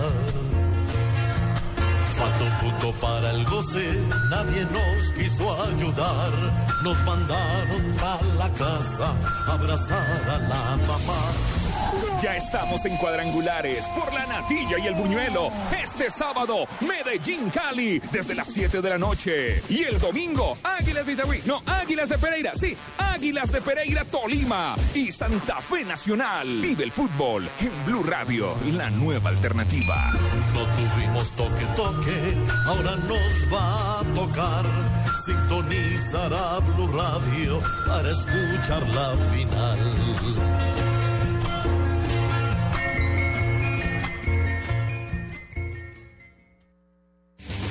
Falta un punto para el goce, nadie nos quiso ayudar. Nos mandaron a la casa abrazar a la mamá. Ya estamos en cuadrangulares por la natilla y el buñuelo. Este sábado, Medellín Cali, desde las 7 de la noche. Y el domingo, Águilas de Itagüí. No, Águilas de Pereira. Sí, Águilas de Pereira, Tolima. Y Santa Fe Nacional. Vive el fútbol en Blue Radio, la nueva alternativa. No tuvimos toque toque, ahora nos va a tocar sintonizar a Blue Radio para escuchar la final.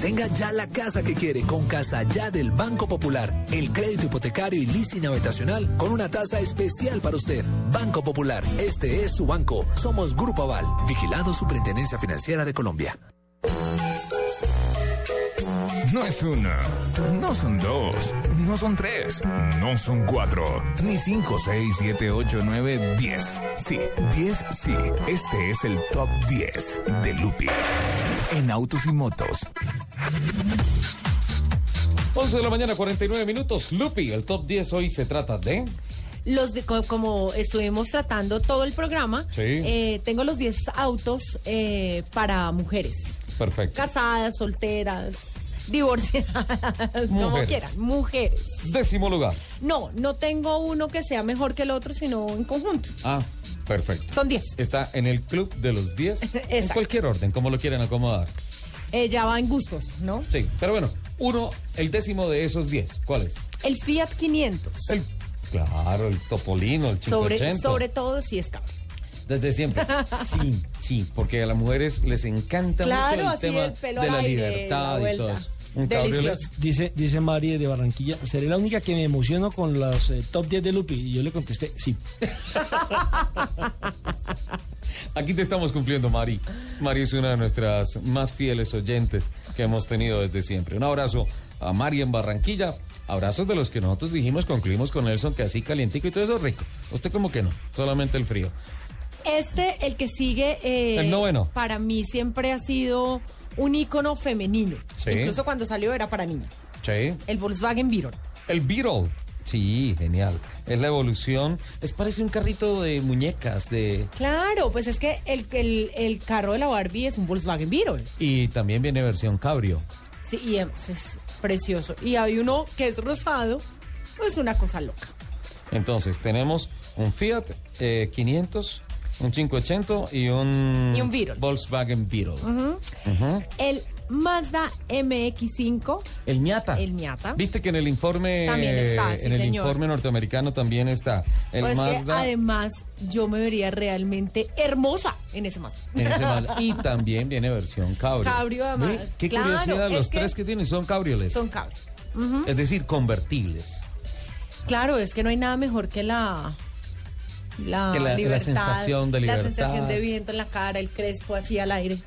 Tenga ya la casa que quiere con Casa Ya del Banco Popular. El crédito hipotecario y leasing habitacional con una tasa especial para usted. Banco Popular, este es su banco. Somos Grupo Aval, vigilado Superintendencia Financiera de Colombia. No es una, no son dos, no son tres, no son cuatro, ni cinco, seis, siete, ocho, nueve, diez. Sí, diez, sí. Este es el top 10 de Lupi en autos y motos. 11 de la mañana, 49 minutos. Lupi, el top 10 hoy se trata de... Los de- co- como estuvimos tratando todo el programa, Sí. eh, tengo los 10 autos eh, para mujeres. Perfecto. Casadas, solteras, divorciadas, como Mujeres. quieran, mujeres. Décimo lugar. No, no tengo uno que sea mejor que el otro, sino en conjunto. Ah, perfecto. Son 10. Está en el club de los 10. en Exacto. cualquier orden, como lo quieran acomodar. Eh, ya va en gustos, ¿no? Sí, pero bueno, uno, el décimo de esos 10. ¿Cuál es? El Fiat 500. El, claro, el Topolino, el sobre, 580. sobre todo si es caro. Desde siempre. Sí, sí, porque a las mujeres les encanta Claro, mucho el así tema el pelo de al la aire, libertad y todo vuelta. eso. Delicioso. cabriolet. Dice, dice Mari de Barranquilla, seré la única que me emociono con los eh, top 10 de Lupi. Y yo le contesté, sí. Aquí te estamos cumpliendo, Mari. Mari es una de nuestras más fieles oyentes que hemos tenido desde siempre. Un abrazo a Mari en Barranquilla. Abrazos de los que nosotros dijimos, concluimos con Nelson, que así calientico y todo eso es rico. Usted como que no, solamente el frío. Este, el que sigue, eh, El noveno. para mí siempre ha sido un ícono femenino. Sí. Incluso cuando salió era para niña. Sí. El Volkswagen Beetle. El Beetle. Sí, genial. Es la evolución. Es parece un carrito de muñecas de Claro, pues es que el, el, el carro de la Barbie es un Volkswagen Beetle. y también viene versión cabrio. Sí, y es, es precioso. Y hay uno que es rosado, pues una cosa loca. Entonces, tenemos un Fiat eh, 500, un 580 y un, Y un Beetle. Volkswagen Beetle. El Mazda MX5. El Miata. El Miata. Viste que en el informe También está, sí, en el señor. informe norteamericano también está el Pues que Mazda además yo me vería realmente hermosa en ese Mazda. en ese Mazda. y también viene versión cabrio. Cabrio, además. Qué Claro, curiosidad, los que tres que tienen son cabriolets. Son cabrio. Ujú. Es decir, convertibles. Claro, es que no hay nada mejor que la la, la- la libertad, sensación de La libertad. sensación de viento en la cara, el crespo así al aire.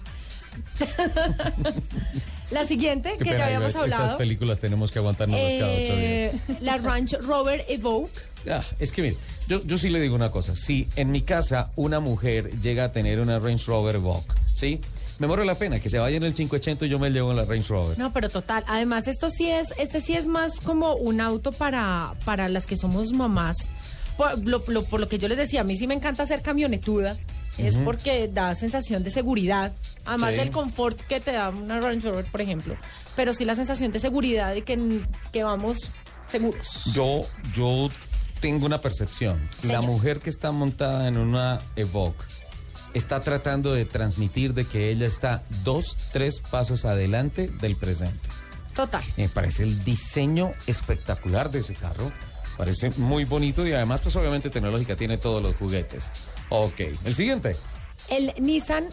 la siguiente, Qué que pena, ya habíamos Estas hablado, películas tenemos que aguantarnos cada ocho días. eh, la Range Rover Evoque. Ah, es que mire, yo, yo sí le digo una cosa. Si en mi casa una mujer llega a tener una Range Rover Evoque, ¿sí? Me muero la pena que se vaya en el 580 y yo me llevo en la Range Rover. No, pero total. Además, esto sí es, este sí es más como un auto para, para las que somos mamás. Por lo, lo- por lo que yo les decía, a mí sí me encanta ser camionetuda. Es porque da sensación de seguridad. Además Sí. del confort que te da una Range Rover, por ejemplo. Pero sí la sensación de seguridad de que, que vamos seguros. Yo, yo tengo una percepción. La Señor. mujer que está montada en una Evoque está tratando de transmitir de que ella está dos, tres pasos adelante del presente. Total. Me parece el diseño espectacular de ese carro. Parece muy bonito y además, pues obviamente tecnológica, tiene todos los juguetes. Ok, el siguiente, El Nissan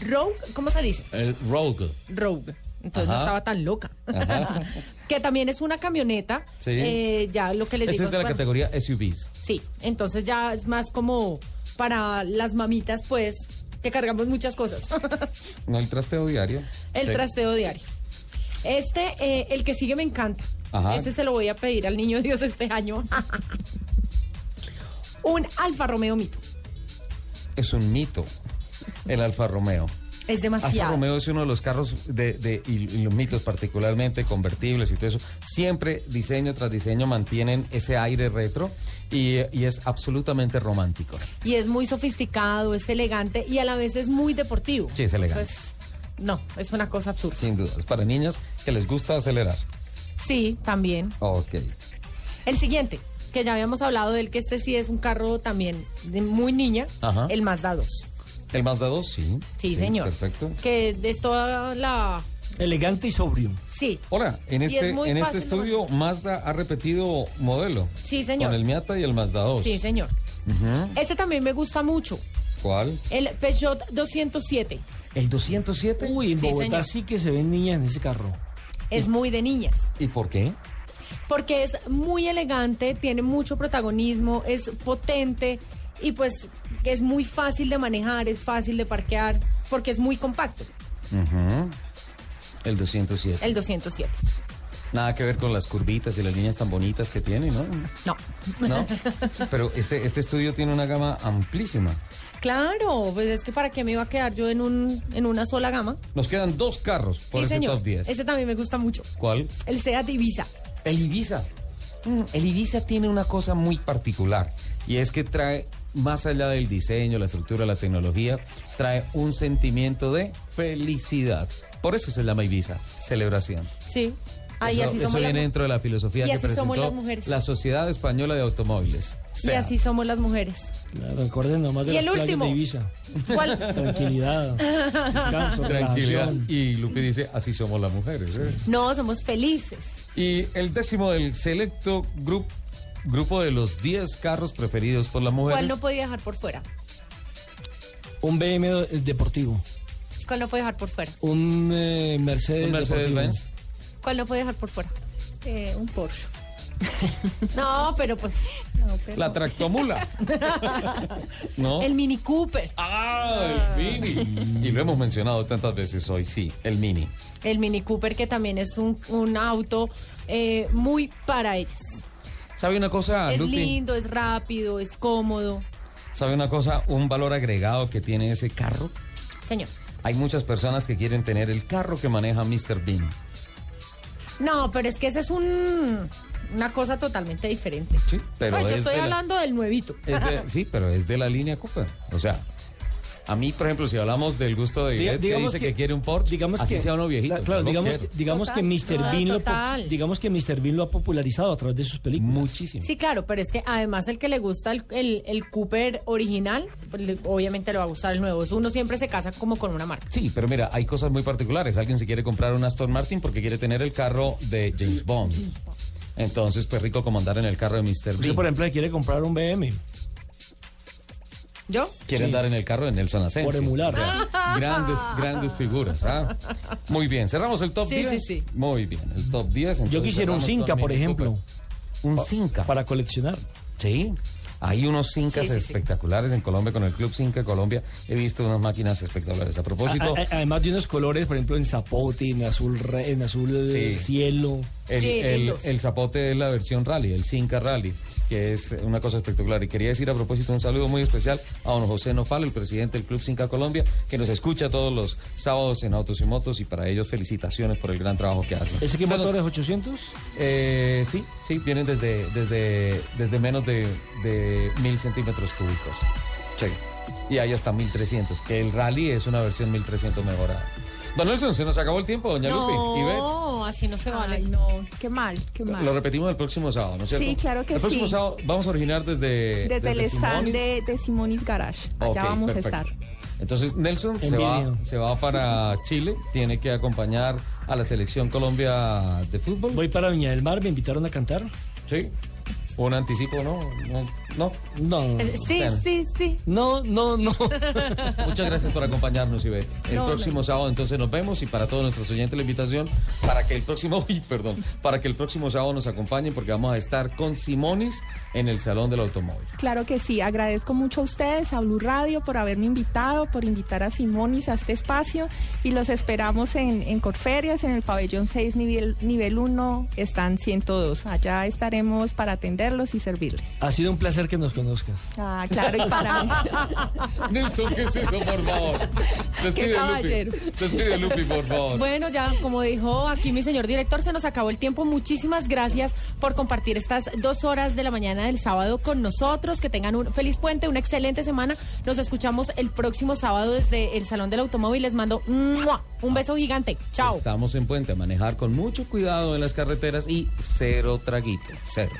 Rogue, ¿cómo se dice? el Rogue. Rogue. Entonces no estaba tan loca. Que también es una camioneta. Sí. Eh, ya lo que les Ese digo es de la categoría SUVs. Sí, entonces ya es más como para las mamitas, pues, que cargamos muchas cosas. No el trasteo diario. el Sí. trasteo diario. Este, eh, el que sigue me encanta. Ajá. Este se lo voy a pedir al niño Dios este año. Un Alfa Romeo Mito. Es un mito. El Alfa Romeo. Es Alfa demasiado. Romeo es uno de los carros de, de- y, y los mitos particularmente convertibles y todo eso. Siempre diseño tras diseño mantienen ese aire retro y, y es absolutamente romántico. Y es muy sofisticado, es elegante y a la vez es muy deportivo. Sí, es elegante. Entonces, no, es una cosa absurda. Sin duda. Es para niñas que les gusta acelerar. Sí, también. Ok. El siguiente, que ya habíamos hablado del que este sí es un carro también de muy niña, Ajá. el Mazda 2. El Mazda 2, sí. Sí, señor. Perfecto. Que es toda la... Elegante y sobrio. Sí. Hola, en es este, muy en este estudio Mazda ha repetido modelo. Sí, señor. Con el Miata y el Mazda 2. Sí, señor. Ujú. Este también me gusta mucho. ¿Cuál? El Peugeot 207. ¿El 207? Uy, en Sí, Bogotá señor. sí que se ven niñas en ese carro. Es muy de niñas. ¿Y por qué? Porque es muy elegante, tiene mucho protagonismo, es potente y pues es muy fácil de manejar, es fácil de parquear, porque es muy compacto. Ujú. El 207. El 207. Nada que ver con las curvitas y las niñas tan bonitas que tiene, ¿no? No. No. Pero este, este estudio tiene una gama amplísima. Claro, pues es que para qué me iba a quedar yo en un en una sola gama. Nos quedan dos carros por sí, ese señor. top 10. Este también me gusta mucho. ¿Cuál? El Seat Ibiza. El Ibiza. Mm, el Ibiza tiene una cosa muy particular y es que trae, más allá del diseño, la estructura, la tecnología, trae un sentimiento de felicidad. Por eso se llama Ibiza, celebración. Sí. Ahí eso así eso somos viene dentro de la filosofía y que presentó las mujeres. la Sociedad Española de Automóviles. Y SEA. así somos las mujeres. Claro, recuerden nomás de ¿Y el último? de Ibiza. ¿Cuál? Tranquilidad, descanso, Tranquilidad. relajación. Y Lupe dice, así somos las mujeres. ¿eh? No, somos felices. Y el décimo del selecto group, grupo de los 10 carros preferidos por las mujeres. ¿Cuál no podía dejar por fuera? Un BMW deportivo. ¿Cuál no puede dejar por fuera? Un eh, Mercedes, Un Mercedes. Benz. ¿Cuál no puede dejar por fuera? Eh, un Porsche. no, pero pues. no, pero- La tractomula. ¿No? El Mini Cooper. Ah, el Mini. Y lo hemos mencionado tantas veces hoy, sí, el Mini. El Mini Cooper, que también es un, un auto eh, muy para ellas. ¿Sabe una cosa, es Lupi? lindo, es rápido, es cómodo. ¿Sabe una cosa? Un valor agregado que tiene ese carro. Señor. Hay muchas personas que quieren tener el carro que maneja Mr. Bean. No, pero es que esa es un, una cosa totalmente diferente. Sí, pero No, yo es estoy de la- hablando del nuevito. es de- sí, pero es de la línea Cooper. O sea, A mí, por ejemplo, si hablamos del gusto de Ivette, que digamos dice que, que- quiere un Porsche, digamos así que- sea uno viejito. Claro, yo digamos, quiero. digamos que Mr. Bean lo, total. digamos que Mr. Bean lo ha popularizado a través de sus películas. Muchísimo. Sí, claro, pero es que además el que le gusta el, el, el Cooper original, pues, le- obviamente le va a gustar el nuevo. Uno siempre se casa como con una marca. Sí, pero mira, hay cosas muy particulares. Alguien se quiere comprar un Aston Martin porque quiere tener el carro de James Bond. Entonces, pues rico como andar en el carro de Mr. Usted, Bean. por ejemplo, quiere comprar un BM. ¿Yo? Quiere Sí. andar en el carro de Nelson Asensio. Por emular. O sea, grandes, grandes figuras. ¿ah? Muy bien, cerramos el top Sí, 10. sí, sí. Muy bien, el top 10. Yo quisiera un Cinca, por ejemplo. Cooper. Un Cinca. Para coleccionar. Sí. Hay unos Cincas Sí, sí, sí. espectaculares en Colombia con el Club Cinca Colombia. He visto unas máquinas espectaculares. A propósito, A- a- además de unos colores, por ejemplo, en zapote, en azul, re- en azul Sí. cielo. El, el, el zapote es la versión rally, el Cinca Rally, que es una cosa espectacular. Y quería decir a propósito un saludo muy especial a don José Nofal, el presidente del Club Cinca Colombia, que nos escucha todos los sábados en Autos y Motos y para ellos felicitaciones por el gran trabajo que hacen. ¿Ese qué motor es 800? Eh, sí, sí, vienen desde, desde, desde menos de, de mil centímetros cúbicos. Sí. Y hay hasta 1300, que el rally es una versión 1300 mejorada. Don Nelson, se nos acabó el tiempo, doña Lupi. Ivette. No, así no se vale. Ay, no, qué mal, qué mal. Lo repetimos el próximo sábado, ¿no es cierto? Sí, claro que El próximo sí. sábado vamos a originar desde... Desde, el stand de, de Simonis Garage. Allá vamos perfecto. a estar. Entonces Nelson se va, se va para Chile, tiene que acompañar a la selección Colombia de fútbol. Voy para Viña del Mar, me invitaron a cantar. Sí. Un anticipo, ¿no? No. No. No. Eh, Sí, sí, sí. No, no, no. Muchas gracias por acompañarnos, Ivette. El No, próximo sábado entonces nos vemos y para todos nuestros oyentes la invitación para que el próximo, uy, perdón, para que el próximo sábado nos acompañen porque vamos a estar con Simonis en el Salón del Automóvil. Claro que sí, agradezco mucho a ustedes, a Blue Radio, por haberme invitado, por invitar a Simonis a este espacio y los esperamos en, en Corferias, en el pabellón 6, nivel, nivel 1, están 102. Allá estaremos para atenderlos y servirles. Ha sido un placer que nos conozcas. Ah, claro, y para mí. Nelson, ¿qué es eso, por favor? Despide, caballero. Lupi. Despide, Lupi, por favor. Bueno, ya, como dijo aquí mi señor director, se nos acabó el tiempo. Muchísimas gracias por compartir estas dos horas de la mañana del sábado con nosotros. Que tengan un feliz puente, una excelente semana. Nos escuchamos el próximo sábado desde el Salón del Automóvil. Les mando ¡mua! un beso gigante. Chao. Estamos en puente a manejar con mucho cuidado en las carreteras y cero traguito, cero.